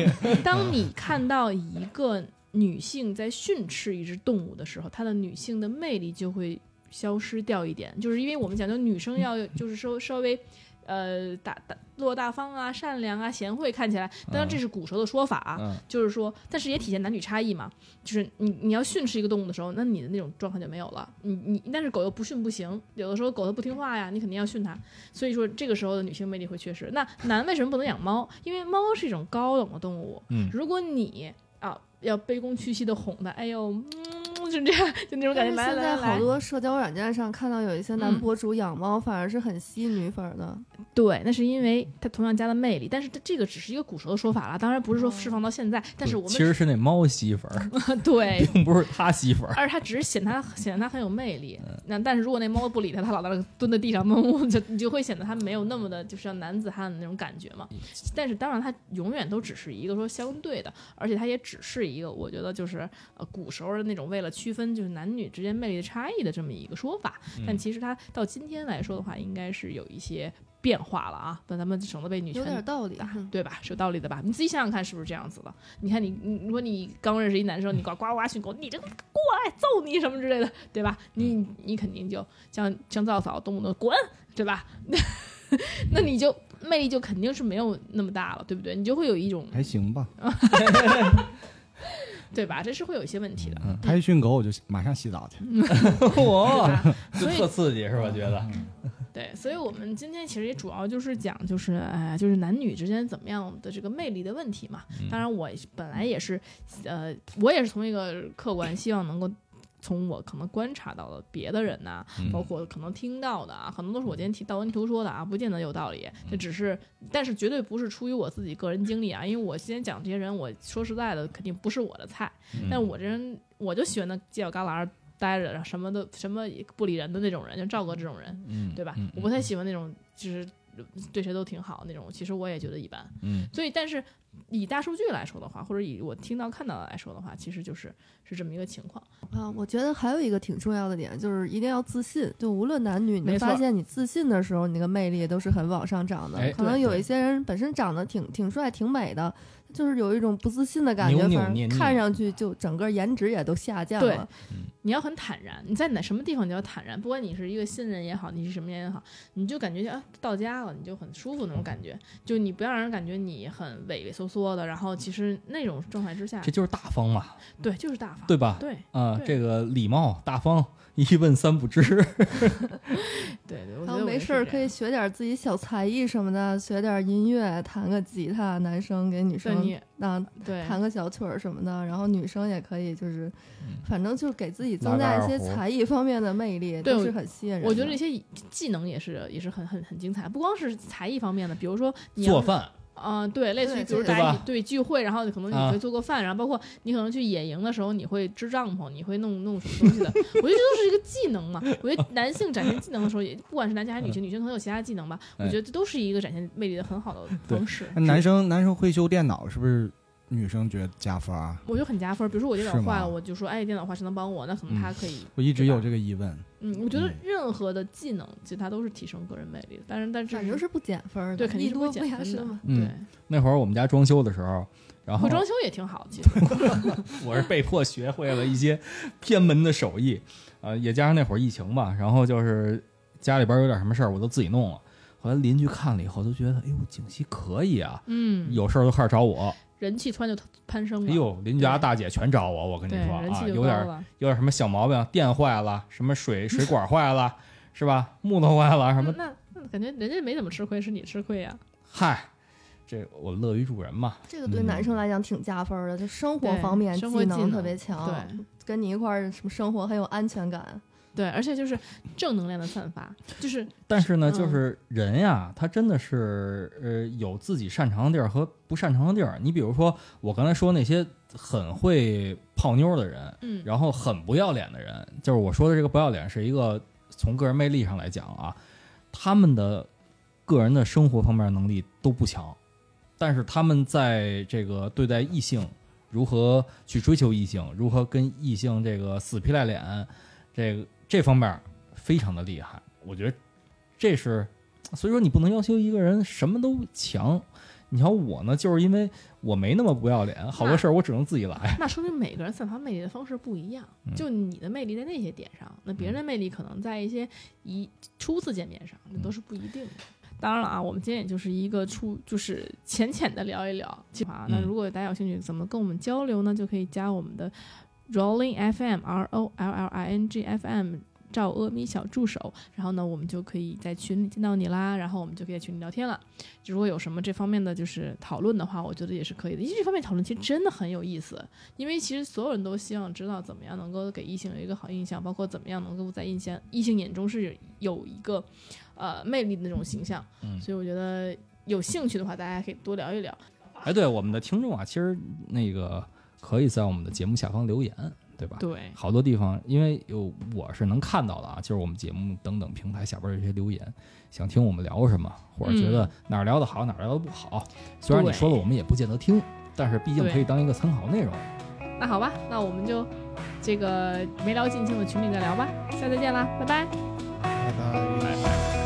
Speaker 5: 当你看到一个女性在训斥一只动物的时候，她的女性的魅力就会消失掉一点，就是因为我们讲究女生要就是说稍微。呃，大大落大方啊，善良啊，贤惠，看起来，当然这是古时候的说法啊，
Speaker 3: 嗯，
Speaker 5: 就是说，但是也体现男女差异嘛。就是你你要训斥一个动物的时候，那你的那种状态就没有了。你你但是狗又不训不行，有的时候狗它不听话呀，你肯定要训它。所以说这个时候的女性魅力会缺失。那男为什么不能养猫？因为猫是一种高冷的动物。
Speaker 3: 嗯
Speaker 5: 如果你啊要卑躬屈膝的哄它，哎呦，嗯，就这样，就那种感觉。
Speaker 4: 现
Speaker 5: 来来来来，
Speaker 4: 在好多社交软件上看到有一些男
Speaker 5: 嗯
Speaker 4: 博主养猫，反而是很吸女粉儿的。
Speaker 5: 对，那是因为它同样加了魅力，但是它这个只是一个古时候的说法了，当然不是说释放到现在。但是我们
Speaker 3: 其实是那猫吸粉儿，
Speaker 5: 对
Speaker 3: 并不是他吸粉儿。
Speaker 5: 而他只是显他显得他很有魅力。
Speaker 3: 嗯
Speaker 5: 那但是如果那猫不理他，他老在那蹲在地上嗡嗡，就你就会显得他没有那么的，就是男子汉的那种感觉嘛。但是当然，他永远都只是一个说相对的，而且他也只是一个，我觉得就是呃古时候的那种为了区分就是男女之间魅力的差异的这么一个说法。
Speaker 3: 嗯
Speaker 5: 但其实它到今天来说的话，应该是有一些变化了啊。但咱们省得被女
Speaker 4: 有点道理。
Speaker 5: 对吧？是有道理的吧？你自己想想看，是不是这样子的？你看你，你如果你刚认识一男生，你呱呱呱训狗，你这个过来揍你什么之类的，对吧？你你肯定就像像皂嫂动不动滚，对吧？那你就魅力就肯定是没有那么大了，对不对？你就会有一种
Speaker 2: 还行吧。
Speaker 5: 对吧？这是会有一些问题的。
Speaker 2: 嗯，他一训狗，我就马上洗澡去。
Speaker 3: 哇，就
Speaker 5: 所以
Speaker 3: 特刺激是吧？觉得
Speaker 5: 对，所以我们今天其实也主要就是讲，就是哎，就是男女之间怎么样的这个魅力的问题嘛。当然，我本来也是，呃，我也是从一个客观，希望能够从我可能观察到的别的人呐、包括可能听到的啊，很多都是我今天听道听途说的啊，不见得有道理。这只是，但是绝对不是出于我自己个人经历啊，因为我今天讲这些人，我说实在的，肯定不是我的菜。但我这人，我就喜欢那犄角旮旯儿待着，什么的什么不理人的那种人，就赵哥这种人。
Speaker 3: 嗯，
Speaker 5: 对吧？
Speaker 3: 嗯
Speaker 5: 我不太喜欢那种就是对谁都挺好那种，其实我也觉得一般。
Speaker 3: 嗯
Speaker 5: 所以，但是以大数据来说的话，或者以我听到看到的来说的话，其实就是是这么一个情况。
Speaker 4: 啊，我觉得还有一个挺重要的点，就是一定要自信。就无论男女，你
Speaker 5: 没
Speaker 4: 发现你自信的时候，你那个魅力都是很往上涨的。
Speaker 3: 哎
Speaker 4: 可能有一些人本身长得挺挺帅、挺美的，就是有一种不自信的感觉，反
Speaker 3: 扭扭捏捏
Speaker 4: 正看上去就整个颜值也都下降
Speaker 5: 对
Speaker 4: 了。
Speaker 5: 你要很坦然，你在哪什么地方你要坦然，不管你是一个新人也好，你是什么人也好，你就感觉啊到家了，你就很舒服那种感觉。就你不要让人感觉你很畏畏缩缩的，然后其实那种状态之下
Speaker 3: 这，就是大方嘛，
Speaker 5: 对，就是大方。
Speaker 3: 对吧？
Speaker 5: 对
Speaker 3: 啊，
Speaker 5: 对
Speaker 3: 这个礼貌大方，一问三不知。
Speaker 5: 对对，我
Speaker 4: 然后
Speaker 5: 觉得
Speaker 4: 没事儿可以学点自己小才艺什么的，学点音乐，弹个吉他，男生给女生
Speaker 5: 你
Speaker 4: 啊
Speaker 5: 对
Speaker 4: 弹个小曲儿什么的，然后女生也可以就是，反正就是给自己增加一些才艺方面的魅力，
Speaker 5: 对我
Speaker 4: 都是很吸引人。
Speaker 5: 我觉得这些技能也是也是很很很精彩，不光是才艺方面的，比如说你要
Speaker 3: 做饭，
Speaker 5: 啊、对，类似于
Speaker 4: 对
Speaker 5: 比如大家
Speaker 3: 对
Speaker 5: 聚会，然后可能你
Speaker 3: 啊
Speaker 5: 会做过饭，然后包括你可能去野营的时候，你会支帐篷，你会弄弄什么东西的。我觉得这都是一个技能嘛。我觉得男性展现技能的时候，也不管是男性还是女性，女性可能有其他技能吧。我
Speaker 3: 哎
Speaker 5: 觉得这都是一个展现魅力的很好的方式。
Speaker 2: 男生男生会修电脑，是不是女生觉得加分啊？
Speaker 5: 我就很加分。比如说我电脑坏了，我就说，哎，电脑坏谁能帮我？那可能他可以。
Speaker 2: 我一直有这个疑问。
Speaker 5: 嗯，我觉得
Speaker 2: 嗯
Speaker 5: 任何的技能，其实它都是提升个人魅力的。但是，但是
Speaker 4: 反正是不减分儿的，
Speaker 5: 对肯定是不减分的
Speaker 4: 压身嘛。
Speaker 3: 嗯
Speaker 5: 对，
Speaker 3: 那会儿我们家装修的时候，然后
Speaker 5: 装修也挺好，其实。
Speaker 3: 我是被迫学会了一些偏门的手艺，呃，也加上那会儿疫情吧，然后就是家里边有点什么事儿，我都自己弄了。后来邻居看了以后都觉得，哎呦，景熙可以啊，
Speaker 5: 嗯，
Speaker 3: 有事儿都开始找我。
Speaker 5: 人气突然就攀升了。
Speaker 3: 哎呦，邻家大姐全找我，我跟你，说啊，
Speaker 5: 人气
Speaker 3: 有点。有点什么小毛病，电坏了，什么水 水管坏了，是吧？木头坏了，什么？
Speaker 5: 那那感觉人家没怎么吃亏，是你吃亏呀。
Speaker 3: 嗨，这我乐于助人嘛。
Speaker 4: 这个对
Speaker 3: 嗯
Speaker 4: 男生来讲挺加分儿的，就生活方面
Speaker 5: 技能
Speaker 4: 能特别强，
Speaker 5: 对
Speaker 4: 跟你一块儿什么生活很有安全感。
Speaker 5: 对，而且就是正能量的散发，就是
Speaker 3: 但是呢，
Speaker 5: 嗯。
Speaker 3: 就是人呀，他真的是呃有自己擅长的地儿和不擅长的地儿。你比如说我刚才说那些很会泡妞的人，
Speaker 5: 嗯，
Speaker 3: 然后很不要脸的人，就是我说的这个不要脸是一个从个人魅力上来讲啊，他们的个人的生活方面能力都不强，但是他们在这个对待异性，如何去追求异性，如何跟异性这个死皮赖脸，这个这方面非常的厉害。我觉得这是，所以说你不能要求一个人什么都强。你瞧我呢，就是因为我没那么不要脸，好多事儿我只能自己来。
Speaker 5: 那说明每个人散发魅力的方式不一样。
Speaker 3: 嗯
Speaker 5: 就你的魅力在那些点上，那别人的魅力可能在一些一初次见面上，那都是不一定的。当然了啊，我们今天也就是一个初，就是浅浅的聊一聊。那
Speaker 3: 嗯
Speaker 5: 如果大家有兴趣，怎么跟我们交流呢？就可以加我们的 Rolling FM R O L L I N G F M 赵阿咪小助手，然后呢，我们就可以在群里见到你啦，然后我们就可以在群里聊天了。如果有什么这方面的就是讨论的话，我觉得也是可以的。因为这方面讨论其实真的很有意思，因为其实所有人都希望知道怎么样能够给异性有一个好印象，包括怎么样能够在印象异性眼中是有一个呃魅力的那种形象。
Speaker 3: 嗯
Speaker 5: 所以我觉得有兴趣的话，大家可以多聊一聊。
Speaker 3: 哎，对我们的听众啊，其实那个可以在我们的节目下方留言，对吧？
Speaker 5: 对，
Speaker 3: 好多地方，因为有我是能看到的啊，就是我们节目等等平台下边有这些留言，想听我们聊什么，或者觉得哪儿聊得好，哪儿聊得不好。虽然你说了，我们也不见得听，但是毕竟可以当一个参考内容。
Speaker 5: 那好吧，那我们就这个没聊尽兴的群里再聊吧，下次见啦，拜拜拜。
Speaker 2: 拜拜。